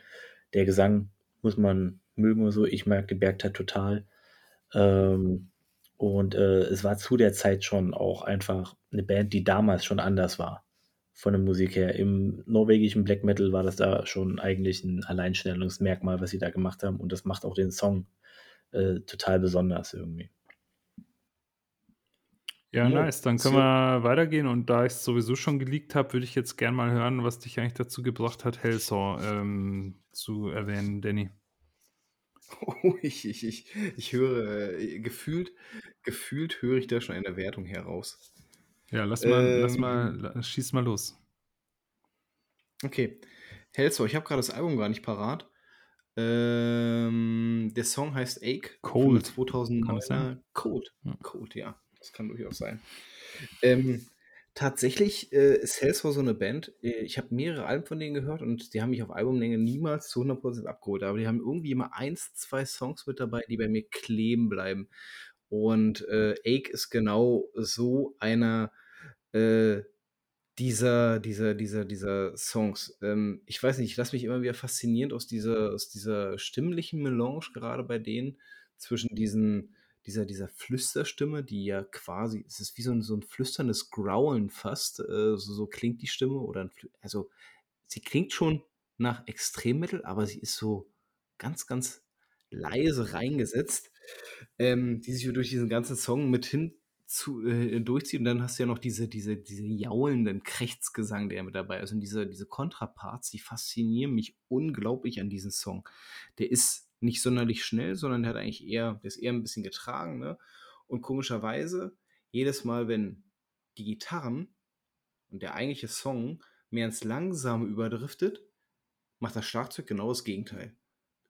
Der Gesang muss man mögen oder so. Ich mag die Bergtat total. Ähm, und, äh, es war zu der Zeit schon auch einfach 'ne Band, die damals schon anders war von der Musik her. Im norwegischen Black Metal war das da schon eigentlich 'n Alleinstellungsmerkmal, was sie da gemacht haben und das macht auch den Song, äh, total besonders irgendwie. Ja, nice. Dann können wir weitergehen und da ich's sowieso schon geleakt habe, würde ich jetzt gern mal hören, was dich eigentlich dazu gebracht hat, Hellsaw, ähm, zu erwähnen, Danny. Oh, ich ich ich ich höre, äh gefühlt gefühlt höre ich da schon eine Wertung heraus. Ja, lass mal lass Ähm mal la schieß mal los. Okay. Hellsaw, ich habe grad das Album gar nicht parat. Ähm, der Song heißt „Ache“ von der Cold, kann das sein? 2009er Cold. Ja. Cold, ja, das kann durchaus sein. Ähm, tatsächlich, äh, ist Hellsaw so 'ne Band, äh, ich habe mehrere Alben von denen gehört und die haben mich auf Albumlänge niemals zu 100 % abgeholt, aber die haben irgendwie immer 1, 2 Songs mit dabei, die bei mir kleben bleiben. Und, äh, „Ache“ ist genau so einer, äh, dieser dieser dieser dieser Songs. Ähm, ich weiß nicht, ich lasse mich immer wieder faszinierend aus dieser aus dieser stimmlichen Melange grade bei denen zwischen diesen dieser dieser Flüsterstimme, die ja quasi es ist wie so 'n so 'n flüsterndes Growlen fast, äh, so so klingt die Stimme oder 'n Flü also, sie klingt schon nach Extrem-Metal, aber sie ist so ganz, ganz leise reingesetzt, ähm, die sich durch diesen ganzen Song mit hin zu äh, durchzieht und dann hast du ja noch diese diese diese jaulenden Krächzgesang, der mit dabei ist und diese diese Kontraparts, die faszinieren mich unglaublich an diesem Song. Der ist nicht sonderlich schnell, sondern der hat eigentlich eher der ist eher 'n bisschen getragen, ne? Und komischerweise, jedes Mal, wenn die Gitarren und der eigentliche Song mehr ins Langsame überdriftet, macht das Schlagzeug genau das Gegenteil.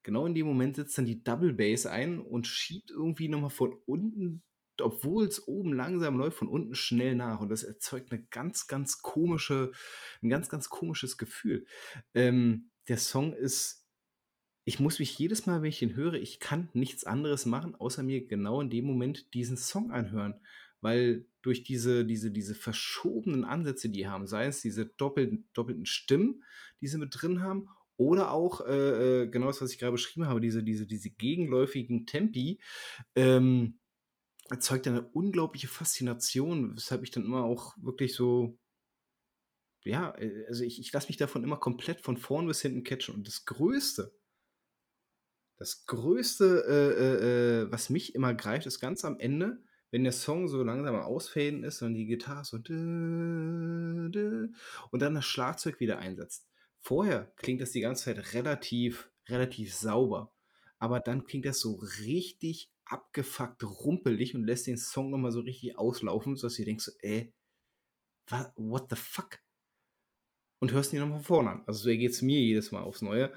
Genau in dem Moment setzt dann die Double Bass ein und schiebt irgendwie noch mal von unten, obwohl's oben langsam läuft, von unten schnell nach und das erzeugt 'ne ganz, ganz komische 'n ganz, ganz komisches Gefühl. Ähm, der Song ist ich muss mich jedes Mal, wenn ich ihn höre ich kann nichts anderes machen, außer mir genau in dem Moment diesen Song anhören, weil durch diese diese diese verschobenen Ansätze, die haben, sei es diese doppelten doppelten Stimmen, die sie mit drin haben oder auch, äh, äh, genau das, was ich grade beschrieben habe, diese diese diese gegenläufigen Tempi, ähm, erzeugt eine unglaubliche Faszination, weshalb ich dann immer auch wirklich so ja, äh, also, ich ich lasse mich davon immer komplett von vorn bis hinten catchen. Und das Größte das Größte, äh, äh, äh, was mich immer greift, ist ganz am Ende, wenn der Song so langsam am Ausfaden ist und die Gitarre so und dann das Schlagzeug wieder einsetzt. Vorher klingt das die ganze Zeit relativ relativ sauber, aber dann klingt das so richtig abgefuckt rumpelig und lässt den Song noch mal so richtig auslaufen, sodass du denkst „Ey, wa what the fuck?“ Und hörst ihn noch mal von vorne an. Also, so ergeht's mir jedes Mal aufs Neue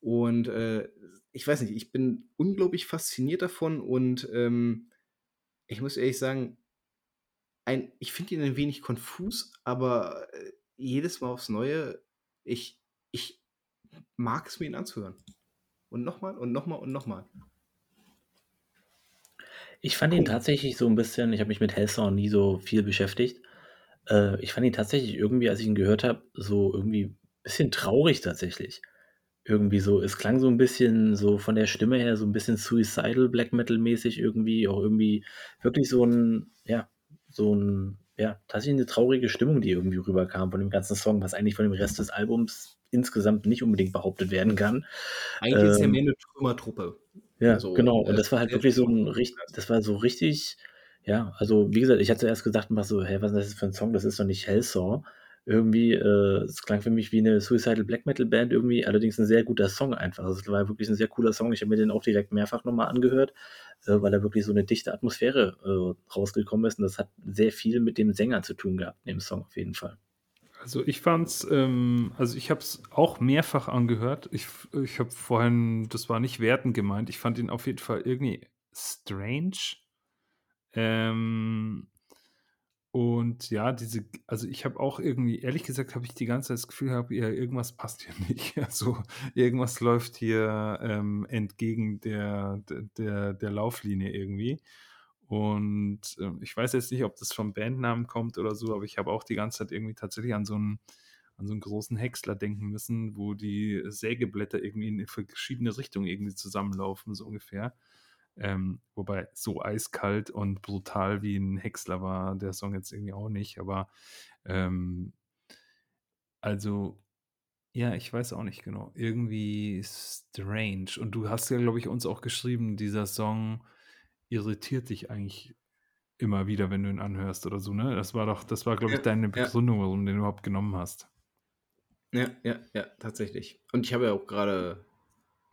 und, äh, ich weiß nicht, ich bin unglaublich fasziniert davon und, ähm ich muss ehrlich sagen, ein ich finde ihn ein wenig konfus, aber, äh, jedes Mal aufs Neue, ich ich mag es mir ihn anzuhören. Und nochmal und nochmal und nochmal. Ich fand ihn tatsächlich so ein bisschen ich habe mich mit Hellsong nie so viel beschäftigt. Äh, ich fand ihn tatsächlich irgendwie, als ich ihn gehört habe, so irgendwie ein bisschen traurig tatsächlich. Irgendwie so es klang so ein bisschen so von der Stimme her so ein bisschen Suicidal Black Metal mäßig irgendwie, auch irgendwie wirklich so ein ja, so ein ja, tatsächlich eine traurige Stimmung, die irgendwie rüberkam von dem ganzen Song, was eigentlich von dem Rest des Albums insgesamt nicht unbedingt behauptet werden kann. Eigentlich ist ja ähm, mehr eine Trümmertruppe. Ja, also, genau. Und äh, das war halt wirklich so ein richtig, das war so richtig, ja, also wie gesagt, ich hatte zuerst gedacht, mach so, hä, was ist das für ein Song? Das ist doch nicht Hellsaw. Irgendwie, äh, es klang für mich wie eine Suicidal Black Metal Band irgendwie, allerdings ein sehr guter Song einfach. Also es war wirklich ein sehr cooler Song. Ich habe mir den auch direkt mehrfach nochmal angehört, äh, weil da wirklich so eine dichte Atmosphäre äh, rausgekommen ist. Und das hat sehr viel mit dem Sänger zu tun gehabt, dem Song auf jeden Fall. Also ich fand's, ähm, also ich habe es auch mehrfach angehört. Ich, ich habe vorhin, das war nicht wertend gemeint, ich fand ihn auf jeden Fall irgendwie strange. Ähm, und ja, diese, also ich habe auch irgendwie, ehrlich gesagt, habe ich die ganze Zeit das Gefühl gehabt, ja, irgendwas passt hier nicht. Also irgendwas läuft hier ähm, entgegen der, der, der Lauflinie irgendwie. Und äh, ich weiß jetzt nicht, ob das vom Bandnamen kommt oder so, aber ich habe auch die ganze Zeit irgendwie tatsächlich an so einen, an so einen großen Häcksler denken müssen, wo die Sägeblätter irgendwie in verschiedene Richtungen irgendwie zusammenlaufen, so ungefähr. Ähm, wobei so eiskalt und brutal wie ein Häcksler war der Song jetzt irgendwie auch nicht, aber ähm, also ja, ich weiß auch nicht genau. Irgendwie strange. Und du hast ja, glaube ich, uns auch geschrieben, dieser Song irritiert dich eigentlich immer wieder, wenn du ihn anhörst oder so, ne? Das war doch, das war, glaube ich, deine Begründung, ja. warum du den überhaupt genommen hast. Ja, ja, ja, tatsächlich. Und ich habe ja auch gerade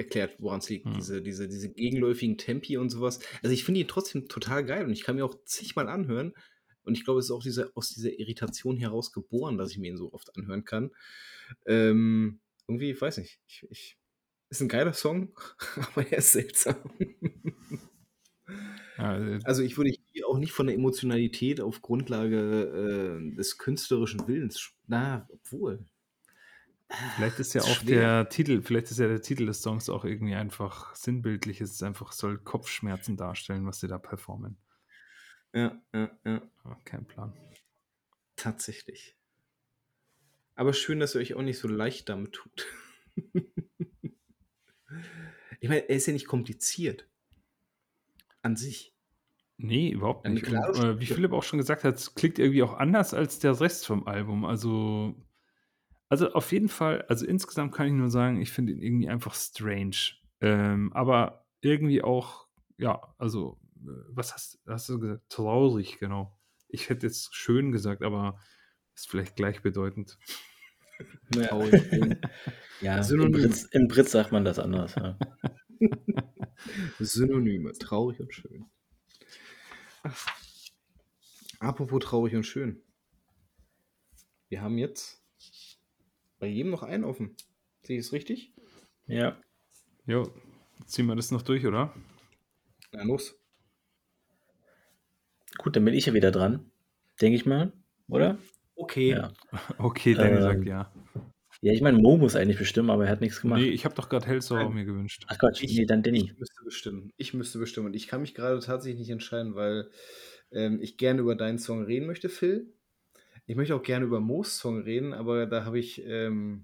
erklärt, woran es liegt. Hm. Diese, diese, diese gegenläufigen Tempi und sowas. Also ich finde ihn trotzdem total geil und ich kann mir auch zigmal anhören. Und ich glaube, es ist auch diese, aus dieser Irritation heraus geboren, dass ich mir ihn so oft anhören kann. Ähm, irgendwie, ich weiß nicht. Ich, ich, ist ein geiler Song, aber er ist seltsam. Äh, also ich würde hier auch nicht von der Emotionalität auf Grundlage äh, des künstlerischen Willens. Na, obwohl. Vielleicht ist ja auch schwer. der Titel, vielleicht ist ja der Titel des Songs auch irgendwie einfach sinnbildlich. Es ist einfach, soll Kopfschmerzen darstellen, was sie da performen. Ja, ja, ja. Aber kein Plan. Tatsächlich. Aber schön, dass ihr euch auch nicht so leicht damit tut. ich meine, er ist ja nicht kompliziert. An sich. Nee, überhaupt nicht. Und, äh, wie Philipp auch schon gesagt hat, es klingt irgendwie auch anders als der Rest vom Album. Also, also auf jeden Fall, also insgesamt kann ich nur sagen, ich finde ihn irgendwie einfach strange. Ähm, aber irgendwie auch, ja, also, äh, was hast, hast du gesagt? Traurig, genau. Ich hätte jetzt schön gesagt, aber ist vielleicht gleichbedeutend. Traurig. ja, im Britz, im Britz sagt man das anders. Ja. Synonyme, traurig und schön. Ach. Apropos traurig und schön. Wir haben jetzt bei jedem noch einen offen. Sehe ich es richtig? Ja. Jo, ziehen wir das noch durch, oder? Na los. Gut, dann bin ich ja wieder dran. Denke ich mal, oder? Okay. Ja. Okay, dann ähm, sagt ja. Ja, ich meine, Mo muss eigentlich bestimmen, aber er hat nichts gemacht. Nee, ich habe doch gerade Hellsauer mir gewünscht. Ach Gott, ich, nee, dann Denny. Ich müsste bestimmen. Ich müsste bestimmen. Und ich kann mich gerade tatsächlich nicht entscheiden, weil ähm, ich gerne über deinen Song reden möchte, Phil. Ich möchte auch gerne über Moos Song reden, aber da habe ich. Ähm,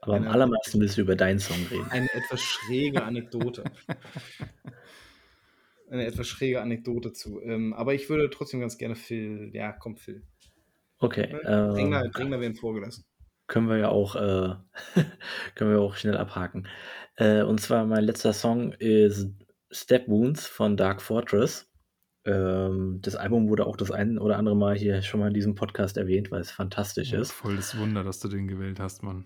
aber am allermeisten willst du über deinen Song reden. Eine etwas schräge Anekdote. eine etwas schräge Anekdote zu. Ähm, aber ich würde trotzdem ganz gerne Phil. Ja, komm, Phil. Okay. Dringler, äh, Dringler werden vorgelassen können wir ja auch, äh, können wir auch schnell abhaken. Äh, und zwar mein letzter Song ist Step Wounds von Dark Fortress. Ähm, das Album wurde auch das ein oder andere Mal hier schon mal in diesem Podcast erwähnt, weil es fantastisch ja, ist. Voll das Wunder, dass du den gewählt hast, Mann.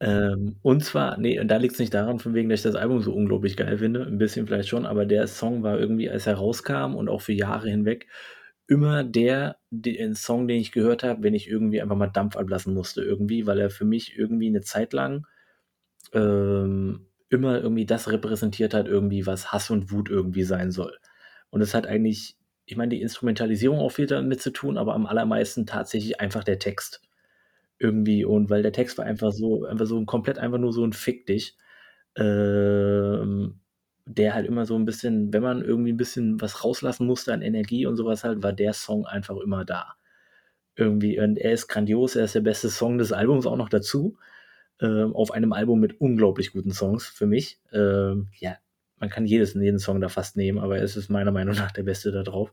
Ähm, und zwar, nee, und da liegt es nicht daran, von wegen, dass ich das Album so unglaublich geil finde. Ein bisschen vielleicht schon, aber der Song war irgendwie, als er rauskam und auch für Jahre hinweg, immer der, den Song, den ich gehört habe, wenn ich irgendwie einfach mal Dampf ablassen musste, irgendwie, weil er für mich irgendwie eine Zeit lang ähm, immer irgendwie das repräsentiert hat, irgendwie, was Hass und Wut irgendwie sein soll. Und es hat eigentlich ich meine, die Instrumentalisierung auch viel damit zu tun, aber am allermeisten tatsächlich einfach der Text irgendwie und weil der Text war einfach so einfach so komplett einfach nur so 'n Fick dich, ähm, der halt immer so 'n bisschen wenn man irgendwie 'n bisschen was rauslassen musste an Energie und so was halt, war der Song einfach immer da. Irgendwie und er ist grandios, er ist der beste Song des Albums auch noch dazu, ähm, auf einem Album mit unglaublich guten Songs für mich. Ähm, ja, man kann jedes jeden Song da fast nehmen, aber es ist meiner Meinung nach der Beste da drauf.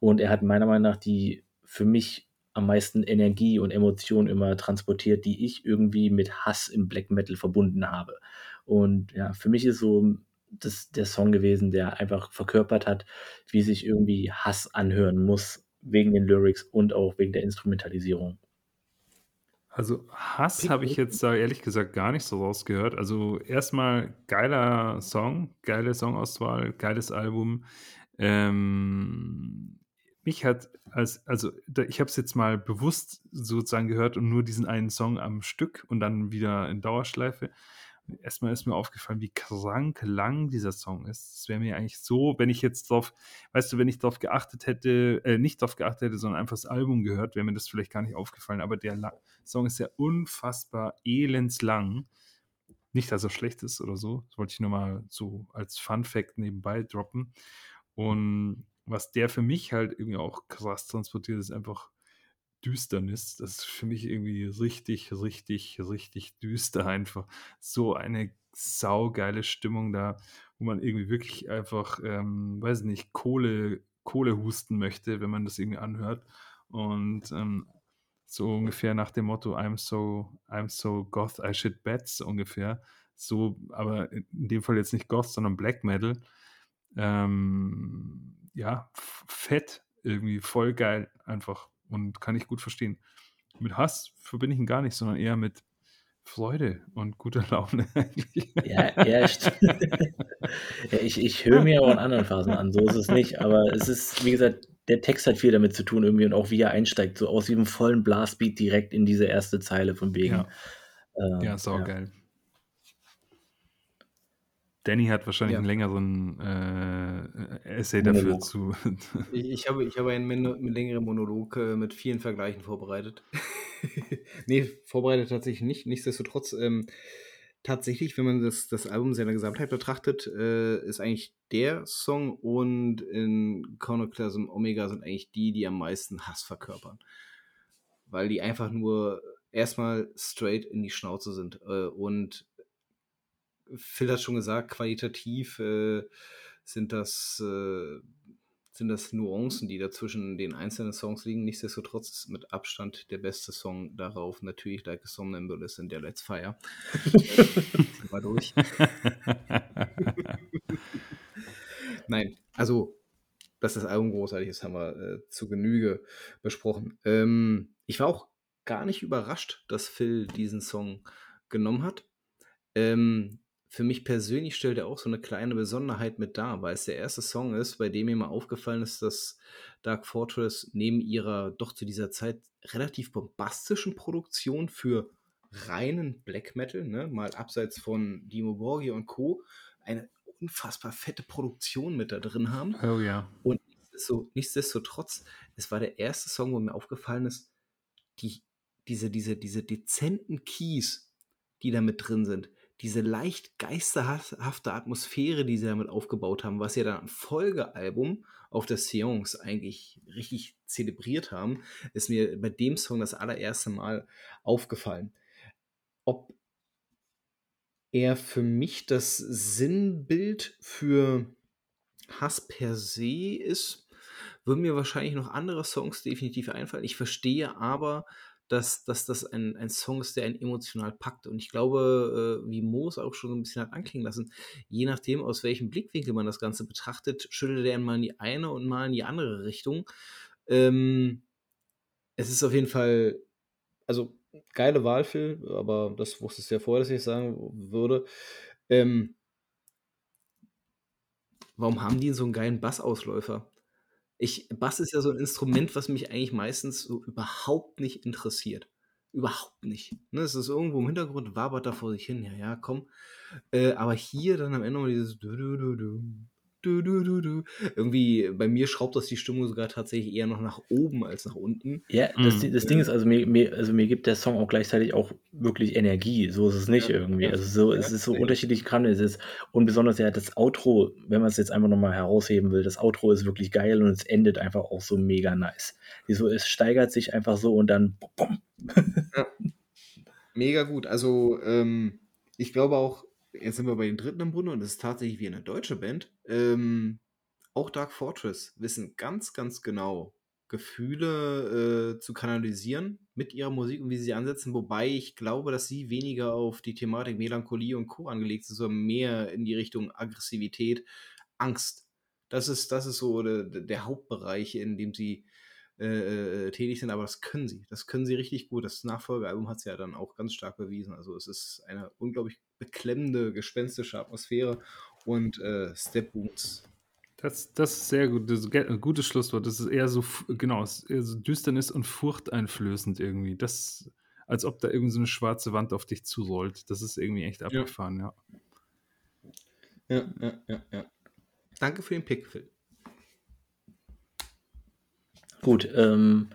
Und er hat meiner Meinung nach die für mich am meisten Energie und Emotionen immer transportiert, die ich irgendwie mit Hass im Black Metal verbunden habe. Und ja, für mich ist so das der Song gewesen, der einfach verkörpert hat, wie sich irgendwie Hass anhören muss wegen den Lyrics und auch wegen der Instrumentalisierung. Also, Hass habe ich jetzt da ehrlich gesagt gar nicht so rausgehört. Also, erstmal geiler Song, geile Songauswahl, geiles Album. Ähm, mich hat als also, da ich habe es jetzt mal bewusst sozusagen gehört und nur diesen einen Song am Stück und dann wieder in Dauerschleife. Erstmal ist mir aufgefallen, wie krank lang dieser Song ist. Es wäre mir eigentlich so, wenn ich jetzt drauf weißt du, wenn ich drauf geachtet hätte äh, nicht drauf geachtet hätte, sondern einfach das Album gehört, wäre mir das vielleicht gar nicht aufgefallen. Aber der La Song ist ja unfassbar elendslang. Nicht, dass er schlecht ist oder so. Das wollte ich nur mal so als Fun Fact nebenbei droppen. Und was der für mich halt irgendwie auch krass transportiert, ist einfach Düsternis. Das ist für mich irgendwie richtig, richtig, richtig düster einfach. So eine saugeile Stimmung da, wo man irgendwie wirklich einfach, ähm, weiß nicht, Kohle Kohle husten möchte, wenn man das irgendwie anhört. Und, ähm, so ungefähr nach dem Motto: „I'm so I'm so goth, I shit beds“, ungefähr. So, aber in dem Fall jetzt nicht Goth, sondern Black Metal. Ähm, ja, fett, irgendwie voll geil einfach und kann ich gut verstehen. Mit Hass verbinde ich ihn gar nicht, sondern eher mit Freude und guter Laune eigentlich. Ja, ja, ja, ich ich höre mir auch in anderen Phasen an, so ist es nicht, aber es ist, wie gesagt der Text hat viel damit zu tun irgendwie und auch wie er einsteigt, so aus diesem vollen Blastbeat direkt in diese erste Zeile von wegen. Ja. Ähm, Ja, ja. Danny hat wahrscheinlich Ja. 'n längeren, äh, Essay dafür Monolog. zu Ich habe ich habe einen längeren Monolog, äh, mit vielen Vergleichen vorbereitet. Ne, vorbereitet tatsächlich nicht. Nichtsdestotrotz, ähm, tatsächlich, wenn man das das Album in seiner Gesamtheit betrachtet, äh, ist eigentlich der Song und in Iconoclasm Omega sind eigentlich die, die am meisten Hass verkörpern. Weil die einfach nur erstmal straight in die Schnauze sind. Äh, und Phil hat schon gesagt, qualitativ, äh, sind das, äh sind das Nuancen, die da zwischen den einzelnen Songs liegen. Nichtsdestotrotz ist mit Abstand der beste Song darauf natürlich Like a Somnambulist in der Let's Fire. Wir durch. Nein, also, dass das Album großartig ist, haben wir, äh, zu Genüge besprochen. Ähm, ich war auch gar nicht überrascht, dass Phil diesen Song genommen hat. Ähm, für mich persönlich stellt er auch so 'ne kleine Besonderheit mit dar, weil es der erste Song ist, bei dem mir mal aufgefallen ist, dass Dark Fortress neben ihrer doch zu dieser Zeit relativ bombastischen Produktion für reinen Black Metal, ne, mal abseits von Dimmu Borgir und Co., eine unfassbar fette Produktion mit da drin haben. Oh ja. Und nichtsdesto nichtsdestotrotz, es war der erste Song, wo mir aufgefallen ist, die diese diese diese dezenten Keys, die da mit drin sind, diese leicht geisterhas hafte Atmosphäre, die sie damit aufgebaut haben, was sie dann am Folgealbum auf der Seance eigentlich richtig zelebriert haben, ist mir bei dem Song das allererste Mal aufgefallen. Ob er für mich das Sinnbild für Hass per se ist, würden mir wahrscheinlich noch andere Songs definitiv einfallen. Ich verstehe aber, dass dass das ein ein Song ist, der einen emotional packt. Und ich glaube, äh, wie Mo es auch schon so 'n bisschen hat anklingen lassen, je nachdem, aus welchem Blickwinkel man das Ganze betrachtet, schüttelt er mal in die eine und mal in die andere Richtung. Ähm, es ist auf jeden Fall also, geile Wahl, Phil, aber das wusstest du ja vorher, dass ich sagen würde. Ähm warum haben die so 'n geilen Bassausläufer? Ich Bass ist ja so 'n Instrument, was mich eigentlich meistens so überhaupt nicht interessiert. Überhaupt nicht, ne? Es ist irgendwo im Hintergrund, wabert da vor sich hin, ja, ja, komm. Äh, aber hier dann am Ende mal dieses du. Irgendwie, bei mir schraubt das die Stimmung sogar tatsächlich eher noch nach oben als nach unten. Ja, das, Mhm. das Ding ist, also mir, mir, also mir gibt der Song auch gleichzeitig auch wirklich Energie. So ist es nicht Ja, irgendwie. Also so, ja, es ist so ja. unterschiedlich Kram. Es ist, und besonders ja das Outro, wenn man es jetzt einfach nochmal herausheben will, das Outro ist wirklich geil und es endet einfach auch so mega nice. So, es steigert sich einfach so und dann bumm, Mega gut. Also, ähm, ich glaube auch, jetzt sind wir bei den dritten im Bunde und das ist tatsächlich wie eine deutsche Band. Ähm, auch Dark Fortress wissen ganz, ganz genau, Gefühle äh, zu kanalisieren mit ihrer Musik und wie sie sie ansetzen. Wobei ich glaube, dass sie weniger auf die Thematik Melancholie und Co. angelegt sind, sondern mehr in die Richtung Aggressivität, Angst. Das ist, das ist so der, der Hauptbereich, in dem sie äh, äh, tätig sind, aber das können sie. Das können sie richtig gut. Das Nachfolgealbum hat es ja dann auch ganz stark bewiesen. Also es ist eine unglaublich beklemmende, gespenstische Atmosphäre und äh, Step Wounds. Das, das ist sehr gut. Das ist ein gutes Schlusswort. Das ist eher so, genau, es ist eher so Düsternis und furchteinflößend irgendwie. Das, als ob da irgendwie so eine schwarze Wand auf dich zurollt. Das ist irgendwie echt abgefahren, ja. Ja, ja, ja, ja. Danke für den Pick, Phil. Gut, ähm,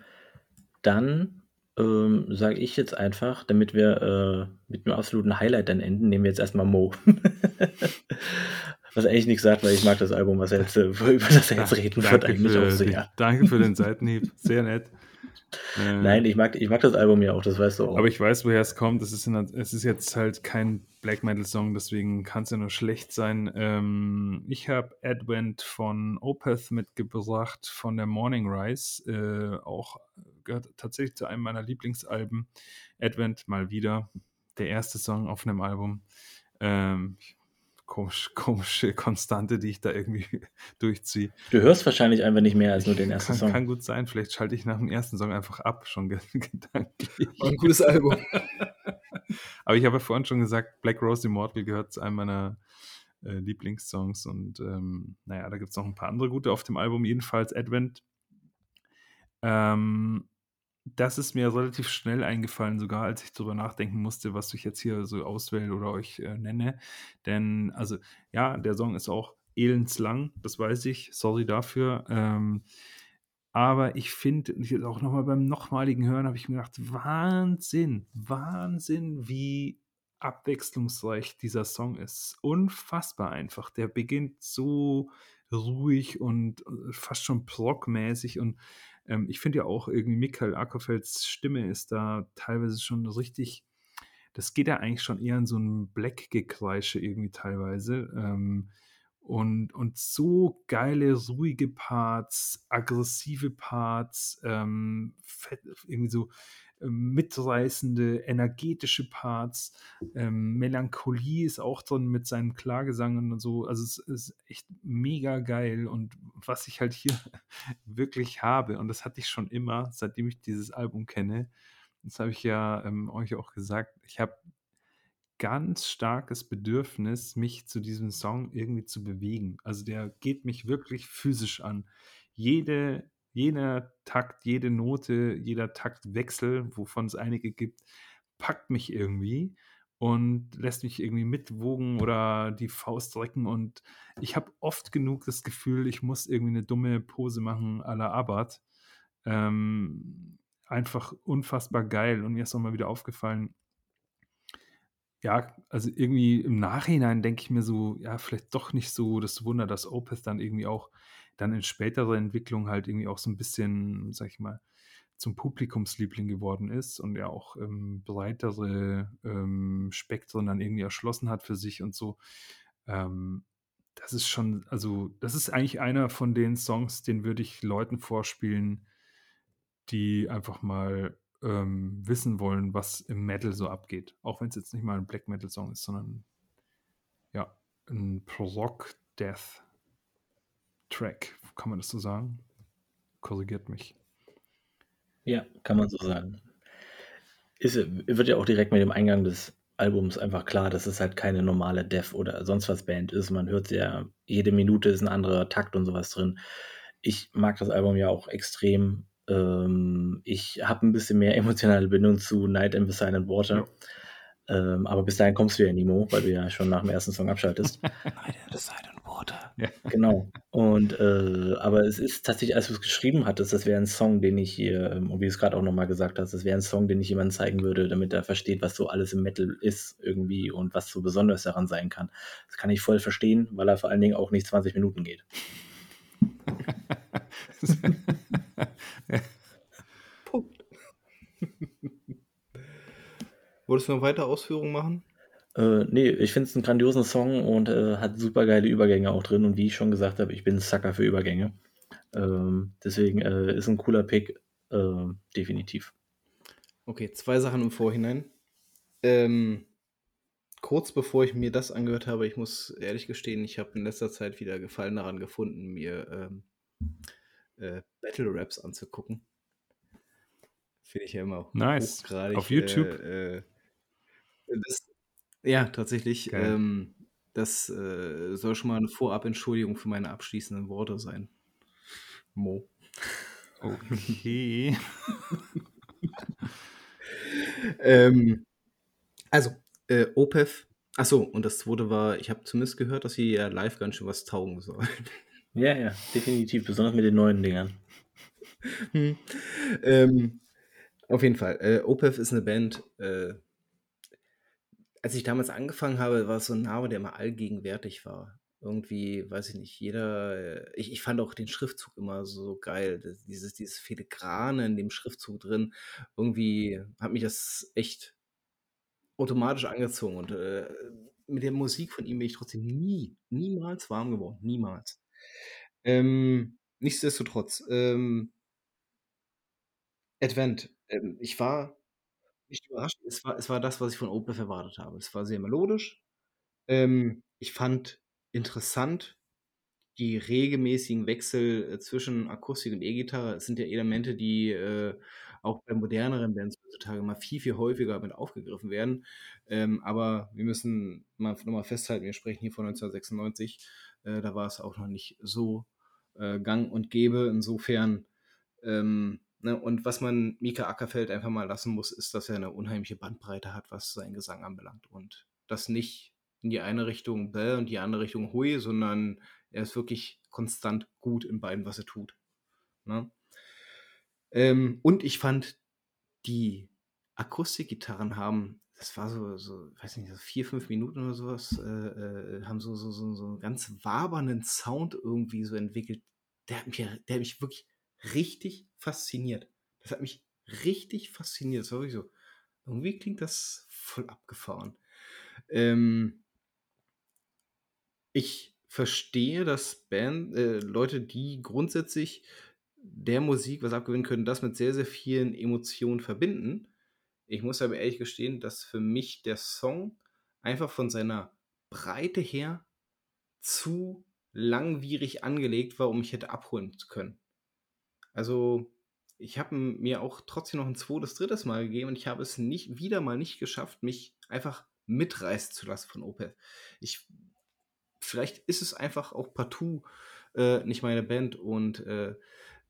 dann ähm, sage ich jetzt einfach, damit wir äh, mit einem absoluten Highlight dann enden, nehmen wir jetzt erstmal Mo. was eigentlich nichts sagt, weil ich mag das Album, was er jetzt, äh, über das er jetzt reden wird, eigentlich für, auch sehr. danke für den Seitenhieb. Sehr nett. Äh, Nein, ich mag, ich mag das Album ja auch, das weißt du auch. Aber ich weiß, woher es kommt. Es ist, in, es ist jetzt halt kein Black Metal Song, deswegen kann es ja nur schlecht sein. Ähm, ich habe Advent von Opeth mitgebracht, von der Morning Rise. Äh, auch gehört tatsächlich zu einem meiner Lieblingsalben. Advent mal wieder. Der erste Song auf einem Album. Ähm, komisch, komische Konstante, die ich da irgendwie durchziehe. du hörst wahrscheinlich einfach nicht mehr als nur den ersten kann, Song. kann gut sein, vielleicht schalte ich nach dem ersten Song einfach ab, schon ge- gedanklich. War ein gutes Album. Aber ich habe ja vorhin schon gesagt, Black Rose Immortal gehört zu einem meiner äh, Lieblingssongs und ähm, naja, da gibt es noch ein paar andere gute auf dem Album, jedenfalls Advent. Ähm, das ist mir relativ schnell eingefallen, sogar als ich darüber nachdenken musste, was ich jetzt hier so auswähle oder euch äh, nenne. Denn, also, ja, der Song ist auch elendslang, das weiß ich, sorry dafür. Ähm, aber ich finde, auch nochmal beim nochmaligen Hören habe ich mir gedacht, Wahnsinn, Wahnsinn, wie abwechslungsreich dieser Song ist. Unfassbar einfach. Der beginnt so ruhig und äh, fast schon prog-mäßig und ähm, ich finde ja auch irgendwie Michael Ackerfelds Stimme ist da teilweise schon richtig, das geht ja eigentlich schon eher in so ein Black-Gekreische irgendwie teilweise. Ähm, und, und so geile, ruhige Parts, aggressive Parts, ähm, irgendwie so mitreißende, energetische Parts. Ähm, Melancholie ist auch drin mit seinen Klagesang und so. Also es ist echt mega geil. Und was ich halt hier wirklich habe, und das hatte ich schon immer, seitdem ich dieses Album kenne, das habe ich ja ähm, euch auch gesagt, ich habe ganz starkes Bedürfnis, mich zu diesem Song irgendwie zu bewegen. Also der geht mich wirklich physisch an. Jede, jeder Takt, jede Note, jeder Taktwechsel, wovon es einige gibt, packt mich irgendwie und lässt mich irgendwie mitwogen oder die Faust recken. Und ich habe oft genug das Gefühl, ich muss irgendwie eine dumme Pose machen à la Abad. Ähm, einfach unfassbar geil. Und mir ist auch mal wieder aufgefallen, ja, also irgendwie im Nachhinein denke ich mir so, ja, vielleicht doch nicht so das Wunder, dass Opeth dann irgendwie auch dann in späterer Entwicklung halt irgendwie auch so ein bisschen, sag ich mal, zum Publikumsliebling geworden ist und er auch ähm, breitere ähm, Spektren dann irgendwie erschlossen hat für sich und so. Ähm, das ist schon, also das ist eigentlich einer von den Songs, den würde ich Leuten vorspielen, die einfach mal ähm, wissen wollen, was im Metal so abgeht. Auch wenn es jetzt nicht mal ein Black Metal Song ist, sondern ja, ein Prog Death Track. Kann man das so sagen? Korrigiert mich. Ja, kann man so sagen. Ist, wird ja auch direkt mit dem Eingang des Albums einfach klar, dass es halt keine normale Death oder sonst was Band ist. Man hört ja, jede Minute ist ein anderer Takt und sowas drin. Ich mag das Album ja auch extrem. Ähm, ich habe ein bisschen mehr emotionale Bindung zu Night and the Silent Water. Ähm, aber bis dahin kommst du ja, Nimo, weil du ja schon nach dem ersten Song abschaltest. Night in the Silent Water. Worte. Ja. Genau. Und äh, aber es ist tatsächlich, als du es geschrieben hattest, das wäre ein Song, den ich hier, ähm, und wie du es gerade auch nochmal gesagt hast, das wäre ein Song, den ich jemandem zeigen würde, damit er versteht, was so alles im Metal ist irgendwie und was so besonders daran sein kann. Das kann ich voll verstehen, weil er vor allen Dingen auch nicht 20 Minuten geht. Punkt. Wolltest du noch weitere Ausführungen machen? Äh, nee, ich finde es einen grandiosen Song und äh, hat super geile Übergänge auch drin. Und wie ich schon gesagt habe, ich bin ein Sucker für Übergänge. Ähm, deswegen äh, ist ein cooler Pick, äh, definitiv. Okay, zwei Sachen im Vorhinein. Ähm, kurz bevor ich mir das angehört habe, ich muss ehrlich gestehen, ich habe in letzter Zeit wieder Gefallen daran gefunden, mir ähm, äh, Battle Raps anzugucken. Finde ich ja immer nice. Auf YouTube. Äh, äh, das, ja, tatsächlich. Ähm, das äh, soll schon mal eine Vorab-Entschuldigung für meine abschließenden Worte sein. Mo. Okay. ähm, also, äh, OPEF. Achso, und das zweite war, ich habe zumindest gehört, dass sie ja live ganz schön was taugen soll. Ja, ja, definitiv, besonders mit den neuen Dingern. Hm. Ähm, auf jeden Fall. Äh, OPEF ist eine Band, äh, als ich damals angefangen habe, war es so ein Name, der immer allgegenwärtig war. Irgendwie, weiß ich nicht, jeder, ich, ich fand auch den Schriftzug immer so geil. Dieses, dieses Filigrane in dem Schriftzug drin. Irgendwie hat mich das echt automatisch angezogen. Und äh, mit der Musik von ihm bin ich trotzdem nie, niemals warm geworden. Niemals. Ähm, nichtsdestotrotz, ähm, Advent. Ähm, ich war nicht überrascht. Es war, es war das, was ich von Opeth erwartet habe. Es war sehr melodisch. Ähm, ich fand interessant die regelmäßigen Wechsel äh, zwischen Akustik und E-Gitarre. Es sind ja Elemente, die äh, auch bei moderneren Bands heutzutage mal viel, viel häufiger mit aufgegriffen werden. Ähm, aber wir müssen mal nochmal festhalten, wir sprechen hier von 1996. Äh, da war es auch noch nicht so äh, gang und gäbe. Insofern ähm, und was man Mika Ackerfeld einfach mal lassen muss, ist, dass er eine unheimliche Bandbreite hat, was seinen Gesang anbelangt. Und das nicht in die eine Richtung Bell und die andere Richtung Hui, sondern er ist wirklich konstant gut in beiden, was er tut. Ne? Ähm, und ich fand, die Akustikgitarren haben, das war so, so weiß nicht, so vier, fünf Minuten oder sowas, äh, äh, haben so, so, so, so einen ganz wabernden Sound irgendwie so entwickelt. Der hat mich, der hat mich wirklich richtig fasziniert. Das hat mich richtig fasziniert. Das war wirklich so. Irgendwie klingt das voll abgefahren. Ähm, ich verstehe, dass Band, äh, Leute, die grundsätzlich der Musik was abgewinnen können, das mit sehr, sehr vielen Emotionen verbinden. Ich muss aber ehrlich gestehen, dass für mich der Song einfach von seiner Breite her zu langwierig angelegt war, um mich hätte abholen zu können. Also, ich habe mir auch trotzdem noch ein zweites, drittes Mal gegeben und ich habe es nicht wieder mal nicht geschafft, mich einfach mitreißen zu lassen von Opeth. Ich vielleicht ist es einfach auch partout äh, nicht meine Band und äh,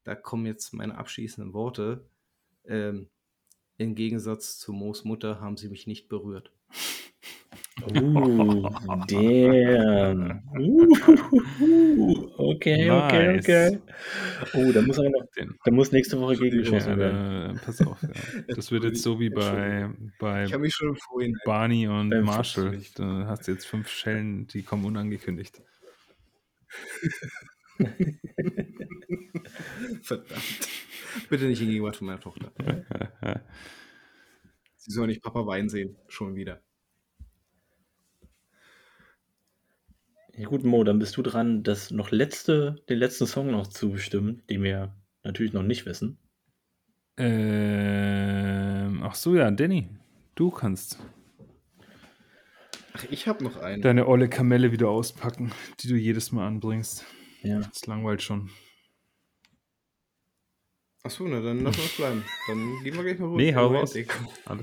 da kommen jetzt meine abschließenden Worte. Ähm, Im Gegensatz zu Moos Mutter haben sie mich nicht berührt. Uh, damn. Uh, okay, okay, okay. Oh, da muss aber noch, da muss nächste Woche gegen geschossen werden. Äh, pass auf, ja. Das wird jetzt so wie bei, bei ich mich schon vorhin Barney und Marshall. Da hast du jetzt fünf Schellen, die kommen unangekündigt. Verdammt. Bitte nicht in Gegenwart von meiner Tochter. Sie soll nicht Papa Wein sehen, schon wieder. Ja gut, Mo, dann bist du dran, das noch letzte, den letzten Song noch zu bestimmen, den wir natürlich noch nicht wissen. Ähm, ach so, ja, Danny, du kannst Ach, ich habe noch einen. deine olle Kamelle wieder auspacken, die du jedes Mal anbringst. Ja. Das langweilt schon. Achso, na dann lass uns bleiben. Dann gehen wir gleich mal rüber. Nee, hau raus.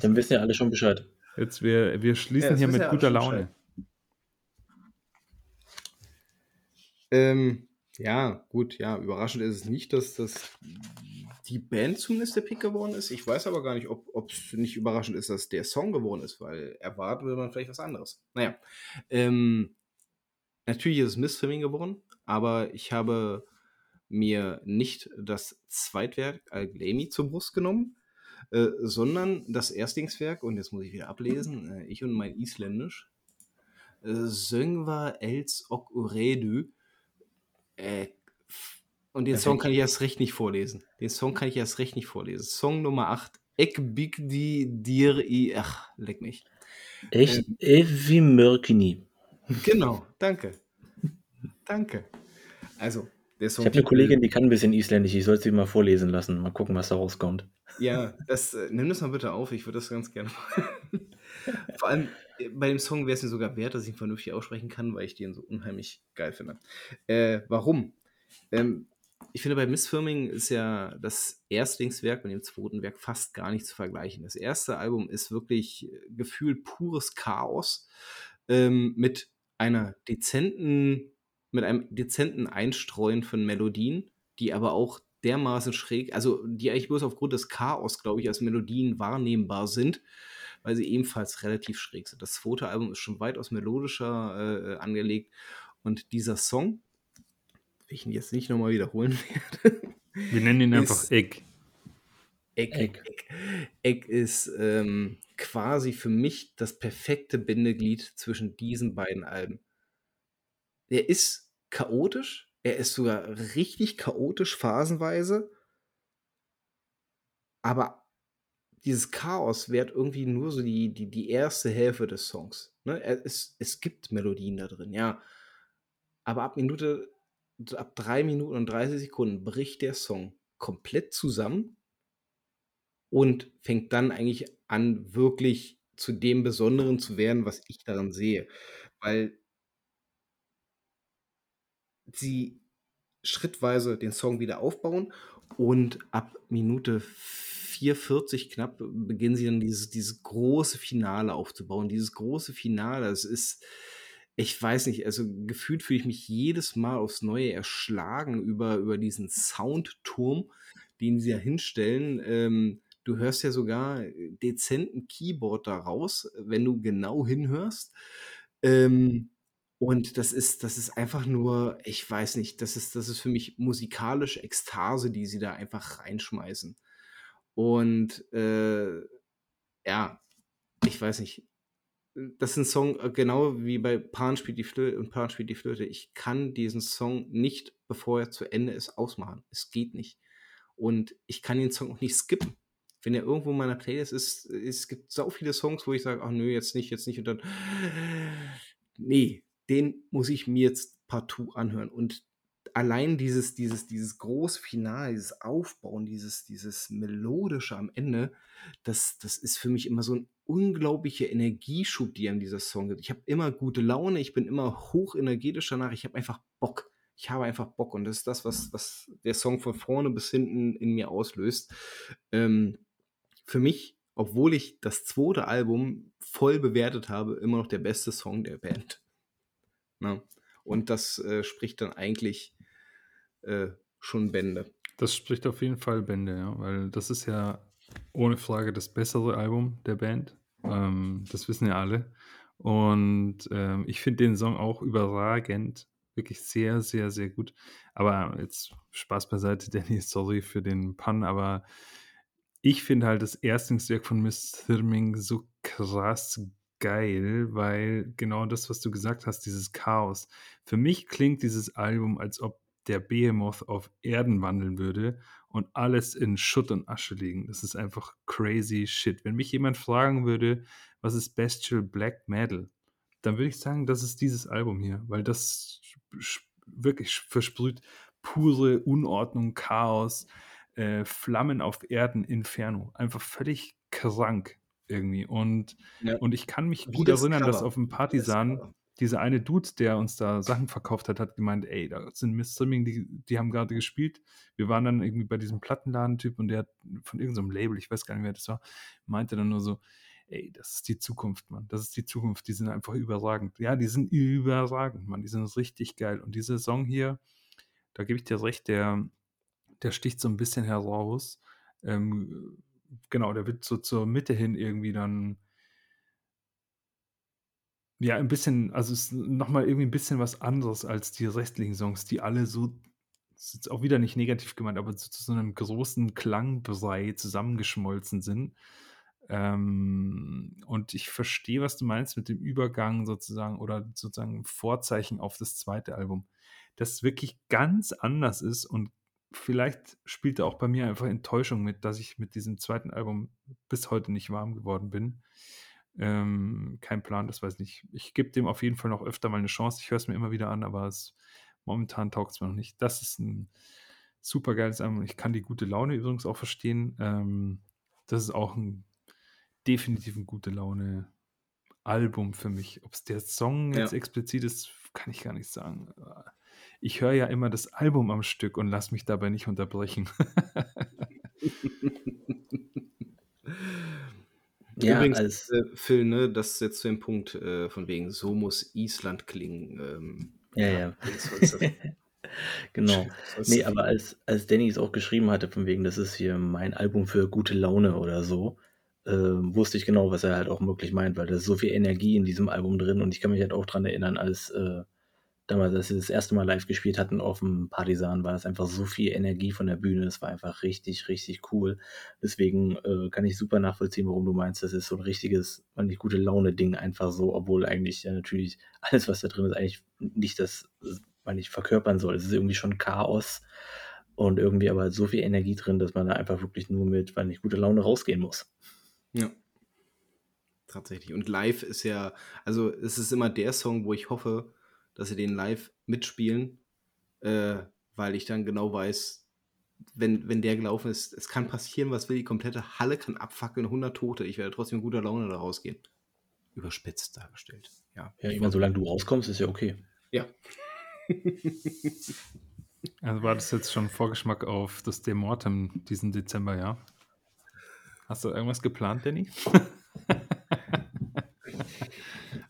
Dann wissen ja alle schon Bescheid. Jetzt, wir, wir schließen Ja, hier mit ja guter alle schon Ähm, ja, gut, ja, überraschend ist es nicht, dass das die Band zumindest der Pick geworden ist. Ich weiß aber gar nicht, ob es nicht überraschend ist, dass der Song geworden ist, weil erwarten würde man vielleicht was anderes. Naja, ähm, natürlich ist es Missfilming geworden, aber ich habe mir nicht das Zweitwerk Al-Glemi zur Brust genommen, äh, sondern das Erstlingswerk, und jetzt muss ich wieder ablesen, äh, ich und mein Isländisch, äh, Söngva els ok Uredu. Äh, und den Song kann ich erst recht nicht vorlesen. Den Song kann ich erst recht nicht vorlesen. Song Nummer 8, Ek big di dir i, ach, leck mich. Echt? Ähm, Evi Mörkini. Genau, danke. Danke. Also, der Song. Ich habe eine Kollegin, die kann ein bisschen Isländisch. Ich soll sie mal vorlesen lassen. Mal gucken, was da rauskommt. Ja, das, äh, nimm das mal bitte auf. Ich würde das ganz gerne Vor allem bei dem Song wäre es mir sogar wert, dass ich ihn vernünftig aussprechen kann, weil ich den so unheimlich geil finde. Äh, warum? Ähm, ich finde, bei Missfirming ist ja das Erstlingswerk mit dem zweiten Werk fast gar nicht zu vergleichen. Das erste Album ist wirklich äh, gefühlt pures Chaos ähm, mit einer dezenten, mit einem dezenten Einstreuen von Melodien, die aber auch dermaßen schräg, also die eigentlich bloß aufgrund des Chaos, glaube ich, als Melodien wahrnehmbar sind, weil sie ebenfalls relativ schräg sind. Das zweite Album ist schon weitaus melodischer äh, angelegt und dieser Song, wie ich ihn jetzt nicht nochmal wiederholen werde. Wir nennen ihn einfach Egg. Egg, Egg. Egg. Egg ist ähm, quasi für mich das perfekte Bindeglied zwischen diesen beiden Alben. Er ist chaotisch, er ist sogar richtig chaotisch phasenweise, aber dieses Chaos währt irgendwie nur so die, die, die erste Hälfte des Songs. Ne? Es, es gibt Melodien da drin, ja. Aber ab Minute, ab 3 Minuten und 30 Sekunden bricht der Song komplett zusammen und fängt dann eigentlich an, wirklich zu dem Besonderen zu werden, was ich daran sehe. Weil sie schrittweise den Song wieder aufbauen und ab Minute 4,40 knapp beginnen sie dann dieses, dieses große Finale aufzubauen. Dieses große Finale, es ist, ich weiß nicht, also gefühlt fühle ich mich jedes Mal aufs Neue erschlagen über, über diesen Soundturm, den sie ja hinstellen. Ähm, du hörst ja sogar dezenten Keyboard daraus, wenn du genau hinhörst. Ähm, und das ist, das ist einfach nur, ich weiß nicht, das ist, das ist für mich musikalische Ekstase, die sie da einfach reinschmeißen. Und äh, ja, ich weiß nicht. Das ist ein Song, äh, genau wie bei Pan spielt die Flöte und Pan spielt die Flöte. Ich kann diesen Song nicht, bevor er zu Ende ist, ausmachen. Es geht nicht. Und ich kann den Song auch nicht skippen. Wenn er irgendwo in meiner Playlist ist, es gibt so viele Songs, wo ich sage, ach nö, jetzt nicht, jetzt nicht. Und dann, nee, den muss ich mir jetzt partout anhören. Und allein dieses, dieses, dieses große Finale, dieses Aufbauen, dieses, dieses Melodische am Ende, das, das ist für mich immer so ein unglaublicher Energieschub, die an dieser Song gibt. Ich habe immer gute Laune, ich bin immer hochenergetisch danach, ich habe einfach Bock. Ich habe einfach Bock und das ist das, was, was der Song von vorne bis hinten in mir auslöst. Ähm, für mich, obwohl ich das zweite Album voll bewertet habe, immer noch der beste Song der Band. Ne? Und das äh, spricht dann eigentlich äh, schon Bände. Das spricht auf jeden Fall Bände, ja, weil das ist ja ohne Frage das bessere Album der Band. Ähm, das wissen ja alle. Und ähm, ich finde den Song auch überragend. Wirklich sehr, sehr, sehr gut. Aber jetzt Spaß beiseite, Danny, sorry für den Pun, aber ich finde halt das Erstlingswerk von Miss Thirming so krass geil, weil genau das, was du gesagt hast, dieses Chaos. Für mich klingt dieses Album, als ob der Behemoth auf Erden wandeln würde und alles in Schutt und Asche liegen. Das ist einfach crazy shit. Wenn mich jemand fragen würde, was ist Bestial Black Metal, dann würde ich sagen, das ist dieses Album hier, weil das wirklich versprüht pure Unordnung, Chaos, äh, Flammen auf Erden, Inferno. Einfach völlig krank irgendwie. Und, ja. und ich kann mich gut erinnern, Cover. dass auf dem Partisan dieser eine Dude, der uns da Sachen verkauft hat, hat gemeint, ey, da sind Miss Streaming, die, die haben gerade gespielt. Wir waren dann irgendwie bei diesem Plattenladentyp und der hat von irgendeinem Label, ich weiß gar nicht, wer das war, meinte dann nur so, ey, das ist die Zukunft, Mann. Das ist die Zukunft. Die sind einfach überragend. Ja, die sind überragend, Mann. Die sind richtig geil. Und dieser Song hier, da gebe ich dir recht, der, der sticht so ein bisschen heraus. Ähm, genau, der wird so zur Mitte hin irgendwie dann Ja, ein bisschen, also es ist nochmal irgendwie ein bisschen was anderes als die restlichen Songs, die alle so, das ist auch wieder nicht negativ gemeint, aber zu, zu so einem großen Klangbrei zusammengeschmolzen sind. Ähm, und ich verstehe, was du meinst mit dem Übergang sozusagen oder sozusagen Vorzeichen auf das zweite Album, das wirklich ganz anders ist und vielleicht spielt da auch bei mir einfach Enttäuschung mit, dass ich mit diesem zweiten Album bis heute nicht warm geworden bin. Ähm, kein Plan, das weiß ich nicht. Ich gebe dem auf jeden Fall noch öfter mal eine Chance. Ich höre es mir immer wieder an, aber es, momentan taugt es mir noch nicht. Das ist ein super geiles Album. Ich kann die gute Laune übrigens auch verstehen. Ähm, das ist auch ein definitiv ein gute Laune Album für mich. Ob es der Song jetzt ja. explizit ist, kann ich gar nicht sagen. Ich höre ja immer das Album am Stück und lasse mich dabei nicht unterbrechen. Ja, Übrigens, als äh, Phil, ne, das ist jetzt zu dem Punkt äh, von wegen, so muss Island klingen. Ähm, ja, ja. genau. Nee, aber als, als Danny es auch geschrieben hatte, von wegen, das ist hier mein Album für gute Laune oder so, äh, wusste ich genau, was er halt auch wirklich meint, weil da ist so viel Energie in diesem Album drin und ich kann mich halt auch dran erinnern, als äh, damals, als sie das erste Mal live gespielt hatten auf dem Partisan, war das einfach so viel Energie von der Bühne. Es war einfach richtig, richtig cool. Deswegen äh, kann ich super nachvollziehen, warum du meinst, das ist so ein richtiges, nicht gute Laune-Ding einfach so, obwohl eigentlich ja natürlich alles, was da drin ist, eigentlich nicht das, man nicht verkörpern soll. Es ist irgendwie schon Chaos und irgendwie aber so viel Energie drin, dass man da einfach wirklich nur mit, weil nicht gute Laune rausgehen muss. Ja. Tatsächlich. Und live ist ja, also es ist immer der Song, wo ich hoffe, dass sie den live mitspielen, äh, weil ich dann genau weiß, wenn, wenn der gelaufen ist, es kann passieren, was will, die komplette Halle kann abfackeln, 100 Tote, ich werde trotzdem in guter Laune da rausgehen. Überspitzt dargestellt. Ja, ja ich meine, solange du rauskommst, ist ja okay. Ja. also war das jetzt schon Vorgeschmack auf das Demortem diesen Dezember, ja? Hast du irgendwas geplant, Danny?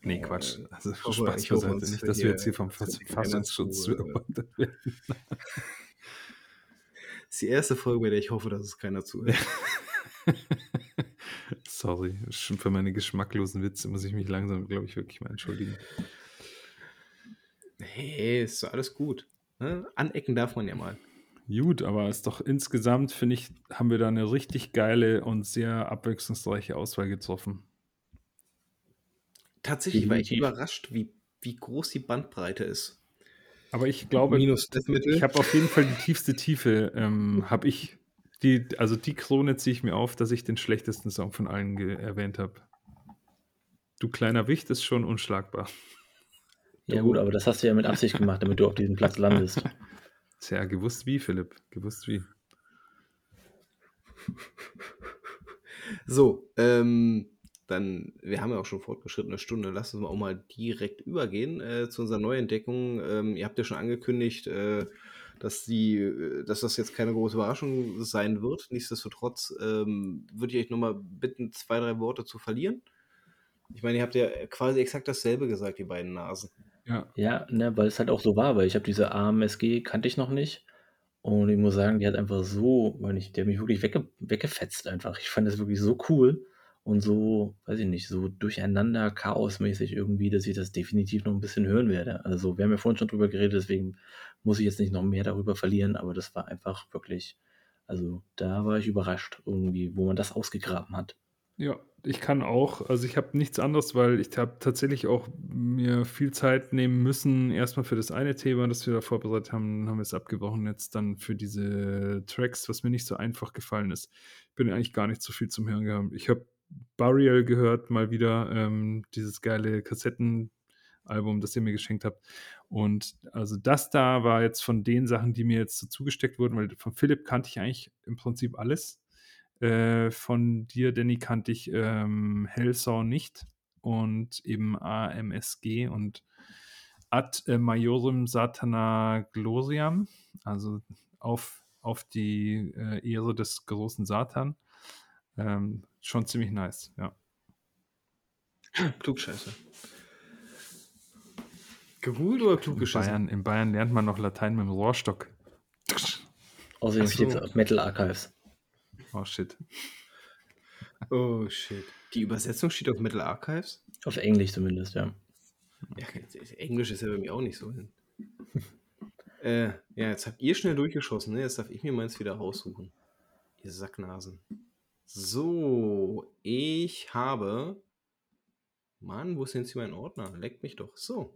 Nee, Quatsch. Also ich hoffe, Spaß beiseite. Nicht, dass wir jetzt hier vom Verfassungsschutz beobachtet werden. Das ist die erste Folge, bei der ich hoffe, dass es keiner zuhört. Sorry, schon für meine geschmacklosen Witze muss ich mich langsam, glaube ich, wirklich mal entschuldigen. Hey, ist doch alles gut. Ne? Anecken darf man ja mal. Gut, aber ist doch insgesamt, finde ich, haben wir da eine richtig geile und sehr abwechslungsreiche Auswahl getroffen. Tatsächlich war ich überrascht, wie, wie groß die Bandbreite ist. Aber ich glaube, Minus ich habe auf jeden Fall die tiefste Tiefe, ähm, habe ich. Die, also die Krone ziehe ich mir auf, dass ich den schlechtesten Song von allen erwähnt habe. Du kleiner Wicht ist schon unschlagbar. Ja gut, aber das hast du ja mit Absicht gemacht, damit du auf diesem Platz landest. Tja, gewusst wie, Philipp. Gewusst wie. So, ähm, dann, wir haben ja auch schon fortgeschrittene Stunde, lasst uns auch mal direkt übergehen äh, zu unserer Neuentdeckung. Ähm, ihr habt ja schon angekündigt, äh, dass, die, äh, dass das jetzt keine große Überraschung sein wird. Nichtsdestotrotz ähm, würde ich euch nochmal bitten, zwei, drei Worte zu verlieren. Ich meine, ihr habt ja quasi exakt dasselbe gesagt, die beiden Nasen. Ja, ja ne, weil es halt auch so war, weil ich habe diese AMSG kannte ich noch nicht. Und ich muss sagen, die hat einfach so, weil ich, der hat mich wirklich wegge weggefetzt einfach. Ich fand das wirklich so cool und so, weiß ich nicht, so durcheinander, chaosmäßig irgendwie, dass ich das definitiv noch ein bisschen hören werde. Also, wir haben ja vorhin schon drüber geredet, deswegen muss ich jetzt nicht noch mehr darüber verlieren, aber das war einfach wirklich, also da war ich überrascht irgendwie, wo man das ausgegraben hat. Ja, ich kann auch, also ich habe nichts anderes, weil ich habe tatsächlich auch mir viel Zeit nehmen müssen, erstmal für das eine Thema, das wir da vorbereitet haben, haben wir es abgebrochen, jetzt dann für diese Tracks, was mir nicht so einfach gefallen ist. Bin eigentlich gar nicht so viel zum Hören gehabt. Ich habe Burial gehört, mal wieder, ähm, dieses geile Kassettenalbum, das ihr mir geschenkt habt. Und also das da war jetzt von den Sachen, die mir jetzt so zugesteckt wurden, weil von Philipp kannte ich eigentlich im Prinzip alles. Äh, von dir, Danny, kannte ich ähm, Hellsaw nicht und eben AMSG und Ad äh, Majorem Satana Gloriam, also auf, auf die äh, Ehre des großen Satan. Ähm, schon ziemlich nice, ja. Klugscheiße. Geholt oder kluggeschissen? In Bayern, in Bayern lernt man noch Latein mit dem Rohrstock. Außerdem steht es auf Metal Archives. Oh shit. Oh shit. Die Übersetzung steht auf Metal Archives? Auf Englisch zumindest, ja. Ja, Englisch ist ja bei mir auch nicht so. äh, ja, jetzt habt ihr schnell durchgeschossen, ne? Jetzt darf ich mir meins wieder raussuchen. Ihr Sacknasen. So, ich habe. Mann, wo ist denn jetzt hier mein Ordner? Leckt mich doch. So.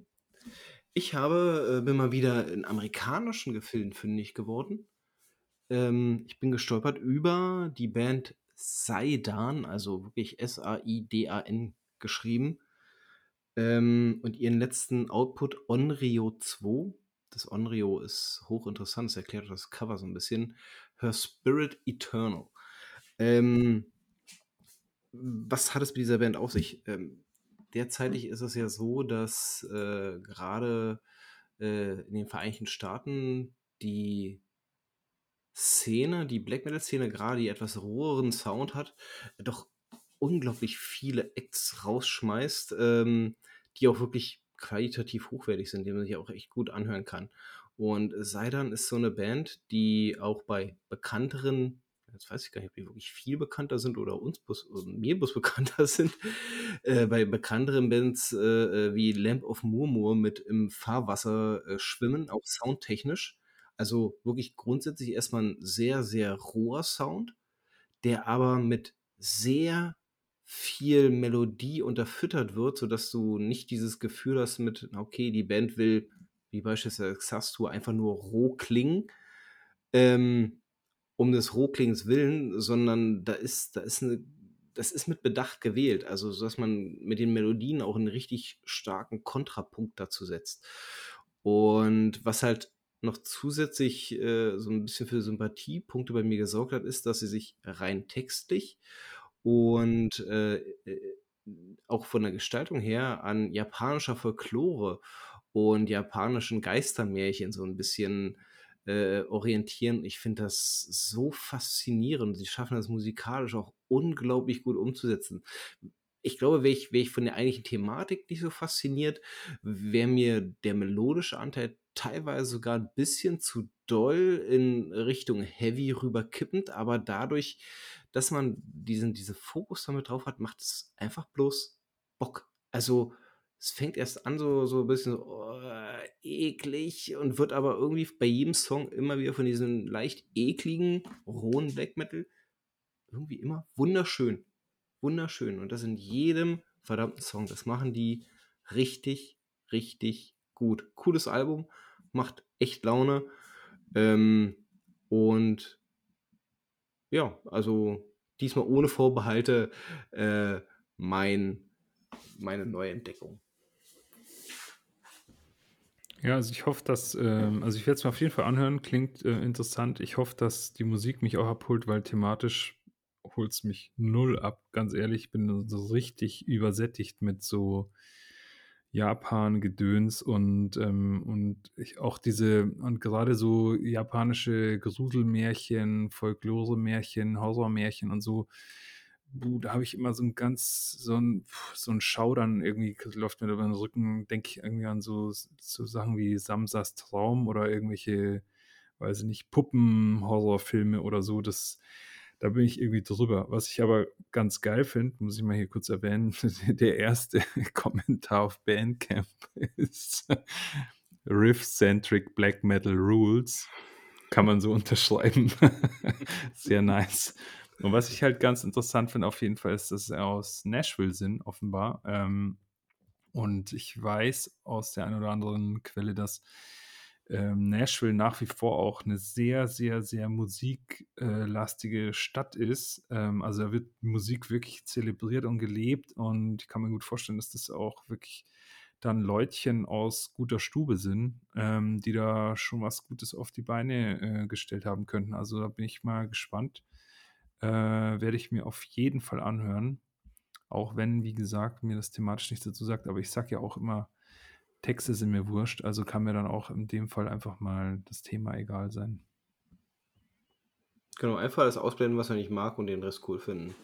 Ich habe, äh, bin mal wieder in amerikanischen Gefilden fündig geworden. Ähm, ich bin gestolpert über die Band Saidan, also wirklich S-A-I-D-A-N geschrieben. Ähm, und ihren letzten Output Onryo 2. Das Onryo ist hochinteressant, das erklärt das Cover so ein bisschen. Her Spirit Eternal. Ähm, was hat es mit dieser Band auf sich? Ähm, derzeitig ist es ja so, dass äh, gerade äh, in den Vereinigten Staaten die Szene, die Black Metal-Szene, gerade die etwas roheren Sound hat, doch unglaublich viele Acts rausschmeißt, ähm, die auch wirklich qualitativ hochwertig sind, die man sich auch echt gut anhören kann. Und Seidan ist so eine Band, die auch bei bekannteren jetzt weiß ich gar nicht, ob die wirklich viel bekannter sind oder uns bus, mir bus bekannter sind, äh, bei bekannteren Bands äh, äh, wie Lamp of Murmur mit im Fahrwasser äh, schwimmen, auch soundtechnisch. Also wirklich grundsätzlich erstmal ein sehr, sehr roher Sound, der aber mit sehr viel Melodie unterfüttert wird, sodass du nicht dieses Gefühl hast mit, okay, die Band will, wie beispielsweise Xastu, einfach nur roh klingen. Ähm, um des Rohklings willen, sondern da ist, da ist eine, das ist mit Bedacht gewählt, also so dass man mit den Melodien auch einen richtig starken Kontrapunkt dazu setzt. Und was halt noch zusätzlich äh, so ein bisschen für Sympathiepunkte bei mir gesorgt hat, ist, dass sie sich rein textlich und äh, äh auch von der Gestaltung her an japanischer Folklore und japanischen Geistermärchen so ein bisschen äh, orientieren. Ich finde das so faszinierend. Sie schaffen das musikalisch auch unglaublich gut umzusetzen. Ich glaube, wäre ich, wär ich von der eigentlichen Thematik nicht so fasziniert, wäre mir der melodische Anteil teilweise sogar ein bisschen zu doll in Richtung Heavy rüberkippend, aber dadurch, dass man diesen, diesen Fokus damit drauf hat, macht es einfach bloß Bock. Also, es fängt erst an so, so ein bisschen so, oh, eklig und wird aber irgendwie bei jedem Song immer wieder von diesem leicht ekligen, rohen Black Metal irgendwie immer wunderschön. Wunderschön. Und das in jedem verdammten Song. Das machen die richtig, richtig gut. Cooles Album, macht echt Laune. Ähm, und ja, also diesmal ohne Vorbehalte äh, mein, meine Neuentdeckung. Ja, also ich hoffe, dass, ähm, also ich werde es mir auf jeden Fall anhören, klingt äh, interessant. Ich hoffe, dass die Musik mich auch abholt, weil thematisch holt es mich null ab. Ganz ehrlich, ich bin so richtig übersättigt mit so Japan-Gedöns und, ähm, und ich auch diese, und gerade so japanische Gruselmärchen, Folklore-Märchen, Horrormärchen und so, da habe ich immer so ein ganz, so ein, so ein Schaudern irgendwie läuft mir über den Rücken, denke ich irgendwie an so, so Sachen wie Samsas Traum oder irgendwelche, weiß ich nicht, Puppen-Horrorfilme oder so. Das, da bin ich irgendwie drüber. Was ich aber ganz geil finde, muss ich mal hier kurz erwähnen, der erste Kommentar auf Bandcamp ist Riff-Centric Black Metal Rules. Kann man so unterschreiben. Sehr nice. Und was ich halt ganz interessant finde, auf jeden Fall, ist, dass sie aus Nashville sind, offenbar. Ähm, und ich weiß aus der einen oder anderen Quelle, dass ähm, Nashville nach wie vor auch eine sehr, sehr, sehr musiklastige Stadt ist. Ähm, also da wird Musik wirklich zelebriert und gelebt und ich kann mir gut vorstellen, dass das auch wirklich dann Leutchen aus guter Stube sind, ähm, die da schon was Gutes auf die Beine äh, gestellt haben könnten. Also da bin ich mal gespannt, äh, werde ich mir auf jeden Fall anhören. Auch wenn, wie gesagt, mir das thematisch nichts dazu sagt. Aber ich sage ja auch immer, Texte sind mir wurscht. Also kann mir dann auch in dem Fall einfach mal das Thema egal sein. Genau, einfach das ausblenden, was man nicht mag und den Rest cool finden.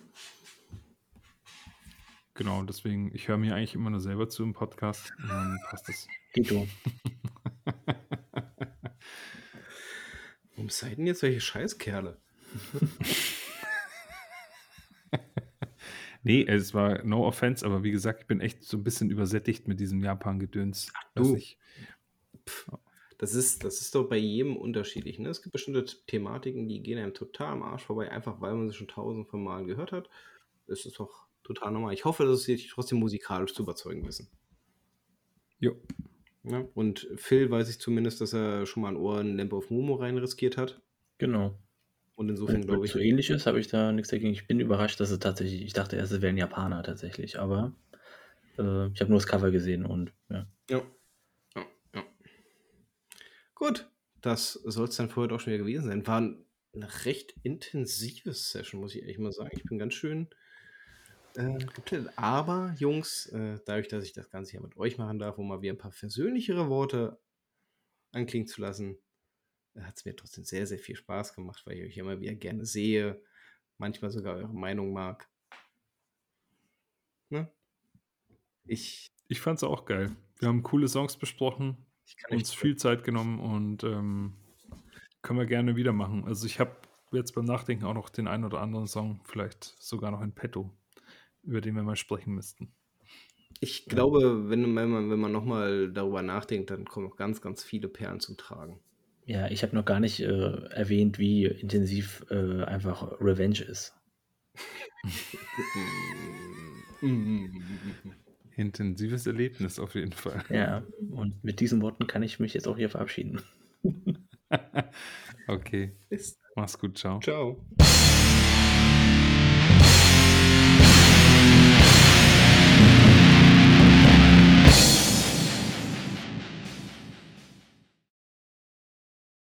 Genau, deswegen, ich höre mir eigentlich immer nur selber zu im Podcast und dann passt das. Dito. Warum seid denn jetzt solche Scheißkerle? Ne, es war no offense, aber wie gesagt, ich bin echt so 'n bisschen übersättigt mit diesem Japan-Gedöns. Weiß Du. Das ist das ist doch bei jedem unterschiedlich, ne? Es gibt bestimmte Thematiken, die gehen einem total am Arsch vorbei, einfach weil man sie schon tausend von Mal gehört hat. Das ist doch total normal. Ich hoffe, dass sie dich trotzdem musikalisch zu überzeugen wissen. Jo. Ja, und Phil weiß ich zumindest, dass er schon mal 'n Ohr in Lamp of Momo rein riskiert hat. Genau. Und insofern Und glaube ich so ähnlich ist, habe ich da nix dagegen. Ich bin überrascht, dass es tatsächlich ich dachte erst, es wären Japaner tatsächlich, aber, äh, ich habe nur das Cover gesehen und ja. Ja. Ja, ja. Gut, das soll's dann für heute auch schon wieder gewesen sein. War 'n 'ne recht intensive Session, muss ich ehrlich mal sagen. Ich bin ganz schön, äh. Aber Jungs, äh, dadurch, dass ich das Ganze hier mit euch machen darf, um mal wieder 'n paar versöhnlichere Worte anklingen zu lassen, hat's mir trotzdem sehr, sehr viel Spaß gemacht, weil ich euch immer wieder gerne sehe, manchmal sogar eure Meinung mag. Ne? Ich Ich fand's auch geil. Wir haben coole Songs besprochen, uns viel Zeit genommen und, ähm, können wir gerne wieder machen. Also, ich habe jetzt beim Nachdenken auch noch den einen oder anderen Song vielleicht sogar noch in petto, über den wir mal sprechen müssten. Ich Ja. glaube, wenn wenn man wenn man noch mal darüber nachdenkt, dann kommen noch ganz, ganz viele Perlen zum Tragen. Ja, ich habe noch gar nicht, äh, erwähnt, wie intensiv, äh, einfach Revenge ist. Intensives Erlebnis auf jeden Fall. Ja, und mit diesen Worten kann ich mich jetzt auch hier verabschieden. Okay. Bis Mach's gut. Tschau. Tschau.